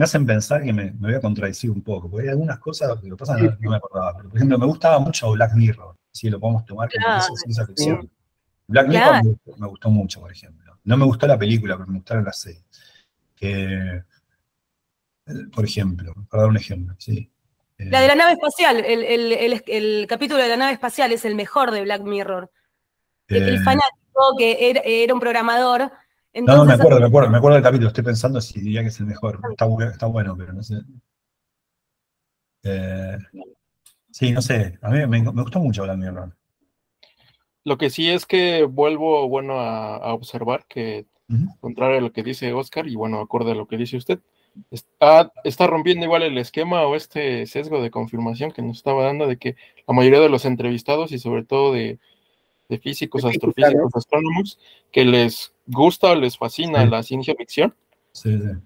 hacen, pensar que me, voy a contradecir un poco, porque hay algunas cosas que lo pasa no, no me acordaba. por ejemplo, me gustaba mucho Black Mirror si lo podemos tomar como ciencia ficción. Black Mirror me, gustó mucho, por ejemplo. No me gustó la película, pero me gustaron las series. Que, por ejemplo, para dar un ejemplo, sí. La de la nave espacial, el, capítulo de la nave espacial es el mejor de Black Mirror. el eh, fanático que era, un programador. no, no, me acuerdo, me acuerdo, me acuerdo del capítulo, estoy pensando si diría que es el mejor. Está, está bueno, pero no sé. Eh, Sí, no sé, a mí me, gustó mucho Black Mirror. Lo que sí es que vuelvo, bueno, a, observar que, contrario a lo que dice Oscar, y bueno, acorde a lo que dice usted, está, está rompiendo igual el esquema o este sesgo de confirmación que nos estaba dando de que la mayoría de los entrevistados y sobre todo de, físicos, astrofísicos, astrónomos, que les gusta o les fascina la ciencia ficción.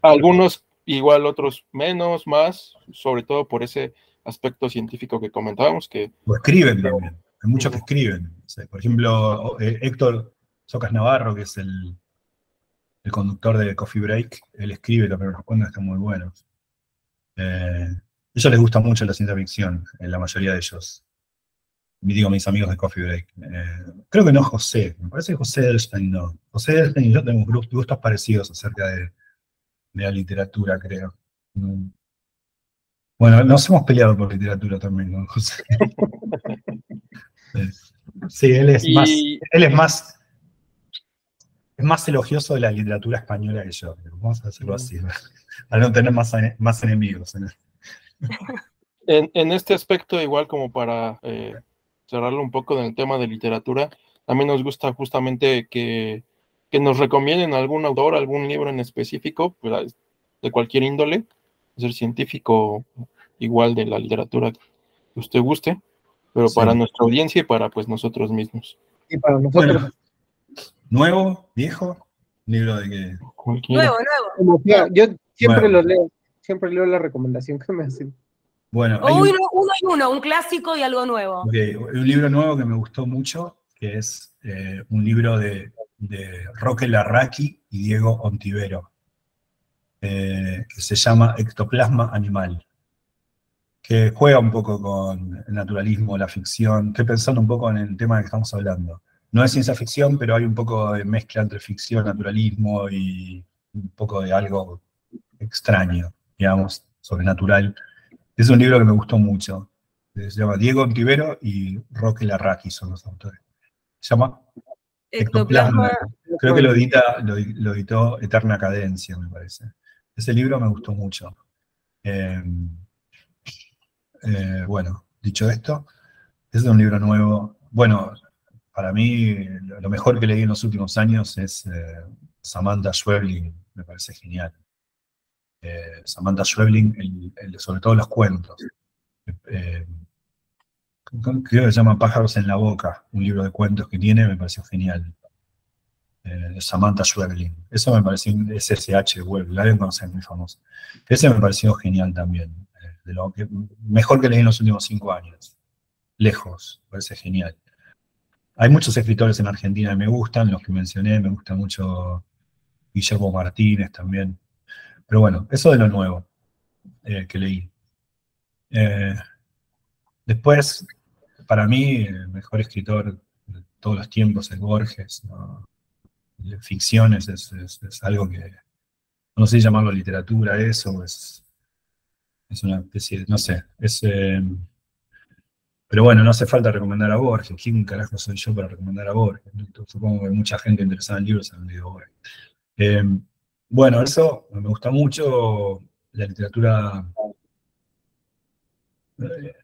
Algunos igual, otros menos, más, sobre todo por ese aspecto científico que comentábamos. Que, o escriben también, hay muchos que escriben. por ejemplo, eh, Héctor Socas Navarro, que es el, el conductor de Coffee Break, él escribe también los cuentos están muy buenos. Eh, a ellos les gusta mucho la ciencia ficción, en la mayoría de ellos. Digo, mis amigos de Coffee Break. Eh, creo que no José, me parece que José Elstein no. José Elstein y yo tenemos gustos parecidos acerca de, de la literatura, creo. Mm. Bueno, nos hemos peleado por literatura también, ¿no, José? <laughs> sí, él es más, él es más, es más elogioso de la literatura española que yo. Vamos a hacerlo así, para no tener más, más enemigos. En, en, este aspecto, igual como para eh, cerrarlo un poco en el tema de literatura, también nos gusta justamente que, que nos recomienden algún autor, algún libro en específico, pues, de cualquier índole, ser científico igual de la literatura que usted guste, pero para nuestra audiencia y para pues nosotros mismos. Y para nosotros. nuevo, viejo, libro de que. Nuevo, nuevo. yo siempre lo leo, siempre leo la recomendación que me hacen. Bueno, uno, un... uno y uno, un clásico y algo nuevo. Un libro nuevo que me gustó mucho, que es eh, un libro de, de Roque Larraqui y Diego Ontivero, eh, que se llama Ectoplasma Animal que juega un poco con el naturalismo, la ficción. Estoy pensando un poco en el tema que estamos hablando. No es ciencia ficción, pero hay un poco de mezcla entre ficción, naturalismo y un poco de algo extraño, digamos, sobrenatural. Es un libro que me gustó mucho. Se llama Diego Ontivero y Roque Larraqui son los autores. Se llama Ectoplasma. Creo que lo, edita, lo, editó Eterna Cadencia, me parece. Ese libro me gustó mucho. Eh, eh, bueno, dicho esto, es un libro nuevo. Bueno, para mí lo mejor que leí en los últimos años es eh, Samantha Schweblin, me parece genial. Eh, Samantha Schweblin, sobre todo los cuentos. creo que se llama Pájaros en la Boca, un libro de cuentos que tiene, me pareció genial. Samantha Schweblin. Eso me pareció, es SH Web, la deben conocer, muy famoso. Ese me pareció genial también de lo que mejor que leí en los últimos cinco años. Lejos, parece genial. Hay muchos escritores en Argentina que me gustan, los que mencioné, me gusta mucho Guillermo Martínez también. Pero bueno, eso de lo nuevo eh, que leí. Eh, después, para mí, el mejor escritor de todos los tiempos es Borges. Ficciones es, es, algo que no sé llamarlo literatura, eso es es una especie, no sé, es... Eh, Pero bueno, no hace falta recomendar a Borges. ¿Quién carajo soy yo para recomendar a Borges? Supongo que mucha gente interesada en libros han leído Borges. Bueno, eso me gusta mucho, la literatura, eh,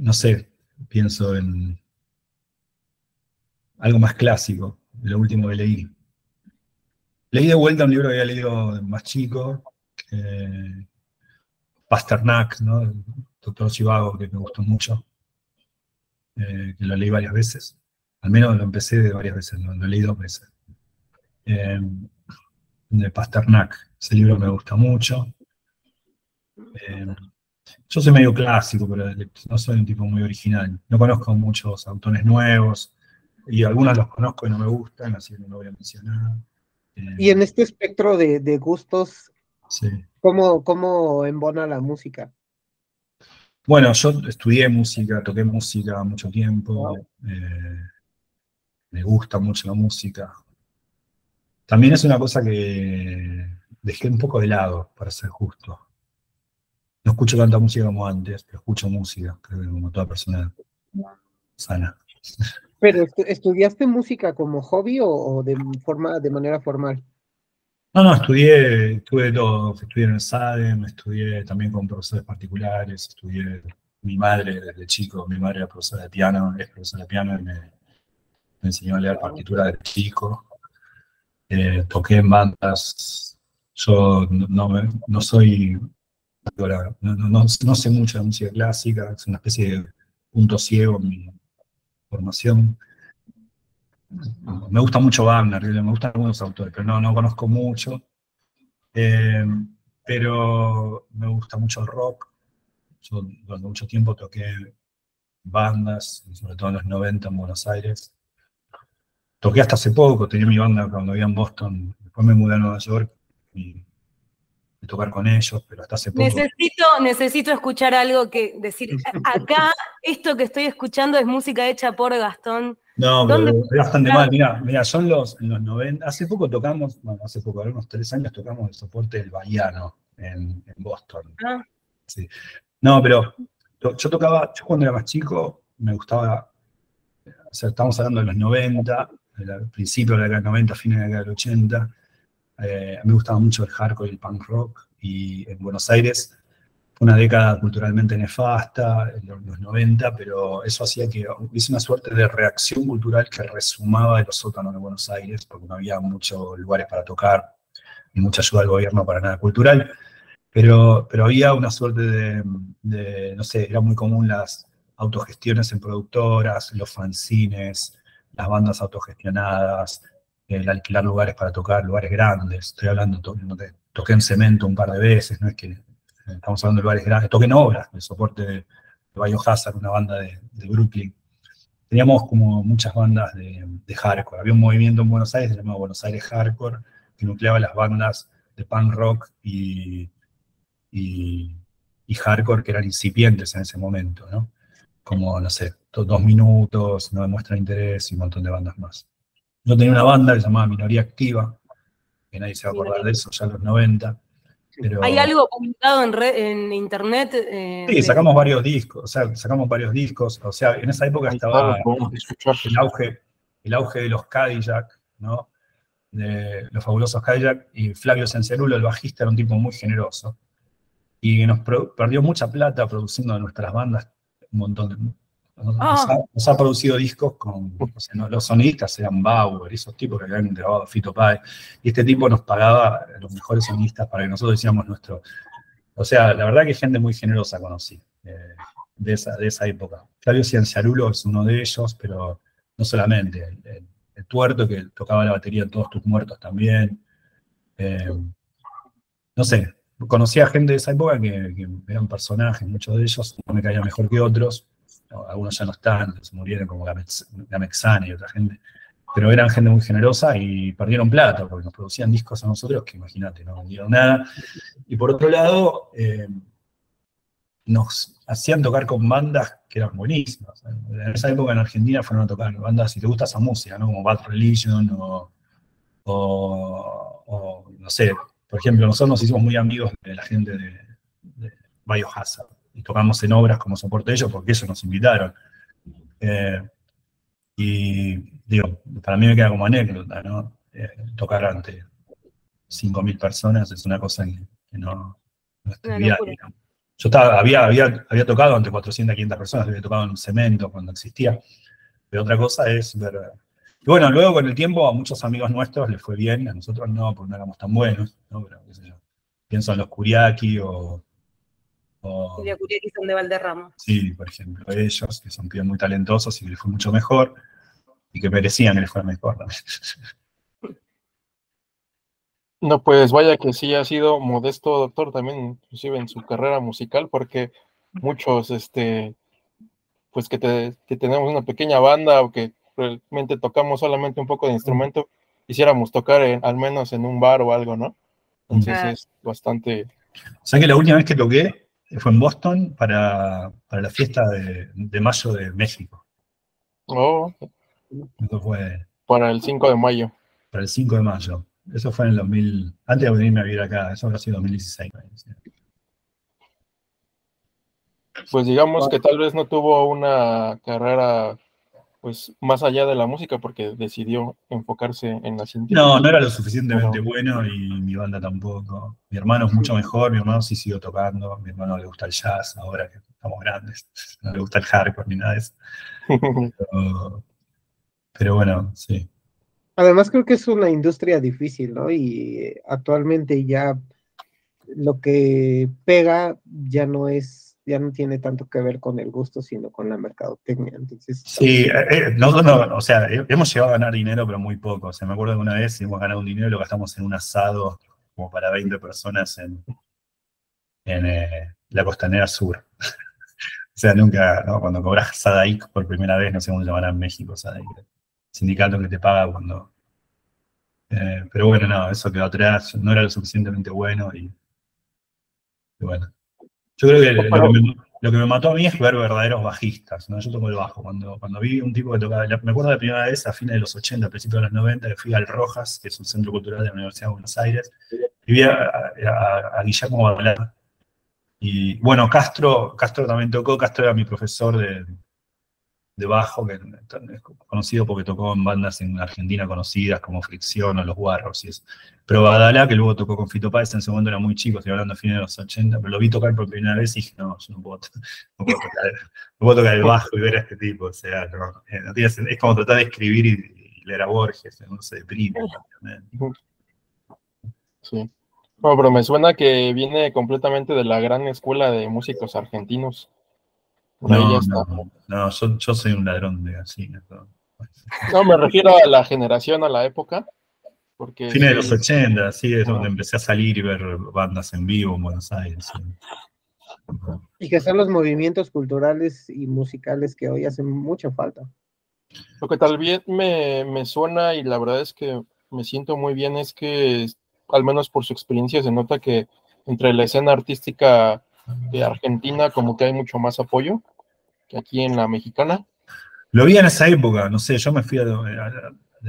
no sé, pienso en algo más clásico, de lo último que leí. Leí de vuelta un libro que había leído más chico, Pasternak, ¿no? Doctor Chivago, que me gustó mucho, eh, que lo leí varias veces. Al menos lo empecé de varias veces, lo, leí dos veces. Eh, de Pasternak, ese libro me gusta mucho. Eh, yo soy medio clásico, pero no soy un tipo muy original. No conozco muchos autores nuevos, y algunos los conozco y no me gustan, así que no voy a mencionar. y en este espectro de, gustos, ¿cómo, ¿cómo embona la música? Bueno, yo estudié música, toqué música mucho tiempo, eh, me gusta mucho la música. También es una cosa que dejé un poco de lado, para ser justo. No escucho tanta música como antes, pero escucho música, como toda persona sana. ¿Pero estudiaste música como hobby o, de, forma, de manera formal? No, no, estudié, estudié todo, estudié en el SADEM, estudié también con profesores particulares, estudié, mi madre desde chico, mi madre era profesora de piano, es profesora de piano y me, enseñó a leer partitura de chico. Eh, toqué en bandas, yo no, no, soy, no, no, sé mucho de música clásica, es una especie de punto ciego en mi formación. Me gusta mucho Wagner, me gustan algunos autores, pero no, no conozco mucho. Eh, pero me gusta mucho el rock. Yo durante mucho tiempo toqué bandas, sobre todo en los 90 en Buenos Aires. Toqué hasta hace poco, tenía mi banda cuando vivía en Boston. Después me mudé a Nueva York y tocar con ellos, pero hasta hace poco. Necesito, necesito escuchar algo que decir. Acá, esto que estoy escuchando es música hecha por Gastón no, pero es bastante mal. Mira, mira, son los, en los 90. Hace poco tocamos, bueno, hace poco, unos tres años tocamos el soporte del Bahiano en, en Boston. Ah. Sí. No, pero yo tocaba, yo cuando era más chico, me gustaba, o sea, estamos hablando de los 90, al principio de la década del 90, fines de la década del 80. Eh, me gustaba mucho el hardcore y el punk rock. Y en Buenos Aires una década culturalmente nefasta, en los 90, pero eso hacía que hubiese una suerte de reacción cultural que resumaba de los sótanos de Buenos Aires, porque no había muchos lugares para tocar, ni mucha ayuda del gobierno para nada cultural, pero, pero había una suerte de, no sé, era muy común las autogestiones en productoras, los fanzines, las bandas autogestionadas, el alquilar lugares para tocar, lugares grandes, estoy hablando, toqué en cemento un par de veces, no es que estamos hablando de lugares grandes, toquen obras, el soporte de, Biohazard, una banda de, Brooklyn. Teníamos como muchas bandas de, hardcore. Había un movimiento en Buenos Aires llamado Buenos Aires Hardcore, que nucleaba las bandas de punk rock y, y, hardcore que eran incipientes en ese momento, ¿no? Como, no sé, dos minutos, no demuestran interés y un montón de bandas más. Yo tenía una banda que se llamaba Minoría Activa, que nadie se va a acordar de eso, ya en los 90, ¿Hay algo publicado en, en internet? Eh, sí, sacamos varios discos, o sea, sacamos varios discos, o sea, en esa época estaba el auge, el auge de los Cadillac, ¿no? De los fabulosos Cadillac, y Flavio Sencerulo, el bajista, era un tipo muy generoso. Y nos perdió mucha plata produciendo nuestras bandas, un montón Ah. Nos, ha, producido discos con, los sonidistas eran Bauer, esos tipos que habían grabado Fito Páez, y este tipo nos pagaba los mejores sonistas para que nosotros hiciéramos nuestro... O sea, la verdad que gente muy generosa conocí eh, de, esa, de esa época. Flavio Cienciarulo es uno de ellos, pero no solamente. El, tuerto que tocaba la batería en Todos tus muertos también. Eh, no sé, conocí a gente de esa época que, que eran personajes, muchos de ellos no me caían mejor que otros, algunos ya no están, se murieron como Gamexana y otra gente, pero eran gente muy generosa y perdieron plata porque nos producían discos a nosotros que imagínate, no vendieron nada. Y por otro lado, eh, nos hacían tocar con bandas que eran buenísimas. En esa época en Argentina fueron a tocar bandas, si te gusta esa música, ¿no? como Bad Religion o, no sé, por ejemplo, nosotros nos hicimos muy amigos de la gente de, de Biohazard y tocamos en obras como soporte de ellos porque ellos nos invitaron. Eh, y digo, para mí me queda como anécdota, ¿no? Eh, tocar ante 5.000 personas es una cosa que, no, no es trivial, Yo estaba, había, había, había tocado ante 400, 500 personas, había tocado en un cemento cuando existía, pero otra cosa es ver... Y bueno, luego con el tiempo a muchos amigos nuestros les fue bien, a nosotros no, porque no éramos tan buenos, ¿no? Pero, qué sé yo. Pienso en los Kuriaki o o, de son de Valderrama. Sí, por ejemplo, ellos, que son pibes muy talentosos y que les fue mucho mejor, y que merecían que les fuera mejor. <laughs> ¿no? pues vaya que sí ha sido modesto, doctor, también inclusive en su carrera musical, porque muchos, este, pues que, tenemos una pequeña banda o que realmente tocamos solamente un poco de instrumento, quisiéramos tocar al menos en un bar o algo, ¿no? Entonces es bastante... O sea que la última vez que toqué fue en Boston para, la fiesta de, mayo de México. Oh. Eso fue. Para el 5 de mayo. Para el 5 de mayo. Eso fue en el 2000. Antes de venirme a vivir acá, eso habrá sido 2016. Pues digamos que tal vez no tuvo una carrera pues más allá de la música porque decidió enfocarse en la científica. No, no era lo suficientemente bueno y mi banda tampoco. Mi hermano es mucho mejor, mi hermano sí siguió tocando, mi hermano le gusta el jazz ahora que estamos grandes, <laughs> no le gusta el hardcore ni nada de eso. <laughs> Pero, bueno, sí. Además creo que es una industria difícil, ¿no? Y actualmente ya lo que pega ya no es ya no tiene tanto que ver con el gusto, sino con la mercadotecnia. Entonces, sí, eh, eh, nosotros no, o sea, hemos llegado a ganar dinero, pero muy poco. O sea, me acuerdo que una vez hemos ganado un dinero y lo gastamos en un asado como para 20 personas en, en eh, la costanera sur. <laughs> o sea, nunca, ¿no? cuando cobras Sadaic por primera vez, no sé cómo se llamará en México, Sadaic, sindicato que te paga cuando... pero bueno, no, eso quedó atrás, no era lo suficientemente bueno y bueno. Yo creo que lo que, me, mató a mí es ver verdaderos bajistas. ¿no? Yo toco el bajo. Cuando, cuando vi un tipo que tocaba, me acuerdo la primera vez a fines de los 80, a principios de los 90, que fui al Rojas, que es un centro cultural de la Universidad de Buenos Aires, y vi a, Guillermo Balaguer. Y bueno, Castro, Castro también tocó, Castro era mi profesor de, de bajo, que es conocido porque tocó en bandas en Argentina conocidas como Fricción o Los Guarros y eso. Pero Badalá, que luego tocó con Fito Páez, en momento era muy chico, estoy hablando a fines de los 80, pero lo vi tocar por primera vez y dije, no, yo <laughs> no puedo, tocar, el bajo y ver a este tipo, o sea, no, eh, es como tratar de escribir y, leer a Borges, no se deprime. Sí. Bueno, pero me suena que viene completamente de la gran escuela de músicos argentinos. No, no, yo, soy un ladrón de así. No, me refiero a la generación, a la época. Porque Fines de los 80, sí, es donde empecé a salir y ver bandas en vivo en Buenos Aires. Y que son los movimientos culturales y musicales que hoy hacen mucha falta. Lo que tal vez me, me suena y la verdad es que me siento muy bien es que, al menos por su experiencia, se nota que entre la escena artística de Argentina como que hay mucho más apoyo aquí en la mexicana. Lo vi en esa época, no sé, yo me fui a,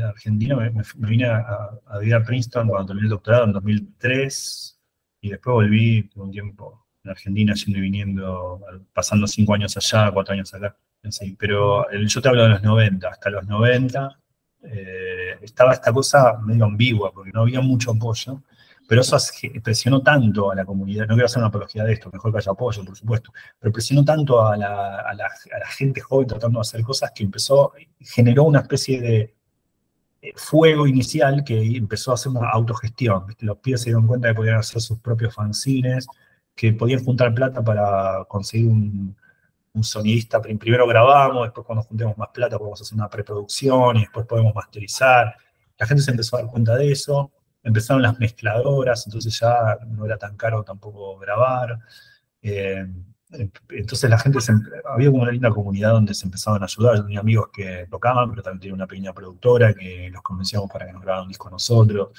Argentina, me, vine a, vivir a Princeton cuando terminé el doctorado en 2003 y después volví un tiempo en Argentina yendo y viniendo, pasando cinco años allá, cuatro años acá. pero yo te hablo de los 90, hasta los 90 eh, estaba esta cosa medio ambigua porque no había mucho apoyo pero eso presionó tanto a la comunidad, no quiero hacer una apología de esto, mejor que haya apoyo, por supuesto, pero presionó tanto a la, gente joven tratando de hacer cosas que empezó, generó una especie de fuego inicial que empezó a hacer una autogestión. Los pibes se dieron cuenta que podían hacer sus propios fanzines, que podían juntar plata para conseguir un, un sonidista. Primero grabamos, después cuando juntemos más plata podemos hacer una preproducción y después podemos masterizar. La gente se empezó a dar cuenta de eso empezaron las mezcladoras, entonces ya no era tan caro tampoco grabar. Eh, entonces la gente, había como una linda comunidad donde se empezaban a ayudar. Yo tenía amigos que tocaban, pero también tenía una pequeña productora que los convencíamos para que nos grabaran un disco nosotros.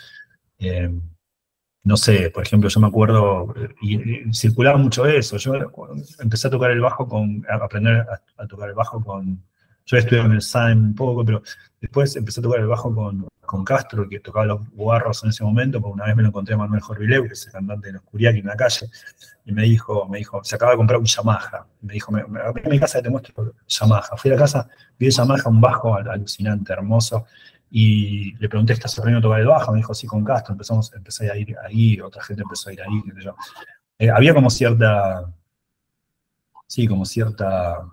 Eh, no sé, por ejemplo, yo me acuerdo, y, circulaba mucho eso. Yo empecé a tocar el bajo con, a aprender a, tocar el bajo con yo estudié en el SAIM un poco, pero después empecé a tocar el bajo con, con Castro, que tocaba los guarros en ese momento, porque una vez me lo encontré a Manuel Jorvileu, que es el cantante de los Curiaki en la calle, y me dijo, me dijo, se acaba de comprar un Yamaha. Me dijo, me, a mi casa te muestro Yamaha. Fui a la casa, vi el Yamaha, un bajo alucinante, hermoso, y le pregunté, ¿estás aprendiendo a tocar el bajo? Me dijo, sí, con Castro. Empezamos, empecé a ir ahí, otra gente empezó a ir ahí, qué sé yo. Eh, había como cierta, sí, como cierta,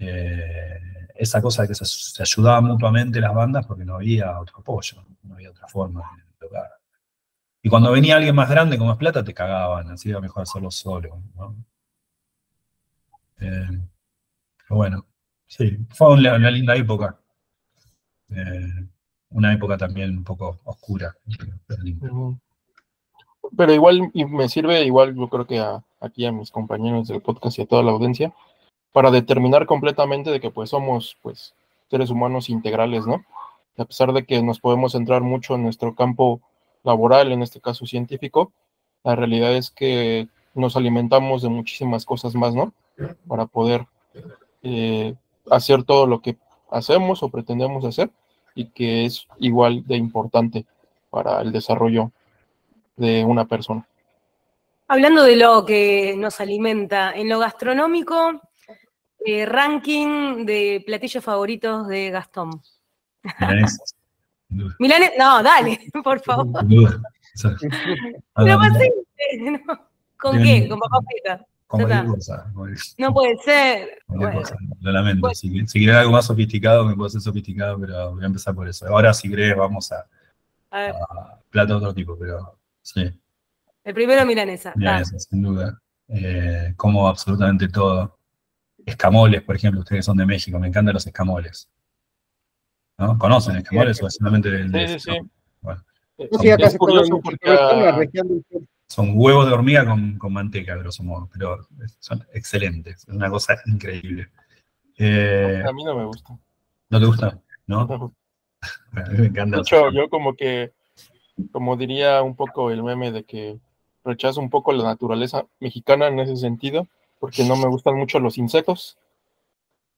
eh, esa cosa de que se, se, ayudaban mutuamente las bandas porque no había otro apoyo, no había otra forma de tocar. Y cuando venía alguien más grande con más plata, te cagaban, así era mejor hacerlo solo. ¿no? Eh, bueno, sí, fue una, linda época. Eh, una época también un poco oscura. Pero, pero igual, y me sirve igual, yo creo que a, aquí a mis compañeros del podcast y a toda la audiencia, para determinar completamente de que pues somos pues seres humanos integrales, ¿no? A pesar de que nos podemos centrar mucho en nuestro campo laboral, en este caso científico, la realidad es que nos alimentamos de muchísimas cosas más, ¿no? Para poder eh, hacer todo lo que hacemos o pretendemos hacer y que es igual de importante para el desarrollo de una persona. Hablando de lo que nos alimenta, en lo gastronómico, eh, ranking de platillos favoritos de Gastón. Milanesas. Milanes, no, dale, <laughs> por favor. Lo simple, <laughs> <laughs> ¿no? ¿Con qué? ¿Con papas fritas? Con cualquier cosa. No puede ser. Bueno. Cosa, lo lamento. Bueno. Si, si querés algo más sofisticado, me puedo hacer sofisticado, pero voy a empezar por eso. Ahora, si querés, vamos a, a, a plato de otro tipo, pero sí. El primero, milanesa. Milanesa, ah. sin duda. Eh, como absolutamente todo. Escamoles, por ejemplo, ustedes son de México, me encantan los escamoles. ¿No? ¿Conocen escamoles o solamente del Sí, sí, sí. Bueno, son, sí, acá se curioso porque la región del son huevos de hormiga con, con, manteca, grosso modo, pero son excelentes, es una cosa increíble. Eh, a mí no me gusta. ¿No te gusta? ¿No? <laughs> no. <laughs> a mí me encanta. De hecho, yo como que, como diría un poco el meme de que rechazo un poco la naturaleza mexicana en ese sentido, porque no me gustan mucho los insectos,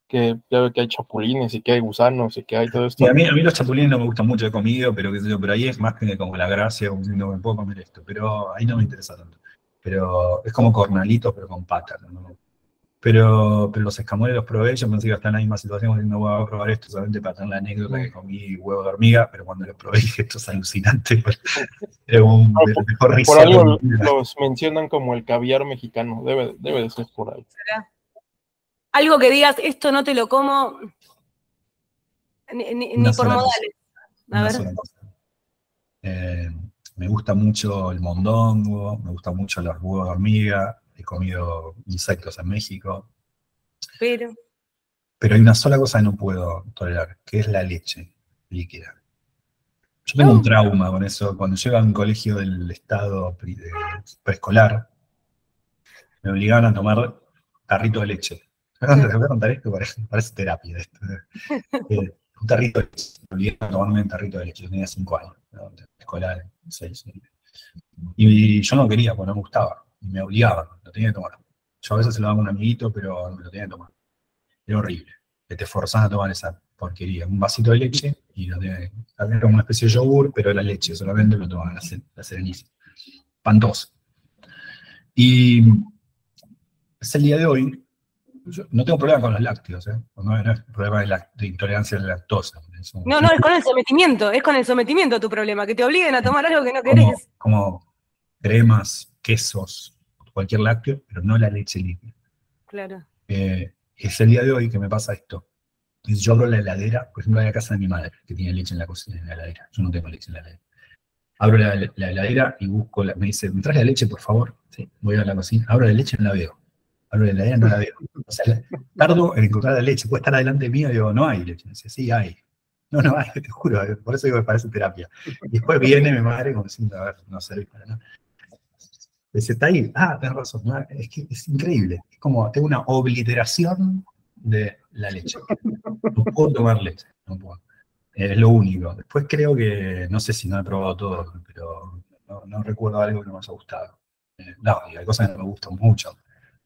que ya veo que hay chapulines y que hay gusanos y que hay todo esto. A, mí, a mí los chapulines no me gustan mucho, he comido, pero yo, pero ahí es más que como la gracia, como diciendo, me puedo comer esto, pero ahí no me interesa tanto. Pero es como cornalitos, pero con patas, ¿no? Pero, pero los escamoles los probé, yo pensé que están en la misma situación, diciendo, voy a probar esto solamente para tener la anécdota que comí huevo de hormiga, pero cuando los probé <laughs> dije, esto es alucinante. <laughs> Era un no, por, mejor por algo los mencionan como el caviar mexicano, debe, debe de ser por ahí. ¿Será? Algo que digas, esto no te lo como, ni, ni, ni por modales. A ver. Eh, me gusta mucho el mondongo, me gusta mucho los huevos de hormiga, he comido insectos en México. Pero. Pero hay una sola cosa que no puedo tolerar, que es la leche líquida. Yo tengo oh. un trauma con eso. Cuando llego a un colegio del estado preescolar, me obligaban a tomar tarrito de leche. <laughs> Te voy a contar esto, parece, parece terapia. Esto. <laughs> Eh, un tarrito de leche, me obligaban a tomarme un tarrito de leche. Yo tenía 5 años, ¿no? escolar, 6. Y yo no quería, porque no me gustaba. Y me obligaban, lo tenía que tomar. Yo a veces se lo daba a un amiguito, pero me lo tenía que tomar. Era horrible. Que te forzan a tomar esa porquería. Un vasito de leche y lo tenía que. Era como una especie de yogur, pero era leche, solamente lo tomaban la, la serenísima. Pantoso. Y es el día de hoy yo no tengo problema con los lácteos, ¿eh? no, no es problema de, la, de intolerancia a la lactosa. Un... No, no, es con el sometimiento, es con el sometimiento tu problema, que te obliguen a tomar algo que no querés. Como, como cremas, quesos, cualquier lácteo, pero no la leche líquida. Claro. Eh, es el día de hoy que me pasa esto. Yo abro la heladera, por ejemplo, en la casa de mi madre, que tiene leche en la cocina, en la heladera. Yo no tengo leche en la heladera. Abro la, la heladera y busco, la, me dice, ¿me traes la leche, por favor? Sí, voy a la cocina, abro la leche y no la veo abro la heladera, no la veo. O sea, tardo en encontrar la leche. Puede estar adelante mío y digo, no hay leche. dice, sí, hay. No, no hay, <laughs> te juro. Por eso digo que parece terapia. Y después viene mi madre como diciendo, a ver, no para nada. Dice, está. Ah, tenés razón. No, es que es increíble. Es como, tengo una obliteración de la leche. No puedo tomar leche. No puedo. Es lo único. Después creo que, no sé si no he probado todo, pero no, recuerdo algo que no me haya gustado. Eh, no, hay cosas que me gustan mucho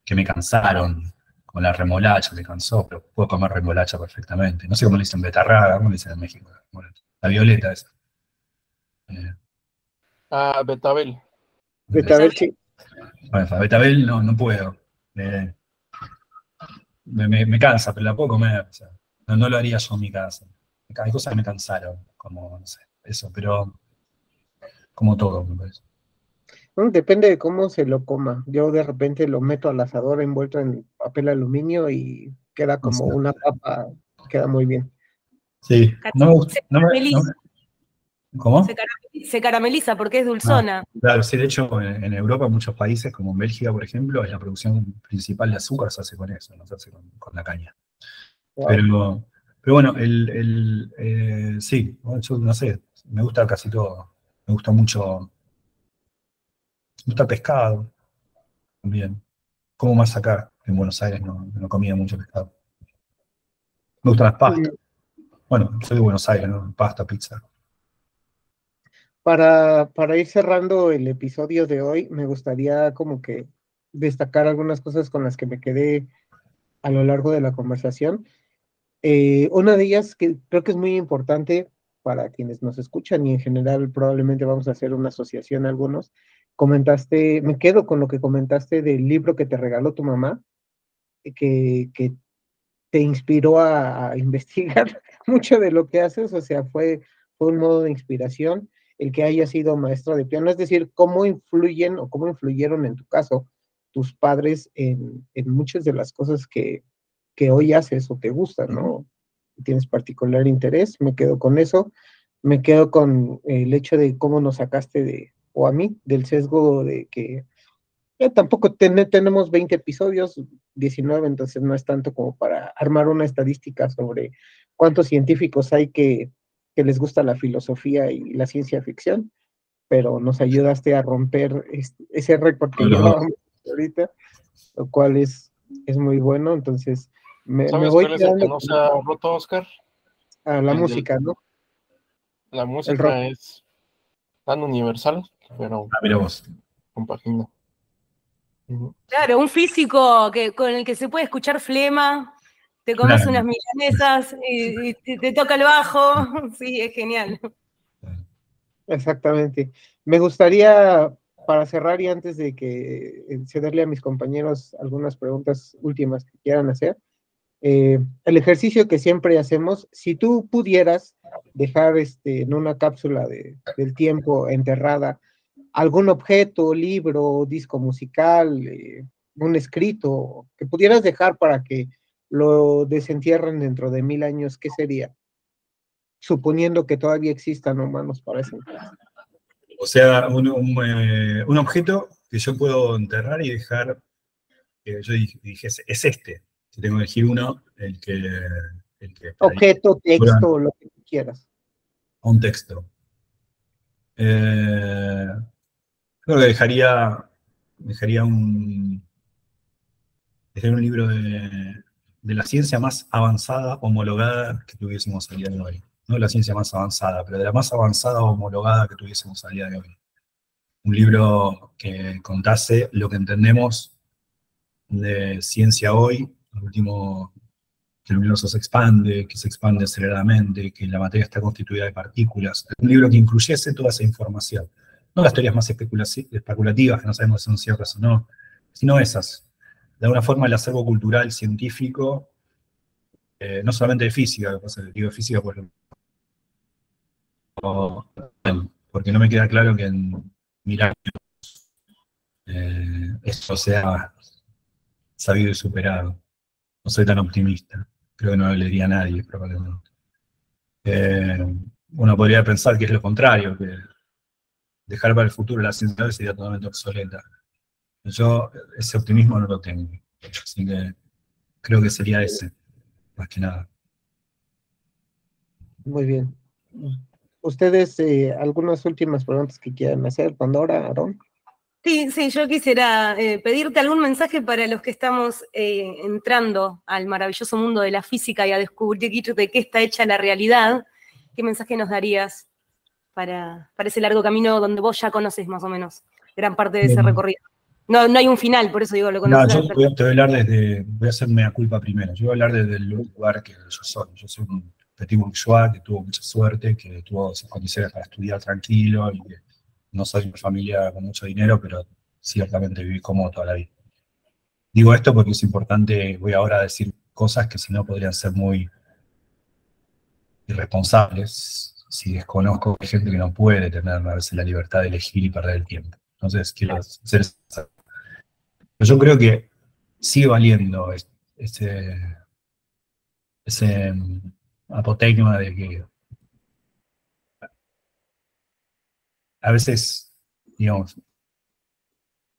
que me cansaron. con la remolacha, me cansó, pero puedo comer remolacha perfectamente. No sé cómo le dicen betarraga, ¿cómo le dicen en México? La violeta esa. Eh. Ah, betabel. Betabel, sí. Bueno, betabel no, no puedo. me, me, cansa, pero la puedo comer. no, no, lo haría yo en mi casa. Hay cosas que me cansaron, como, no sé, eso, pero como todo, me parece. depende de cómo se lo coma. Yo de repente lo meto al asador envuelto en papel aluminio y queda como una papa, queda muy bien. Sí, no me gusta. ¿Cómo? Se carameliza, porque es dulzona. Ah, claro, sí, de hecho, en, Europa, en muchos países, como en Bélgica, por ejemplo, la producción principal de azúcar se hace con eso, no se hace con, la caña. Pero, pero bueno, el, eh, sí, yo no sé, me gusta casi todo. Me gusta mucho. Me gusta el pescado también. Como más acá, en Buenos Aires no, no comía mucho pescado. Me gustan las pastas. Bueno, soy de Buenos Aires, ¿no? Pasta, pizza. Para, para ir cerrando el episodio de hoy, me gustaría como que destacar algunas cosas con las que me quedé a lo largo de la conversación. Eh, una de ellas que creo que es muy importante para quienes nos escuchan y en general probablemente vamos a hacer una asociación algunos. Comentaste, me quedo con lo que comentaste del libro que te regaló tu mamá, que, que te inspiró a, <laughs> investigar mucho de lo que haces, o sea, fue, fue un modo de inspiración el que haya sido maestro de piano, es decir, cómo influyen o cómo influyeron en tu caso tus padres en, en muchas de las cosas que, que hoy haces o te gustan, ¿no? tienes particular interés, me quedo con eso, me quedo con el hecho de cómo nos sacaste de, o a mí, del sesgo de que tampoco tenemos 20 episodios, 19, entonces no es tanto como para armar una estadística sobre cuántos científicos hay que, que les gusta la filosofía y la ciencia ficción, pero nos ayudaste a romper ese récord que llevábamos ahorita, lo cual es, es muy bueno, entonces me, ¿Sabes voy cuál es el que no se ha roto, Oscar? A la música, ¿no? La música es tan universal, pero ah, vos. compagina. Claro, un físico que, con el que se puede escuchar flema, te comes unas milanesas y, te, toca el bajo. <laughs> Sí, es genial. Exactamente. Me gustaría, para cerrar y antes de que eh, cederle a mis compañeros algunas preguntas últimas que quieran hacer, eh, el ejercicio que siempre hacemos, si tú pudieras dejar este, en una cápsula de, del tiempo enterrada algún objeto, libro, disco musical, eh, un escrito, que pudieras dejar para que lo desentierren dentro de mil años, ¿qué sería? Suponiendo que todavía existan humanos para ese O sea, un, eh, un, objeto que yo puedo enterrar y dejar, que yo dije, es este, tengo que elegir uno, el que... El que Objeto, texto, lo que quieras. Un texto. Eh, creo que dejaría, dejaría un, dejaría un libro de, de, la ciencia más avanzada, homologada que tuviésemos al día de hoy. No la ciencia más avanzada, pero de la más avanzada homologada que tuviésemos al día de hoy. Un libro que contase lo que entendemos de ciencia hoy último, que el universo se expande, que se expande aceleradamente, que la materia está constituida de partículas. Un libro que incluyese toda esa información. No las teorías más especulativas, que no sabemos si son ciertas o no, sino esas. De alguna forma el acervo cultural, científico, eh, no solamente de física, digo de física pues, porque no me queda claro que en mil años eh, esto sea sabido y superado no soy tan optimista. Creo que no le diría a nadie, probablemente. Eh, uno podría pensar que es lo contrario, que dejar para el futuro la ciencia sería totalmente obsoleta. Yo ese optimismo no lo tengo. Así que creo que sería ese, más que nada. Muy bien. ¿Ustedes eh, algunas últimas preguntas que quieran hacer? Pandora, Aarón. Sí, sí, yo quisiera eh, pedirte algún mensaje para los que estamos eh, entrando al maravilloso mundo de la física y a descubrir de qué está hecha la realidad. ¿Qué mensaje nos darías para, para ese largo camino donde vos ya conoces más o menos gran parte de ese recorrido? No, no hay un final, por eso digo, lo No, yo voy voy a hablar desde, voy a hacerme la culpa primero. Yo voy a hablar desde el lugar que yo soy. Yo soy un petit bourgeois que tuvo mucha suerte, que tuvo esas condiciones para estudiar tranquilo y que no soy una familia con mucho dinero, pero ciertamente viví cómodo toda la vida. Digo esto porque es importante, voy ahora a decir cosas que si no podrían ser muy irresponsables si desconozco que hay gente que no puede tener a veces la libertad de elegir y perder el tiempo. Entonces quiero hacer eso. Pero yo creo que sigue valiendo ese, ese mm, de que a veces, digamos,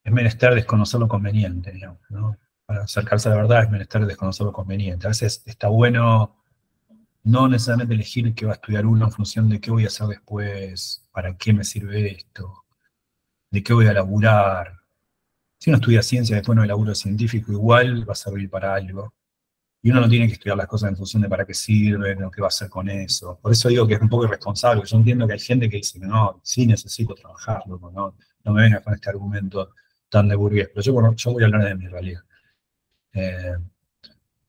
es menester desconocer lo conveniente, digamos, ¿no? Para acercarse a la verdad es menester desconocer lo conveniente. A veces está bueno no necesariamente elegir qué va a estudiar uno en función de qué voy a hacer después, para qué me sirve esto, de qué voy a laburar. Si uno estudia ciencia después no hay laburo científico, igual va a servir para algo. Y uno no tiene que estudiar las cosas en función de para qué sirven o qué va a hacer con eso. Por eso digo que es un poco irresponsable. Yo entiendo que hay gente que dice, no, sí necesito trabajarlo, no, no me vengas con este argumento tan de burgués. Pero yo, yo voy a hablar de mi realidad. Eh,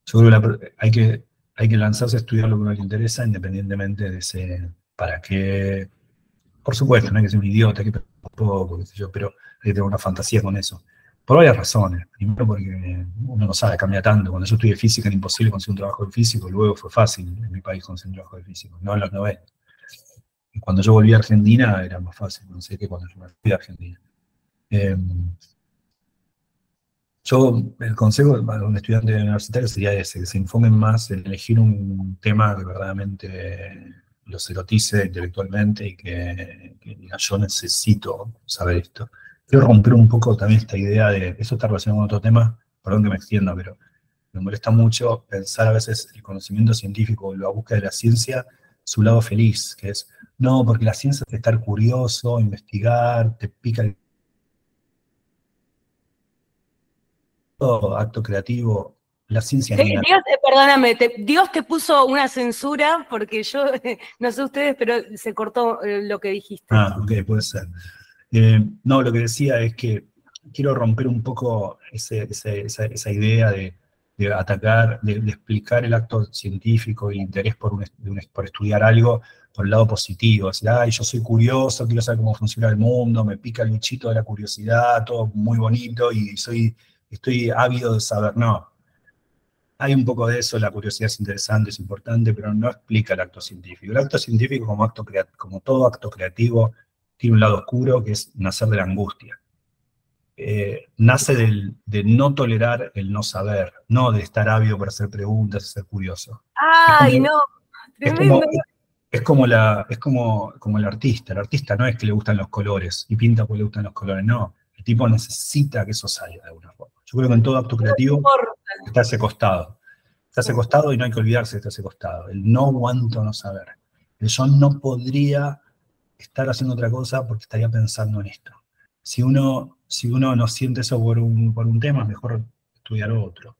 yo creo que hay que hay que lanzarse a estudiar lo que uno le interesa, independientemente de ese para qué. Por supuesto, no hay que ser un idiota, hay que poco, qué sé yo, pero hay que tener una fantasía con eso. Por varias razones. Primero porque uno no sabe, cambia tanto. Cuando yo estudié física era imposible conseguir un trabajo de físico, luego fue fácil en mi país conseguir un trabajo de físico, no en los 90. Y cuando yo volví a Argentina era más fácil, no sé qué, cuando yo me fui a Argentina. Eh, yo, el consejo para un estudiante universitario sería ese, que se informen más en elegir un tema que verdaderamente los erotice intelectualmente y que, diga, yo necesito saber esto. Quiero romper un poco también esta idea de, eso está relacionado con otro tema, perdón que me extienda, pero me molesta mucho pensar a veces el conocimiento científico, la búsqueda de la ciencia, su lado feliz, que es, no, porque la ciencia es estar curioso, investigar, te pica el acto creativo, la ciencia. Dios, eh, perdóname, Dios te puso una censura porque yo, <laughs> no sé ustedes, pero se cortó eh, lo que dijiste. Ah, ok, puede ser. Eh, no, lo que decía es que quiero romper un poco esa, idea de, atacar, de, explicar el acto científico, el interés por, un, estudiar algo por el lado positivo. Decir, ay, yo soy curioso, quiero saber cómo funciona el mundo, me pica el bichito de la curiosidad, todo muy bonito y soy estoy ávido de saber. No, hay un poco de eso, la curiosidad es interesante, es importante, pero no explica el acto científico. El acto científico, como, acto como todo acto creativo, tiene un lado oscuro que es nacer de la angustia. Eh, nace del, de no tolerar el no saber, no de estar ávido para hacer preguntas, ser curioso. ¡Ay, no! Tremendo. Es como, la, es como, como el artista. El artista no es que le gustan los colores y pinta porque le gustan los colores, no. El tipo necesita que eso salga de alguna forma. Yo creo que en todo acto creativo está ese costado. Está ese costado y no hay que olvidarse de ese costado. El no aguanto no saber. El yo no podría estar haciendo otra cosa porque estaría pensando en esto. Si uno, si uno no siente eso por un, por un tema, es mejor estudiar otro.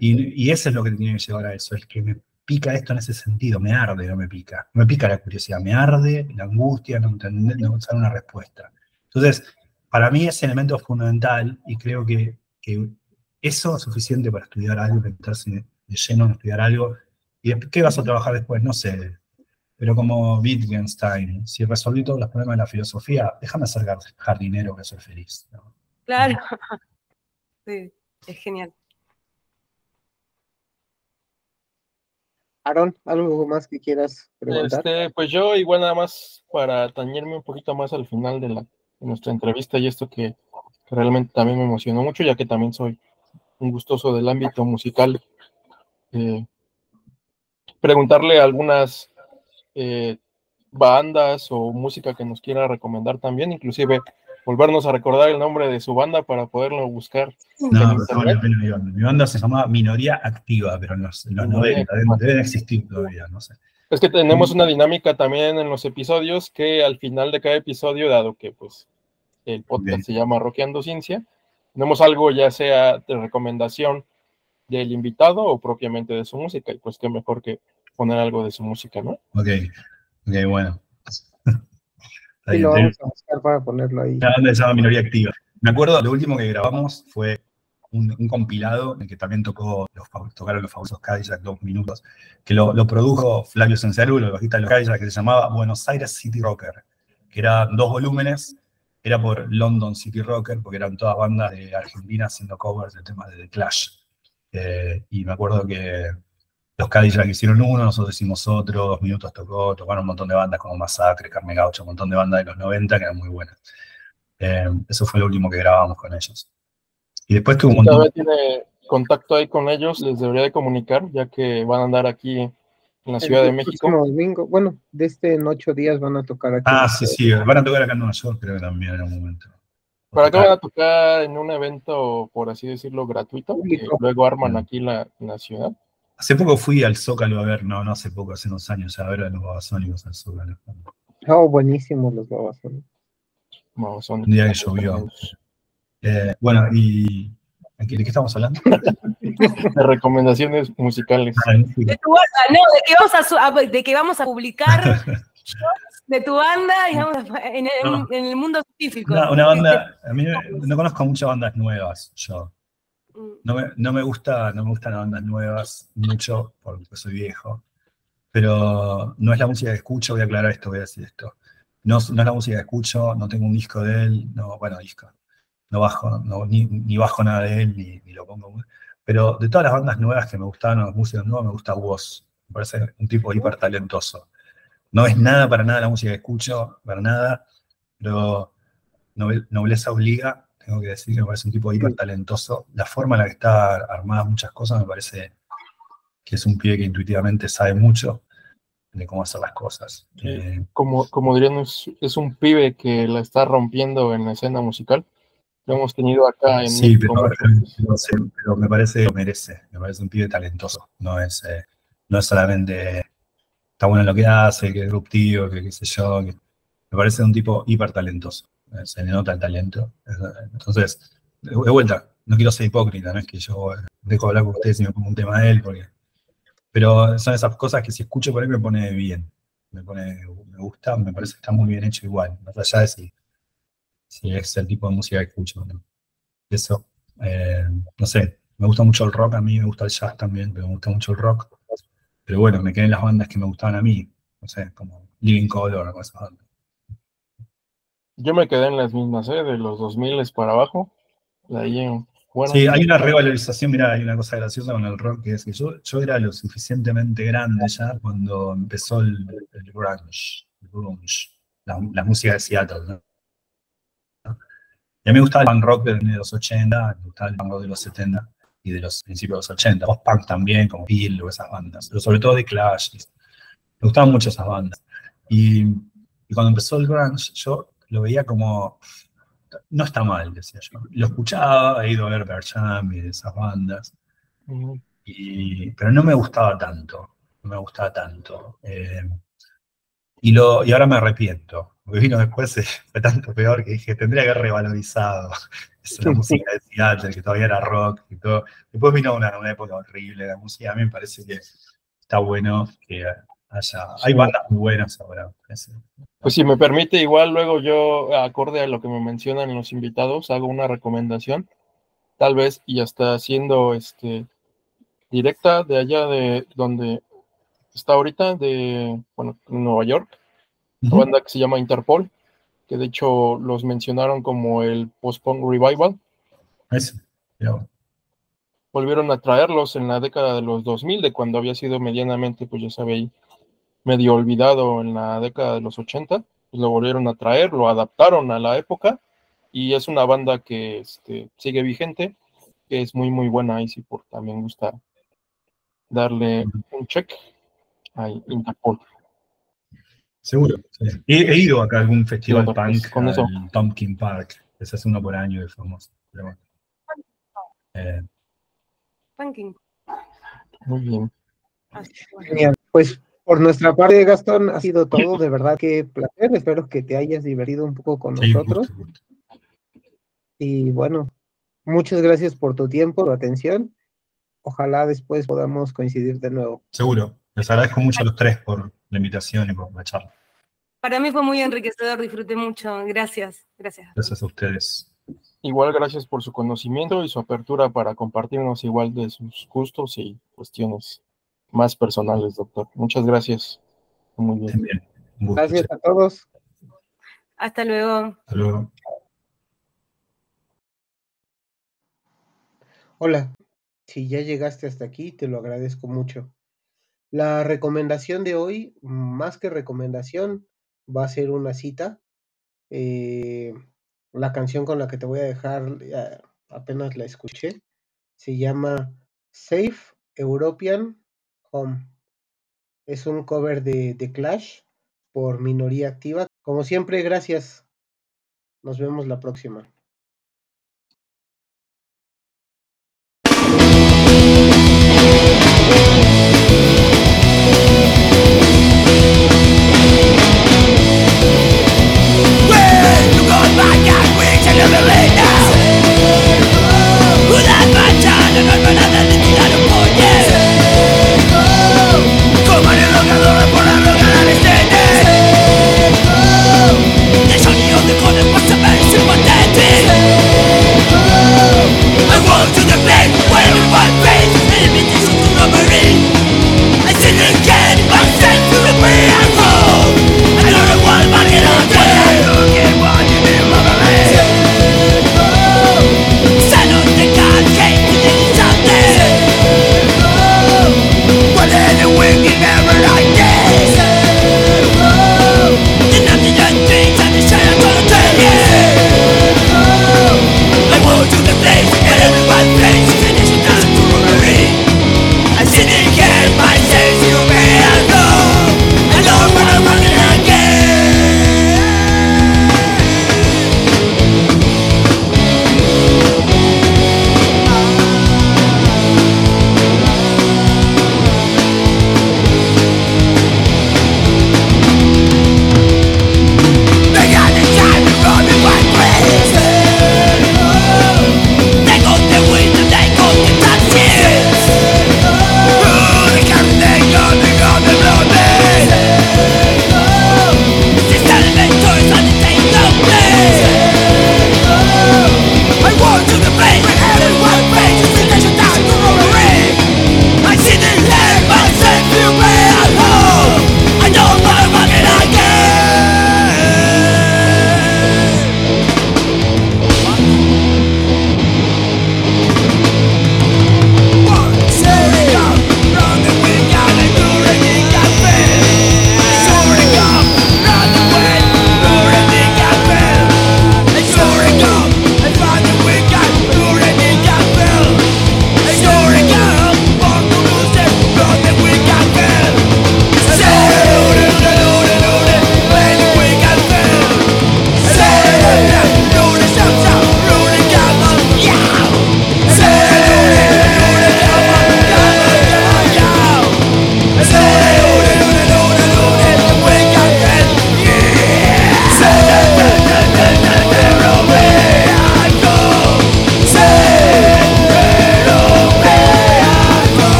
Y, y, eso es lo que tiene que llevar a eso, es que me pica esto en ese sentido, me arde, no me pica. No me pica la curiosidad, me arde la angustia, no entender, no usar una respuesta. Entonces, para mí es elemento fundamental y creo que que eso es suficiente para estudiar algo, meterse de lleno en estudiar algo. ¿Y qué vas a trabajar después? No sé. Pero como Wittgenstein, si resolví todos los problemas de la filosofía, déjame ser jardinero que soy feliz. Claro. <laughs> Sí, es genial. Aaron, ¿algo más que quieras preguntar? Este, pues yo igual nada más para tañerme un poquito más al final de, la, de nuestra entrevista y esto que que realmente también me emocionó mucho, ya que también soy un gustoso del ámbito musical. Eh, preguntarle algunas eh, bandas o música que nos quiera recomendar también, inclusive volvernos a recordar el nombre de su banda para poderlo buscar. No, mi banda se llama Minoría Activa, pero en los, 90 deben, existir todavía, no sé. Es que tenemos una dinámica también en los episodios que al final de cada episodio, dado que pues el podcast se llama Roqueando Ciencia. Tenemos algo ya sea de recomendación del invitado o propiamente de su música, y pues qué mejor que poner algo de su música, ¿no? Ok, ok, bueno. <laughs> Y lo vamos a buscar para ponerlo ahí. La llama Minoría Activa. Me acuerdo, lo último que grabamos fue un, compilado en el que también tocó los, tocaron los famosos Cadillac dos minutos, que lo, produjo Flavio Senserulo, el bajista de los Cadillac, que se llamaba Buenos Aires City Rocker, que era dos volúmenes, era por London City Rocker, porque eran todas bandas de Argentina haciendo covers de temas de The Clash. Eh, y me acuerdo que los Cadillac hicieron uno, nosotros hicimos otro, dos minutos tocó, tocaron un montón de bandas como Masacre, Carme Gaucho, un montón de bandas de los 90 que eran muy buenas. Eh, eso fue lo último que grabamos con ellos. Y después tuvo un montón... tiene contacto ahí con ellos, les debería de comunicar, ya que van a andar aquí en la Ciudad de México. Domingo, bueno, de este en ocho días van a tocar aquí. Ah, sí, sí, van a tocar acá en Nueva York, creo que también en un momento. ¿Para qué van a tocar en un evento, por así decirlo, gratuito? Y luego arman aquí la, la ciudad. Hace poco fui al Zócalo a ver, no, no hace poco, hace unos años a ver a los babasónicos al Zócalo. Oh, buenísimos los babasónicos. Un día que llovió. Eh, bueno, y ¿de qué estamos hablando? <laughs> de recomendaciones musicales. Ah, de tu banda, no, de que vamos a, de que vamos a publicar <laughs> de tu banda digamos, en, el, mundo científico. una banda, a mí no conozco muchas bandas nuevas, yo. No me, no me, gusta, no me gustan las bandas nuevas mucho porque soy viejo, pero no es la música que escucho, voy a aclarar esto, voy a decir esto. No, no es la música que escucho, no tengo un disco de él, no, bueno, disco no bajo, ni, bajo nada de él, ni, lo pongo. Pero de todas las bandas nuevas que me gustaban, las músicas nuevas, me gusta Woz. Me parece un tipo hiper talentoso. No es nada para nada la música que escucho, para nada, pero Nobleza Obliga, tengo que decir que me parece un tipo hiper talentoso. La forma en la que está armada muchas cosas me parece que es un pibe que intuitivamente sabe mucho de cómo hacer las cosas. Eh, como, como dirían, es, un pibe que la está rompiendo en la escena musical. Lo hemos tenido acá en Sí, pero, pero, me parece que lo merece, me parece un pibe talentoso, no es, eh, no es solamente está bueno lo que hace, que es disruptivo, que qué sé yo, me parece un tipo hiper talentoso, se le nota el talento. Entonces, de vuelta, no quiero ser hipócrita, no es que yo dejo de hablar con ustedes y me pongo un tema de él, porque, pero son esas cosas que si escucho por ahí me pone bien, me pone, me gusta, me parece que está muy bien hecho igual, más allá de si si es el tipo de música que escucho. Eso, eh, no sé, me gusta mucho el rock a mí, me gusta el jazz también, pero me gusta mucho el rock. Pero bueno, me quedé en las bandas que me gustaban a mí, no sé, como Living Color o esas bandas. Yo me quedé en las mismas, ¿eh? de los 2000 para abajo. ahí, bueno, sí, hay una revalorización, mira, hay una cosa graciosa con el rock, que es que yo, yo era lo suficientemente grande ya cuando empezó el, grunge, el grunge la, la, música de Seattle, ¿no? Y a mí me gustaba el punk rock de los 80, me gustaba el punk rock de los 70 y de los principios de los 80. Post-punk también, como Bill o esas bandas, pero sobre todo de Clash. Me gustaban mucho esas bandas. Y, cuando empezó el grunge, yo lo veía como, no está mal, decía yo. Lo escuchaba, he ido a ver Bercham y esas bandas, y, pero no me gustaba tanto, no me gustaba tanto. Eh, y, lo, y ahora me arrepiento, porque vino después <laughs> fue tanto peor que dije, tendría que haber revalorizado esa música de Seattle, que todavía era rock y todo. Después vino una, una época horrible la música. A mí me parece que está bueno que Hay bandas muy buenas ahora. Pues si me permite, igual luego yo, acorde a lo que me mencionan los invitados, hago una recomendación, tal vez, y hasta siendo este, directa de allá de donde está ahorita, de, bueno, Nueva York una banda que se llama Interpol, que de hecho los mencionaron como el post-punk revival. Volvieron a traerlos en la década de los 2000, de cuando había sido medianamente, pues ya sabéis, medio olvidado en la década de los 80. Pues lo volvieron a traer, lo adaptaron a la época y es una banda que este, sigue vigente, que es muy, muy buena y si por también gusta darle un check a Interpol. Seguro. He, ido acá a algún festival punk, con eso. Tompkin Park, se hace uno por año de famoso. Eh. Muy bien. Genial. Pues por nuestra parte, Gastón, ha sido todo. De verdad que placer. Espero que te hayas divertido un poco con nosotros. Y bueno, muchas gracias por tu tiempo, tu atención. Ojalá después podamos coincidir de nuevo. Seguro. Les agradezco mucho a los tres por la invitación y por la charla. Para mí fue muy enriquecedor, disfruté mucho. Gracias, gracias. Gracias a ustedes. igual gracias por su conocimiento y su apertura para compartirnos igual de sus gustos y cuestiones más personales, doctor. Muchas gracias. Muy bien. Gracias a todos. Hasta luego. Hasta luego. Hola, si ya llegaste hasta aquí, te lo agradezco mucho. La recomendación de hoy, más que recomendación, va a ser una cita. Eh, la canción con la que te voy a dejar, apenas la escuché, se llama Safe European es un cover de, Clash por Minoría Activa. Como siempre, gracias. Nos vemos la próxima.